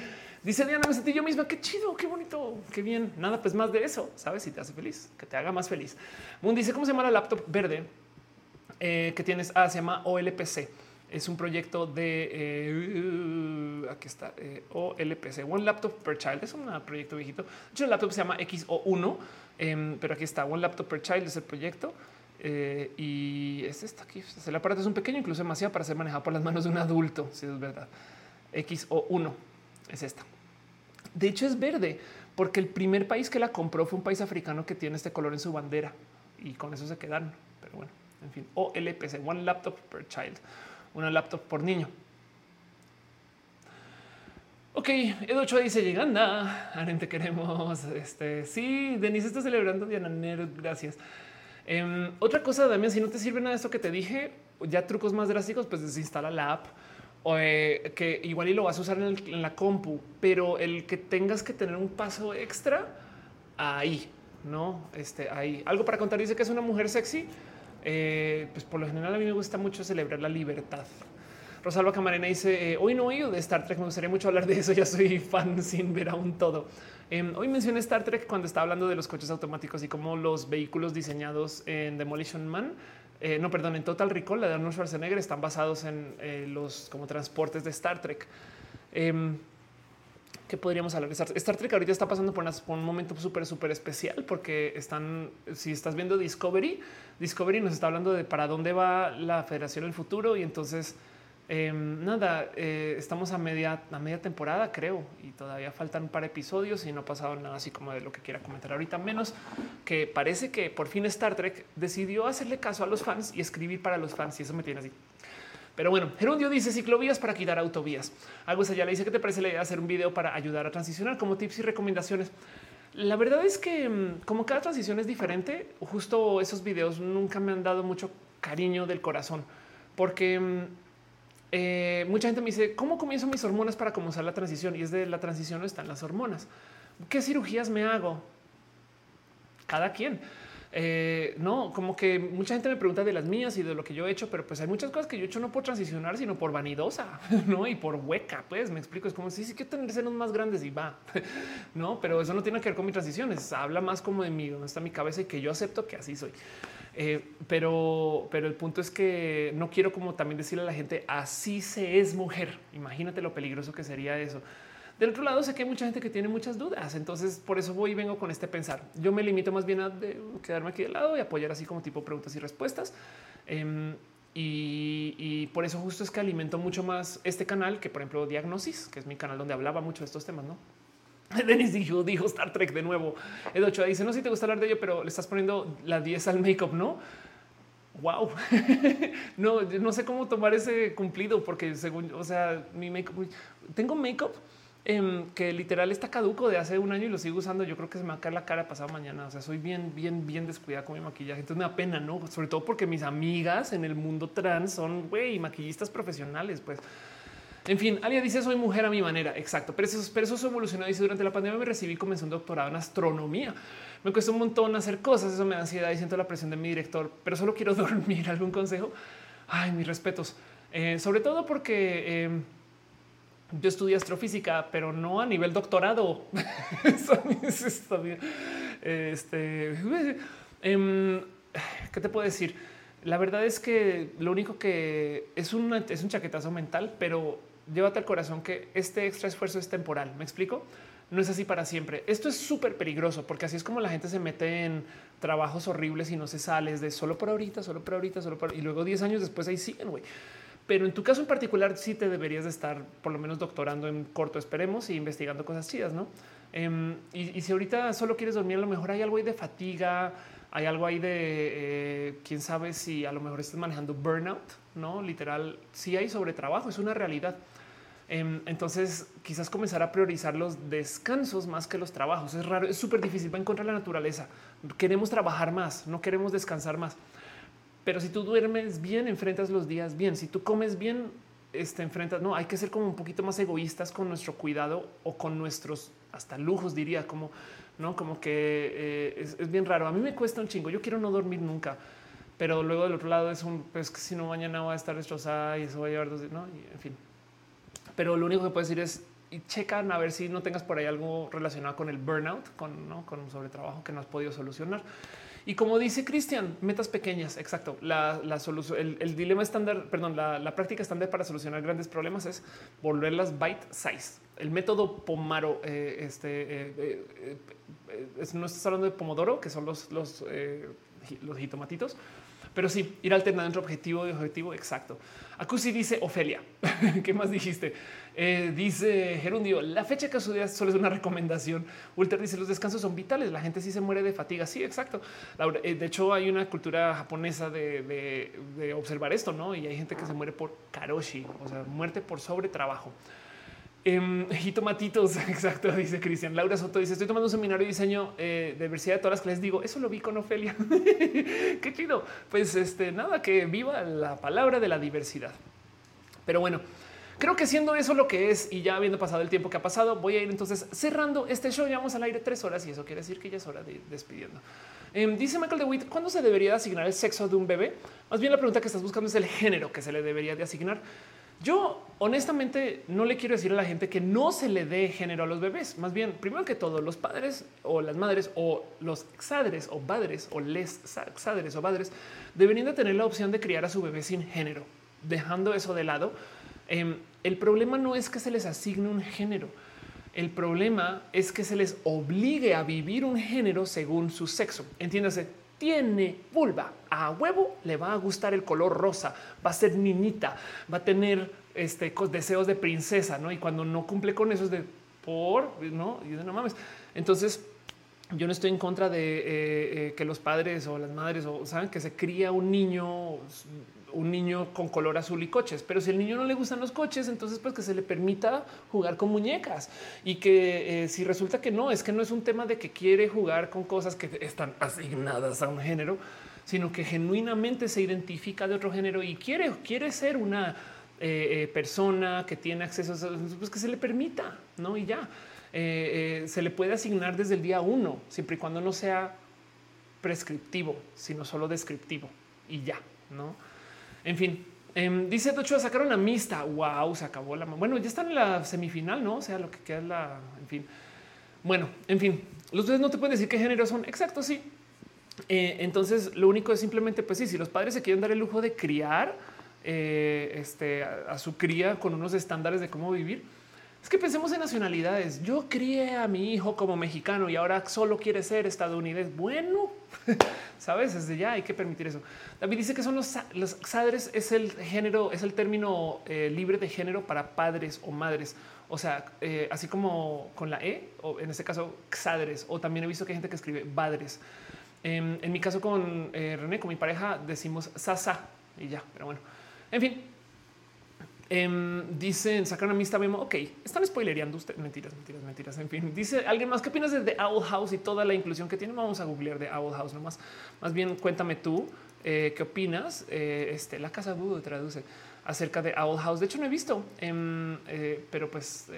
Dice Diana, me sentí yo misma. Qué chido, qué bonito, qué bien. Nada, pues más de eso, sabes? Si te hace feliz, que te haga más feliz. Moon dice cómo se llama la laptop verde eh, que tienes. Ah, se llama OLPC. Es un proyecto de eh, aquí está eh, OLPC, One Laptop per Child. Es un proyecto viejito. De hecho, el laptop se llama XO1, em, pero aquí está One Laptop per Child es el proyecto. y es esta aquí. El aparato es un pequeño, incluso demasiado para ser manejado por las manos de un adulto. Si es verdad. XO1 es esta. De hecho, es verde porque el primer país que la compró fue un país africano que tiene este color en su bandera y con eso se quedaron. Pero bueno, en fin, OLPC, One Laptop per Child, una laptop por niño. Ok, Edo dice llegando. Arente queremos. Este sí, Denise está celebrando Diana Nero. Gracias. Em, otra cosa, también, si no te sirve nada de esto que te dije, ya trucos más drásticos, pues desinstala la app eh, que igual y lo vas a usar en, la compu, pero el que tengas que tener un paso extra ahí, no? Este hay algo para contar. Dice que es una mujer sexy. Eh, pues por lo general a mí me gusta mucho celebrar la libertad. Rosalba Camarena dice eh, hoy no oído de Star Trek. Me gustaría mucho hablar de eso. Ya soy fan sin ver aún todo. Em, hoy mencioné Star Trek cuando estaba hablando de los coches automáticos y cómo los vehículos diseñados en Demolition Man eh, no, perdón, en Total Recall, la de Arnold Schwarzenegger, están basados en eh, los como transportes de Star Trek. Em, ¿Qué podríamos hablar Star Trek? Ahorita está pasando por, un momento súper, súper especial porque están, si estás viendo Discovery, Discovery nos está hablando de para dónde va la federación en el futuro y entonces Em, nada, eh, estamos a media, a media temporada, creo, y todavía faltan un par de episodios y no ha pasado nada así como de lo que quiera comentar ahorita, menos que parece que por fin Star Trek decidió hacerle caso a los fans y escribir para los fans, y eso me tiene así. Pero bueno, Gerundio dice ciclovías para quitar autovías. Algo ya le dice que te parece la idea de hacer un video para ayudar a transicionar como tips y recomendaciones. La verdad es que mm, como cada transición es diferente, justo esos videos nunca me han dado mucho cariño del corazón, porque mm, eh, mucha gente me dice, ¿cómo comienzo mis hormonas para comenzar la transición? Y es de la transición no están las hormonas. ¿Qué cirugías me hago? Cada quien. Eh, no, como que mucha gente me pregunta de las mías y de lo que yo he hecho, pero pues hay muchas cosas que yo he hecho no por transicionar, sino por vanidosa, no? Y por hueca. Pues me explico. Es como si sí, sí, que tener senos más grandes y va, no? Pero eso no tiene que ver con mi transiciones. Habla más como de mí, donde está mi cabeza y que yo acepto que así soy. Eh, pero, pero el punto es que no quiero como también decirle a la gente así se es mujer. Imagínate lo peligroso que sería eso. Del otro lado, sé que hay mucha gente que tiene muchas dudas. Entonces, por eso voy y vengo con este pensar. Yo me limito más bien a quedarme aquí de lado y apoyar así como tipo preguntas y respuestas. Em, y, por eso justo es que alimento mucho más este canal que, por ejemplo, Diagnosis, que es mi canal donde hablaba mucho de estos temas, ¿no? Denis dijo, dijo Star Trek de nuevo. Edo Ochoa dice, no sé si te gusta hablar de ello, pero le estás poniendo la 10 al make-up, ¿no? Wow. no, no sé cómo tomar ese cumplido porque según, o sea, mi make-up, tengo make-up Em, que literal está caduco de hace un año y lo sigo usando. Yo creo que se me va a caer la cara pasado mañana. O sea, soy bien, bien, bien descuidada con mi maquillaje. Entonces me da pena, no? Sobre todo porque mis amigas en el mundo trans son güey, maquillistas profesionales. Pues en fin, Alia dice soy mujer a mi manera. Exacto. Pero eso, pero eso evolucionó. Dice durante la pandemia me recibí y comencé un doctorado en astronomía. Me cuesta un montón hacer cosas. Eso me da ansiedad y siento la presión de mi director, pero solo quiero dormir. ¿Algún consejo? Ay, mis respetos. Eh, sobre todo porque em, yo estudié astrofísica, pero no a nivel doctorado. Este, em, ¿qué te puedo decir? La verdad es que lo único que es, una, es un chaquetazo mental, pero llévate al corazón que este extra esfuerzo es temporal. ¿Me explico? No es así para siempre. Esto es súper peligroso porque así es como la gente se mete en trabajos horribles y no se sale de solo por ahorita, solo por ahorita, solo por y luego 10 años después ahí siguen, güey. Pero en tu caso en particular sí te deberías de estar por lo menos doctorando en corto, esperemos, y investigando cosas chidas, ¿no? Em, y, si ahorita solo quieres dormir, a lo mejor hay algo ahí de fatiga, hay algo ahí de, eh, quién sabe si a lo mejor estás manejando burnout, ¿no? Literal, sí hay sobre trabajo, es una realidad. Em, entonces, quizás comenzar a priorizar los descansos más que los trabajos. Es raro, es súper difícil, va en contra de la naturaleza. Queremos trabajar más, no queremos descansar más. Pero si tú duermes bien, enfrentas los días bien. Si tú comes bien, este, enfrentas. No hay que ser como un poquito más egoístas con nuestro cuidado o con nuestros hasta lujos, diría, como no, como que eh, es, bien raro. A mí me cuesta un chingo. Yo quiero no dormir nunca, pero luego del otro lado es un pues que si no mañana va a estar destrozada y eso va a llevar dos días, no, en fin. Pero lo único que puedo decir es y checan a ver si no tengas por ahí algo relacionado con el burnout, con, ¿no? con un sobretrabajo que no has podido solucionar. Y como dice Cristian, metas pequeñas. Exacto. La, solución, el, dilema estándar, perdón, la, práctica estándar para solucionar grandes problemas es volverlas bite size. El método Pomaro, eh, este, eh, eh, no estás hablando de Pomodoro, que son los, los, los jitomatitos, pero sí ir alternando entre objetivo y objetivo. Exacto. Acusi dice Ofelia. ¿Qué más dijiste? Eh, dice Gerundio, la fecha que día solo es una recomendación. Ulter dice los descansos son vitales. La gente sí se muere de fatiga. Sí, exacto. Eh, de hecho, hay una cultura japonesa de, observar esto, no? Y hay gente que se muere por karoshi, o sea, muerte por sobretrabajo. Eh, jitomatitos, exacto, dice Cristian. Laura Soto dice: Estoy tomando un seminario de diseño eh, de diversidad de todas las clases. Digo, eso lo vi con Ofelia. Qué chido. Pues este, nada, que viva la palabra de la diversidad. Pero bueno, creo que siendo eso lo que es y ya habiendo pasado el tiempo que ha pasado, voy a ir entonces cerrando este show. Llevamos al aire tres horas y eso quiere decir que ya es hora de ir despidiendo. Em, dice Michael DeWitt, ¿cuándo se debería asignar el sexo de un bebé? Más bien la pregunta que estás buscando es el género que se le debería de asignar. Yo honestamente no le quiero decir a la gente que no se le dé género a los bebés. Más bien, primero que todo, los padres o las madres o los exadres o padres o les exadres o padres deberían de tener la opción de criar a su bebé sin género. Dejando eso de lado, em, el problema no es que se les asigne un género. El problema es que se les obligue a vivir un género según su sexo. Entiéndase, tiene vulva, a huevo le va a gustar el color rosa, va a ser niñita, va a tener este, deseos de princesa, ¿no? Y cuando no cumple con eso es de por, ¿no? Y de no mames. Entonces, yo no estoy en contra de eh, eh, que los padres o las madres o saben que se cría un niño un niño con color azul y coches, pero si el niño no le gustan los coches, entonces pues que se le permita jugar con muñecas y que eh, si resulta que no, es que no es un tema de que quiere jugar con cosas que están asignadas a un género, sino que genuinamente se identifica de otro género y quiere, quiere ser una eh, persona que tiene acceso a pues que se le permita, no? Y ya se le puede asignar desde el día uno, siempre y cuando no sea prescriptivo, sino solo descriptivo y ya, no? En fin, em, dice Tocho, sacaron a Mista. Wow, se acabó la. Bueno, ya están en la semifinal, no? O sea, lo que queda es la. En fin. Bueno, en fin, los dos no te pueden decir qué género son. Exacto, sí. Eh, entonces, lo único es simplemente, pues sí, si los padres se quieren dar el lujo de criar eh, este, a, su cría con unos estándares de cómo vivir, es que pensemos en nacionalidades. Yo crié a mi hijo como mexicano y ahora solo quiere ser estadounidense. Bueno, sabes, desde ya hay que permitir eso. David dice que son los, los es el género, es el término eh, libre de género para padres o madres. O sea, eh, así como con la E, o en este caso, xadres, o también he visto que hay gente que escribe padres. En, mi caso con eh, René, con mi pareja, decimos sasa y ya, pero bueno, en fin. Eh, dicen sacar una amistad memo. Ok, están spoilereando ustedes. Mentiras, mentiras, mentiras. En fin, dice alguien más. ¿Qué opinas de The Owl House y toda la inclusión que tiene? Vamos a googlear The Owl House nomás. Más bien, cuéntame tú eh, qué opinas. Eh, este, la casa Budo traduce acerca de Owl House. De hecho, no he visto, em, eh, pero pues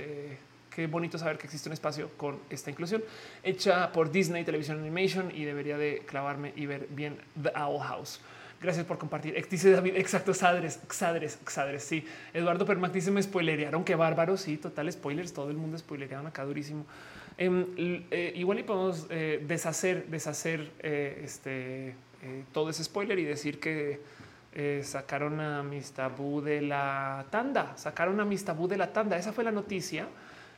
qué bonito saber que existe un espacio con esta inclusión hecha por Disney Television Animation y debería de clavarme y ver bien The Owl House. Gracias por compartir. Dice David, exacto, Sadres, Xadres, Xadres. Sí, Eduardo Permac dice me spoilerearon. Qué bárbaro. Sí, total spoilers. Todo el mundo spoilerearon acá durísimo. Em, eh, igual y podemos eh, deshacer, deshacer este todo ese spoiler y decir que eh, sacaron a Mistabú de la tanda, sacaron a Mistabú de la tanda. Esa fue la noticia.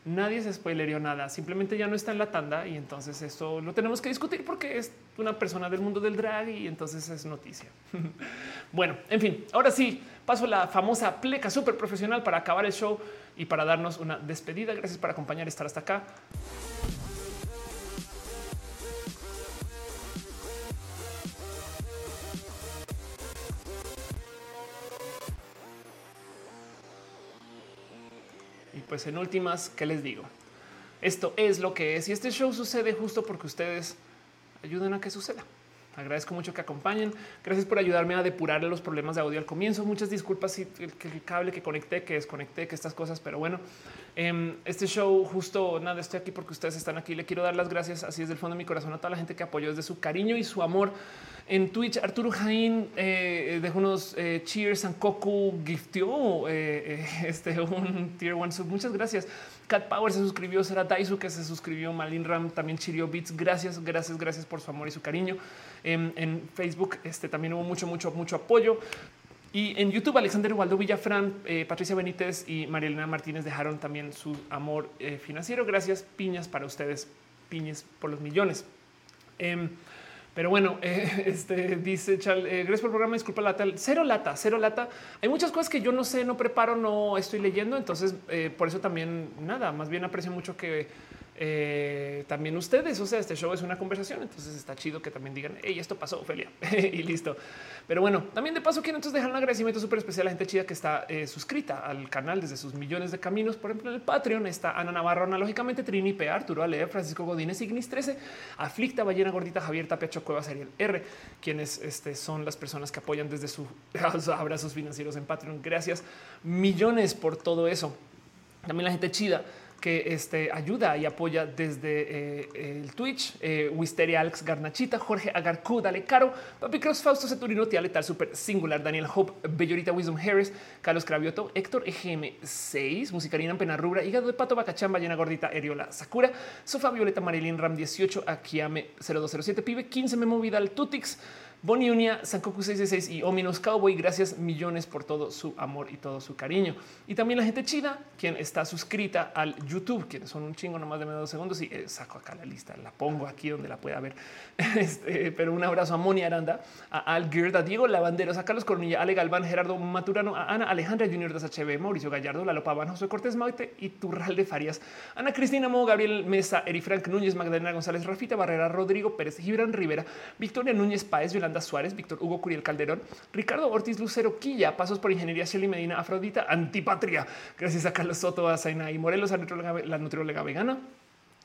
Nadie se spoilerió nada, simplemente ya no está en la tanda y entonces esto lo tenemos que discutir porque es una persona del mundo del drag y entonces es noticia. bueno, en fin, ahora sí, paso la famosa pleca súper profesional para acabar el show y para darnos una despedida. Gracias por acompañar y estar hasta acá. Pues en últimas, ¿qué les digo? Esto es lo que es y este show sucede justo porque ustedes ayudan a que suceda. Agradezco mucho que acompañen. Gracias por ayudarme a depurar los problemas de audio al comienzo. Muchas disculpas si el, cable que conecté, que desconecté, que estas cosas, pero bueno, em, este show justo nada, estoy aquí porque ustedes están aquí. Le quiero dar las gracias así desde el fondo de mi corazón a toda la gente que apoyó desde su cariño y su amor en Twitch, Arturo Jaín eh, dejó unos eh, cheers. Sankoku giftió eh, eh, este un tier one sub. Muchas gracias. Cat Power se suscribió. Será Daisu que se suscribió. Malin Ram también chirió bits. Gracias, gracias, gracias por su amor y su cariño. en Facebook este también hubo mucho, mucho, mucho apoyo. Y en YouTube, Alexander Waldo Villafran, Patricia Benítez y Marielena Martínez dejaron también su amor financiero. Gracias, piñas para ustedes, piñas por los millones. Em, pero bueno, eh, este dice Chal, eh, gracias por el programa. Disculpa lata, cero lata, cero lata. Hay muchas cosas que yo no sé, no preparo, no estoy leyendo. Entonces, eh, por eso también nada, más bien aprecio mucho que eh, también ustedes. O sea, este show es una conversación, entonces está chido que también digan, hey, esto pasó, Ophelia, y listo. Pero bueno, también de paso quiero entonces dejar un agradecimiento súper especial a la gente chida que está eh, suscrita al canal desde sus millones de caminos. Por ejemplo, en el Patreon está Ana Navarro, analógicamente Trini P, Arturo Ale, Francisco Godínez, Ignis 13, Aflicta, Ballena Gordita, Javier Tapia, Cuevas, Ariel R, quienes este, son las personas que apoyan desde sus abrazos financieros en Patreon. Gracias millones por todo eso. También la gente chida que este, ayuda y apoya desde eh, el Twitch, eh, Wisteria Alex Garnachita, Jorge Agarcu, Dale Caro, Papi Cross, Fausto Ceturino, Tia Letal, Super Singular, Daniel Hope, Bellorita Wisdom Harris, Carlos Cravioto, Héctor EGM6, Musicarina Pena Rubra, Hígado de Pato, Bacachamba, Llena Gordita, Eriola Sakura, Sofa Violeta Marilyn Ram 18, Akiame 0207, Pibe 15, Memo Vidal, Tutix, Bonnie Unia, Sankoku 666 y Ominos Cowboy. Gracias millones por todo su amor y todo su cariño. Y también la gente chida, quien está suscrita al YouTube, quienes son un chingo nomás de medio segundos. Y eh, saco acá la lista, la pongo aquí donde la pueda ver. Este, pero un abrazo a Moni Aranda, a Al Gird, a Diego Lavanderos, a Carlos Cornilla, Ale Galván, Gerardo Maturano, a Ana Alejandra Junior de HB, Mauricio Gallardo, Lalo Paván, José Cortés Maite y Turral Farias, Ana Cristina Mo, Gabriel Mesa, Eri Frank Núñez, Magdalena González, Rafita Barrera, Rodrigo Pérez, Gibran Rivera, Victoria Núñez Páez, Yolanda Suárez, Víctor Hugo Curiel Calderón, Ricardo Ortiz Lucero Quilla, Pasos por Ingeniería Shelly Medina, Afrodita, Antipatria. Gracias a Carlos Soto, a Zaina y Morelos, a la nutrióloga vegana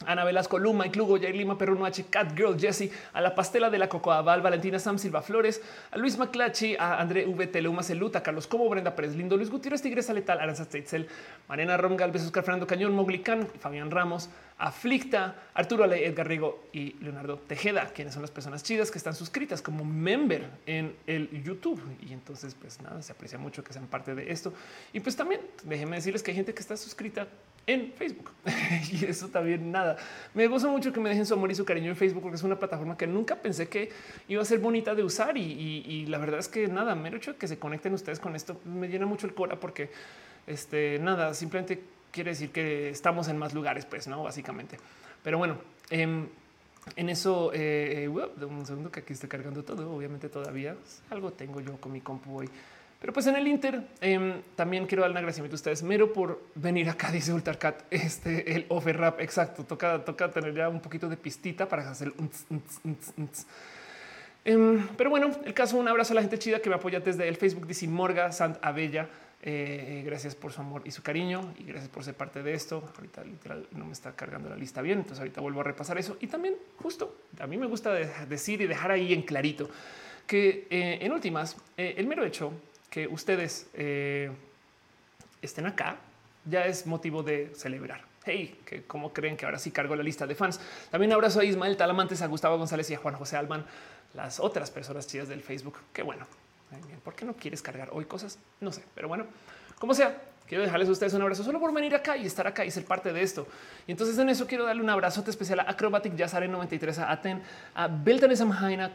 Ana Velasco Luma, Inclugo, Jair Lima, Perruno H, Cat Girl, Jesse, a la pastela de la Cocoa Val, Valentina Sam Silva Flores, a Luis Maclachi, a André VT, Luma Celuta, Carlos Como, Brenda Pérez Lindo, Luis Gutiérrez, Tigresa Letal, Aranza Teitzel, Mariana Rom Galvez, Oscar Fernando Cañón, Moglicán, Fabián Ramos, Aflicta, Arturo Ale, Edgar Rigo y Leonardo Tejeda, quienes son las personas chidas que están suscritas como member en el YouTube. Y entonces, pues nada, se aprecia mucho que sean parte de esto. Y pues también déjenme decirles que hay gente que está suscrita en Facebook. y eso también nada. Me gozo mucho que me dejen su amor y su cariño en Facebook porque es una plataforma que nunca pensé que iba a ser bonita de usar. Y, la verdad es que nada, mero hecho que se conecten ustedes con esto me llena mucho el cora porque este nada, simplemente quiere decir que estamos en más lugares, pues no, básicamente. Pero bueno, em, en eso, eh, eh un segundo que aquí está cargando todo. Obviamente, todavía algo tengo yo con mi compu hoy. Pero pues en el Inter em, también quiero dar un agradecimiento a ustedes mero por venir acá, dice Ultarcat, este el offer rap. Exacto. Toca, toca tener ya un poquito de pistita para hacer. Um, pero bueno, el caso, un abrazo a la gente chida que me apoya desde el Facebook, dice Morga Sant Abella. Eh, gracias por su amor y su cariño y gracias por ser parte de esto. Ahorita literal no me está cargando la lista bien, entonces ahorita vuelvo a repasar eso. Y también justo a mí me gusta decir y dejar ahí en clarito que eh, en últimas eh, el mero hecho que ustedes estén acá ya es motivo de celebrar. Hey, que cómo creen que ahora sí cargo la lista de fans. También abrazo a Ismael Talamantes, a Gustavo González y a Juan José Alman, las otras personas chidas del Facebook. Qué bueno. ¿Por qué no quieres cargar hoy cosas? No sé, pero bueno, como sea, quiero dejarles a ustedes un abrazo solo por venir acá y estar acá y ser parte de esto. Y entonces en eso quiero darle un abrazote especial a Acrobatic Yazare 93, a Aten, a Beltanes Amhaina,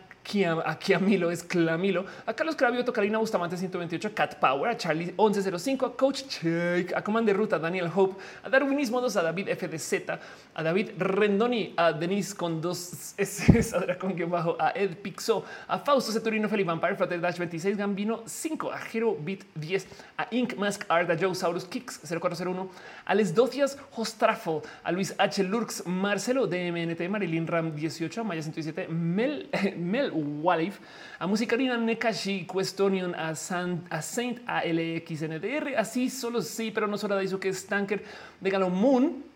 a Kiamilo, es Clamilo, a Carlos Cravioto, Karina Bustamante 128, a Cat Power, a Charlie 1105, a Coach Check, a Command de Ruta, Daniel Hope, a Darwinismo 2, a David FDZ, a David Rendoni, a Denise con dos S, a Dracon bajo, a Ed Pixo, a Fausto Ceturino, Felipe Vampire, Flutter Dash 26, Gambino 5, a Hero Beat 10, a Ink Mask Art, a Joe Saurus Kicks 0401, a Les Dofias Hostrafo, a Luis H. Lurks, Marcelo DMNT, Marilyn Ram 18, Maya 117, Mel, Mel Walif, a Musicarina Nekashi, Questonion, a, San, a Saint ALXNDR, así solo sí, pero no solo de eso que es Tanker de Moon,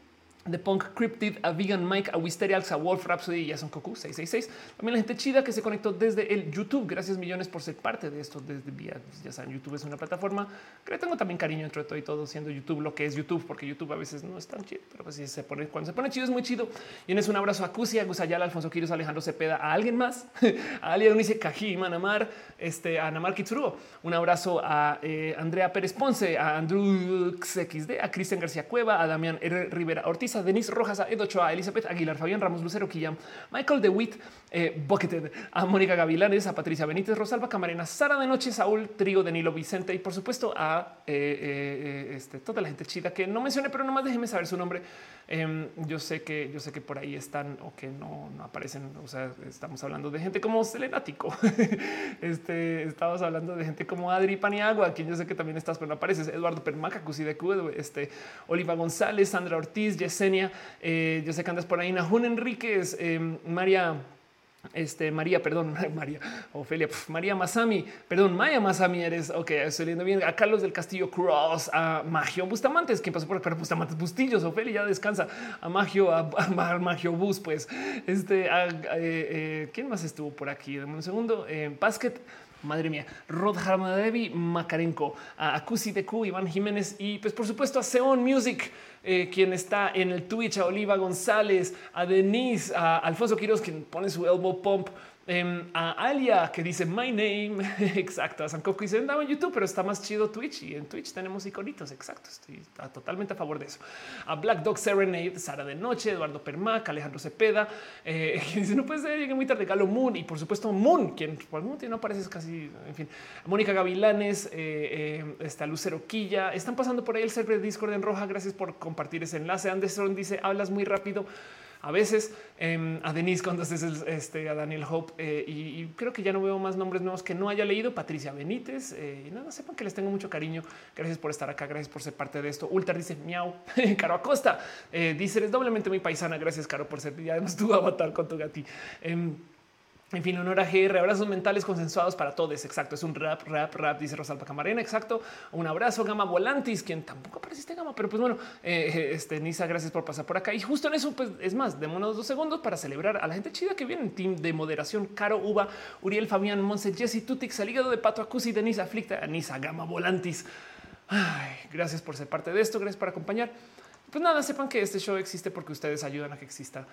de Punk Cryptid, a Vegan Mike, a Wisteriax, a Wolf Rhapsody y Jason Cocu 666. También la gente chida que se conectó desde el YouTube. Gracias millones por ser parte de esto desde vía. Ya saben, YouTube es una plataforma que tengo también cariño entre todo y todo siendo YouTube lo que es YouTube, porque YouTube a veces no es tan chido, pero pues si se pone cuando se pone chido es muy chido. Y en eso un abrazo a Cusi, a Gusayala, Alfonso Quiros, Alejandro Cepeda, a alguien más, a Ali Unice Cají, Manamar, este, a Namar Kitsuru. Un abrazo a eh, Andrea Pérez Ponce, a Andrew XD, a Cristian García Cueva, a Damián R. Rivera Ortiz a Denise Rojas, a Edo Choa, a Elizabeth Aguilar, Fabián Ramos, Lucero Quillam, Michael DeWitt, eh, Bucketed, a Mónica Gavilanes, a Patricia Benítez, Rosalba Camarena, Sara de Noche, Saúl Trigo, Danilo Vicente y por supuesto a eh, eh, este, toda la gente chida que no mencioné, pero nomás déjenme saber su nombre. Em, yo sé que yo sé que por ahí están o que no, no aparecen. O sea, estamos hablando de gente como Selenático. este estamos hablando de gente como Adri Paniagua, quien yo sé que también estás, pero no apareces. Eduardo Permaca, Cusidecu, este Oliva González, Sandra Ortiz, Yesenia. Eh, yo sé que andas por ahí. Nahun Enríquez, em, María. Este María, perdón, María Ofelia, María Masami, perdón, Maya Masami, eres ok, estoy leyendo bien. A Carlos del Castillo Cross, a Magio Bustamantes, quien pasó por pero Bustamantes Bustillos, Ofelia ya descansa, a Magio, a, Magio Bus, pues este, a, eh, eh, quién más estuvo por aquí? Dame un segundo. Eh, Basket, madre mía, Rod Harmadevi, Makarenko, a Akusi Deku, Iván Jiménez y pues por supuesto a Seon Music. Eh, quien está en el Twitch, a Oliva González, a Denise, a Alfonso Quiroz, quien pone su elbow pump Em, a Alia que dice my name. Exacto. A Sankoku dice andaba en YouTube, pero está más chido Twitch y en Twitch tenemos iconitos. Exacto. Estoy totalmente a favor de eso. A Black Dog Serenade, Sara de Noche, Eduardo Permac, Alejandro Cepeda. Eh, dice no puede ser, llegué muy tarde. Galo Moon y por supuesto Moon, quien por algún no aparece casi. En fin, Mónica Gavilanes, eh, eh, está Lucero Quilla. Están pasando por ahí el server de Discord en roja. Gracias por compartir ese enlace. Anderson dice hablas muy rápido a veces em, a Denise estés este, a Daniel Hope eh, y, creo que ya no veo más nombres nuevos que no haya leído. Patricia Benítez eh, y nada, sepan que les tengo mucho cariño. Gracias por estar acá. Gracias por ser parte de esto. Ultra dice miau. Caro Acosta eh, dice eres doblemente muy paisana. Gracias, Caro, por ser. Y además tu avatar con tu gati. En fin, honor a GR, abrazos mentales consensuados para todos. Exacto. Es un rap, rap, rap, dice Rosalba Camarena. Exacto. Un abrazo, Gama Volantis, quien tampoco apareciste Gama, pero pues bueno, eh, este Nisa, gracias por pasar por acá. Y justo en eso, pues es más, démonos dos segundos para celebrar a la gente chida que viene en team de moderación. Caro Uva, Uriel Fabián, Monse, Jesse Tutix, Salígado de Pato Acusi, Denisa Aflicta, Nisa, Gama Volantis. Ay, gracias por ser parte de esto. Gracias por acompañar. Pues nada, sepan que este show existe porque ustedes ayudan a que exista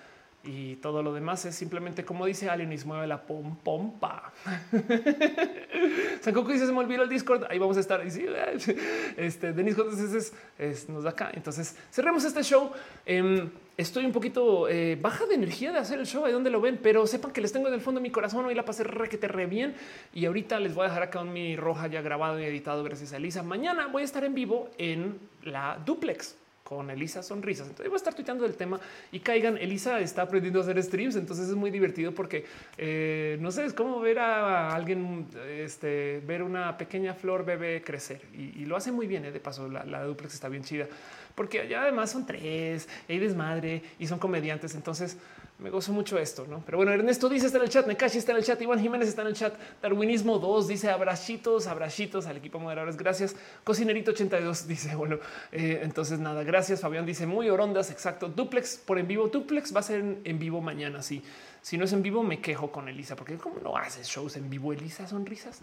y todo lo demás es simplemente como dice Alionis, mueve la pom pompa. Sankoku dice se me olvidó el Discord. Ahí vamos a estar. Este Denis entonces es, nos da acá. Entonces cerremos este show. Em, estoy un poquito eh, baja de energía de hacer el show ahí donde lo ven, pero sepan que les tengo en el fondo de mi corazón. Hoy la pasé re que te re bien y ahorita les voy a dejar acá un mi roja ya grabado y editado. Gracias a Elisa. Mañana voy a estar en vivo en la duplex con Elisa Sonrisas. Entonces voy a estar tuiteando del tema y caigan. Elisa está aprendiendo a hacer streams, entonces es muy divertido porque eh, no sé, es como ver a alguien, este, ver una pequeña flor bebé crecer y, lo hace muy bien. Eh, de paso, la, duplex está bien chida porque allá además son tres, hay desmadre y son comediantes. Entonces me gozo mucho esto, ¿no? Pero bueno, Ernesto dice está en el chat, Nekashi está en el chat, Iván Jiménez está en el chat, Darwinismo 2 dice abrachitos, abrachitos al equipo moderadores, gracias. Cocinerito 82 dice, bueno, eh, entonces nada, gracias. Fabián dice muy orondas, exacto. Duplex por en vivo, Duplex va a ser en, vivo mañana, sí. Si no es en vivo, me quejo con Elisa, porque como no haces shows en vivo, Elisa, sonrisas.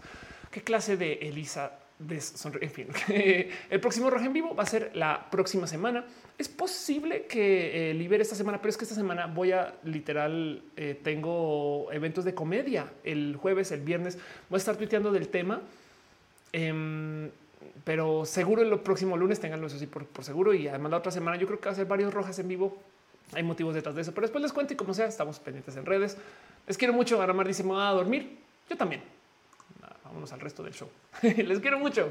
¿Qué clase de Elisa en fin, el próximo rojo en vivo va a ser la próxima semana. Es posible que eh, libere esta semana, pero es que esta semana voy a literal, eh, tengo eventos de comedia el jueves, el viernes. Voy a estar tuiteando del tema. Em, pero seguro el próximo lunes tenganlo eso sí por, seguro. Y además la otra semana yo creo que va a ser varios rojas en vivo. Hay motivos detrás de eso, pero después les cuento y como sea, estamos pendientes en redes. Les quiero mucho. Aramar dice: Me voy a dormir. Yo también vámonos al resto del show. Les quiero mucho.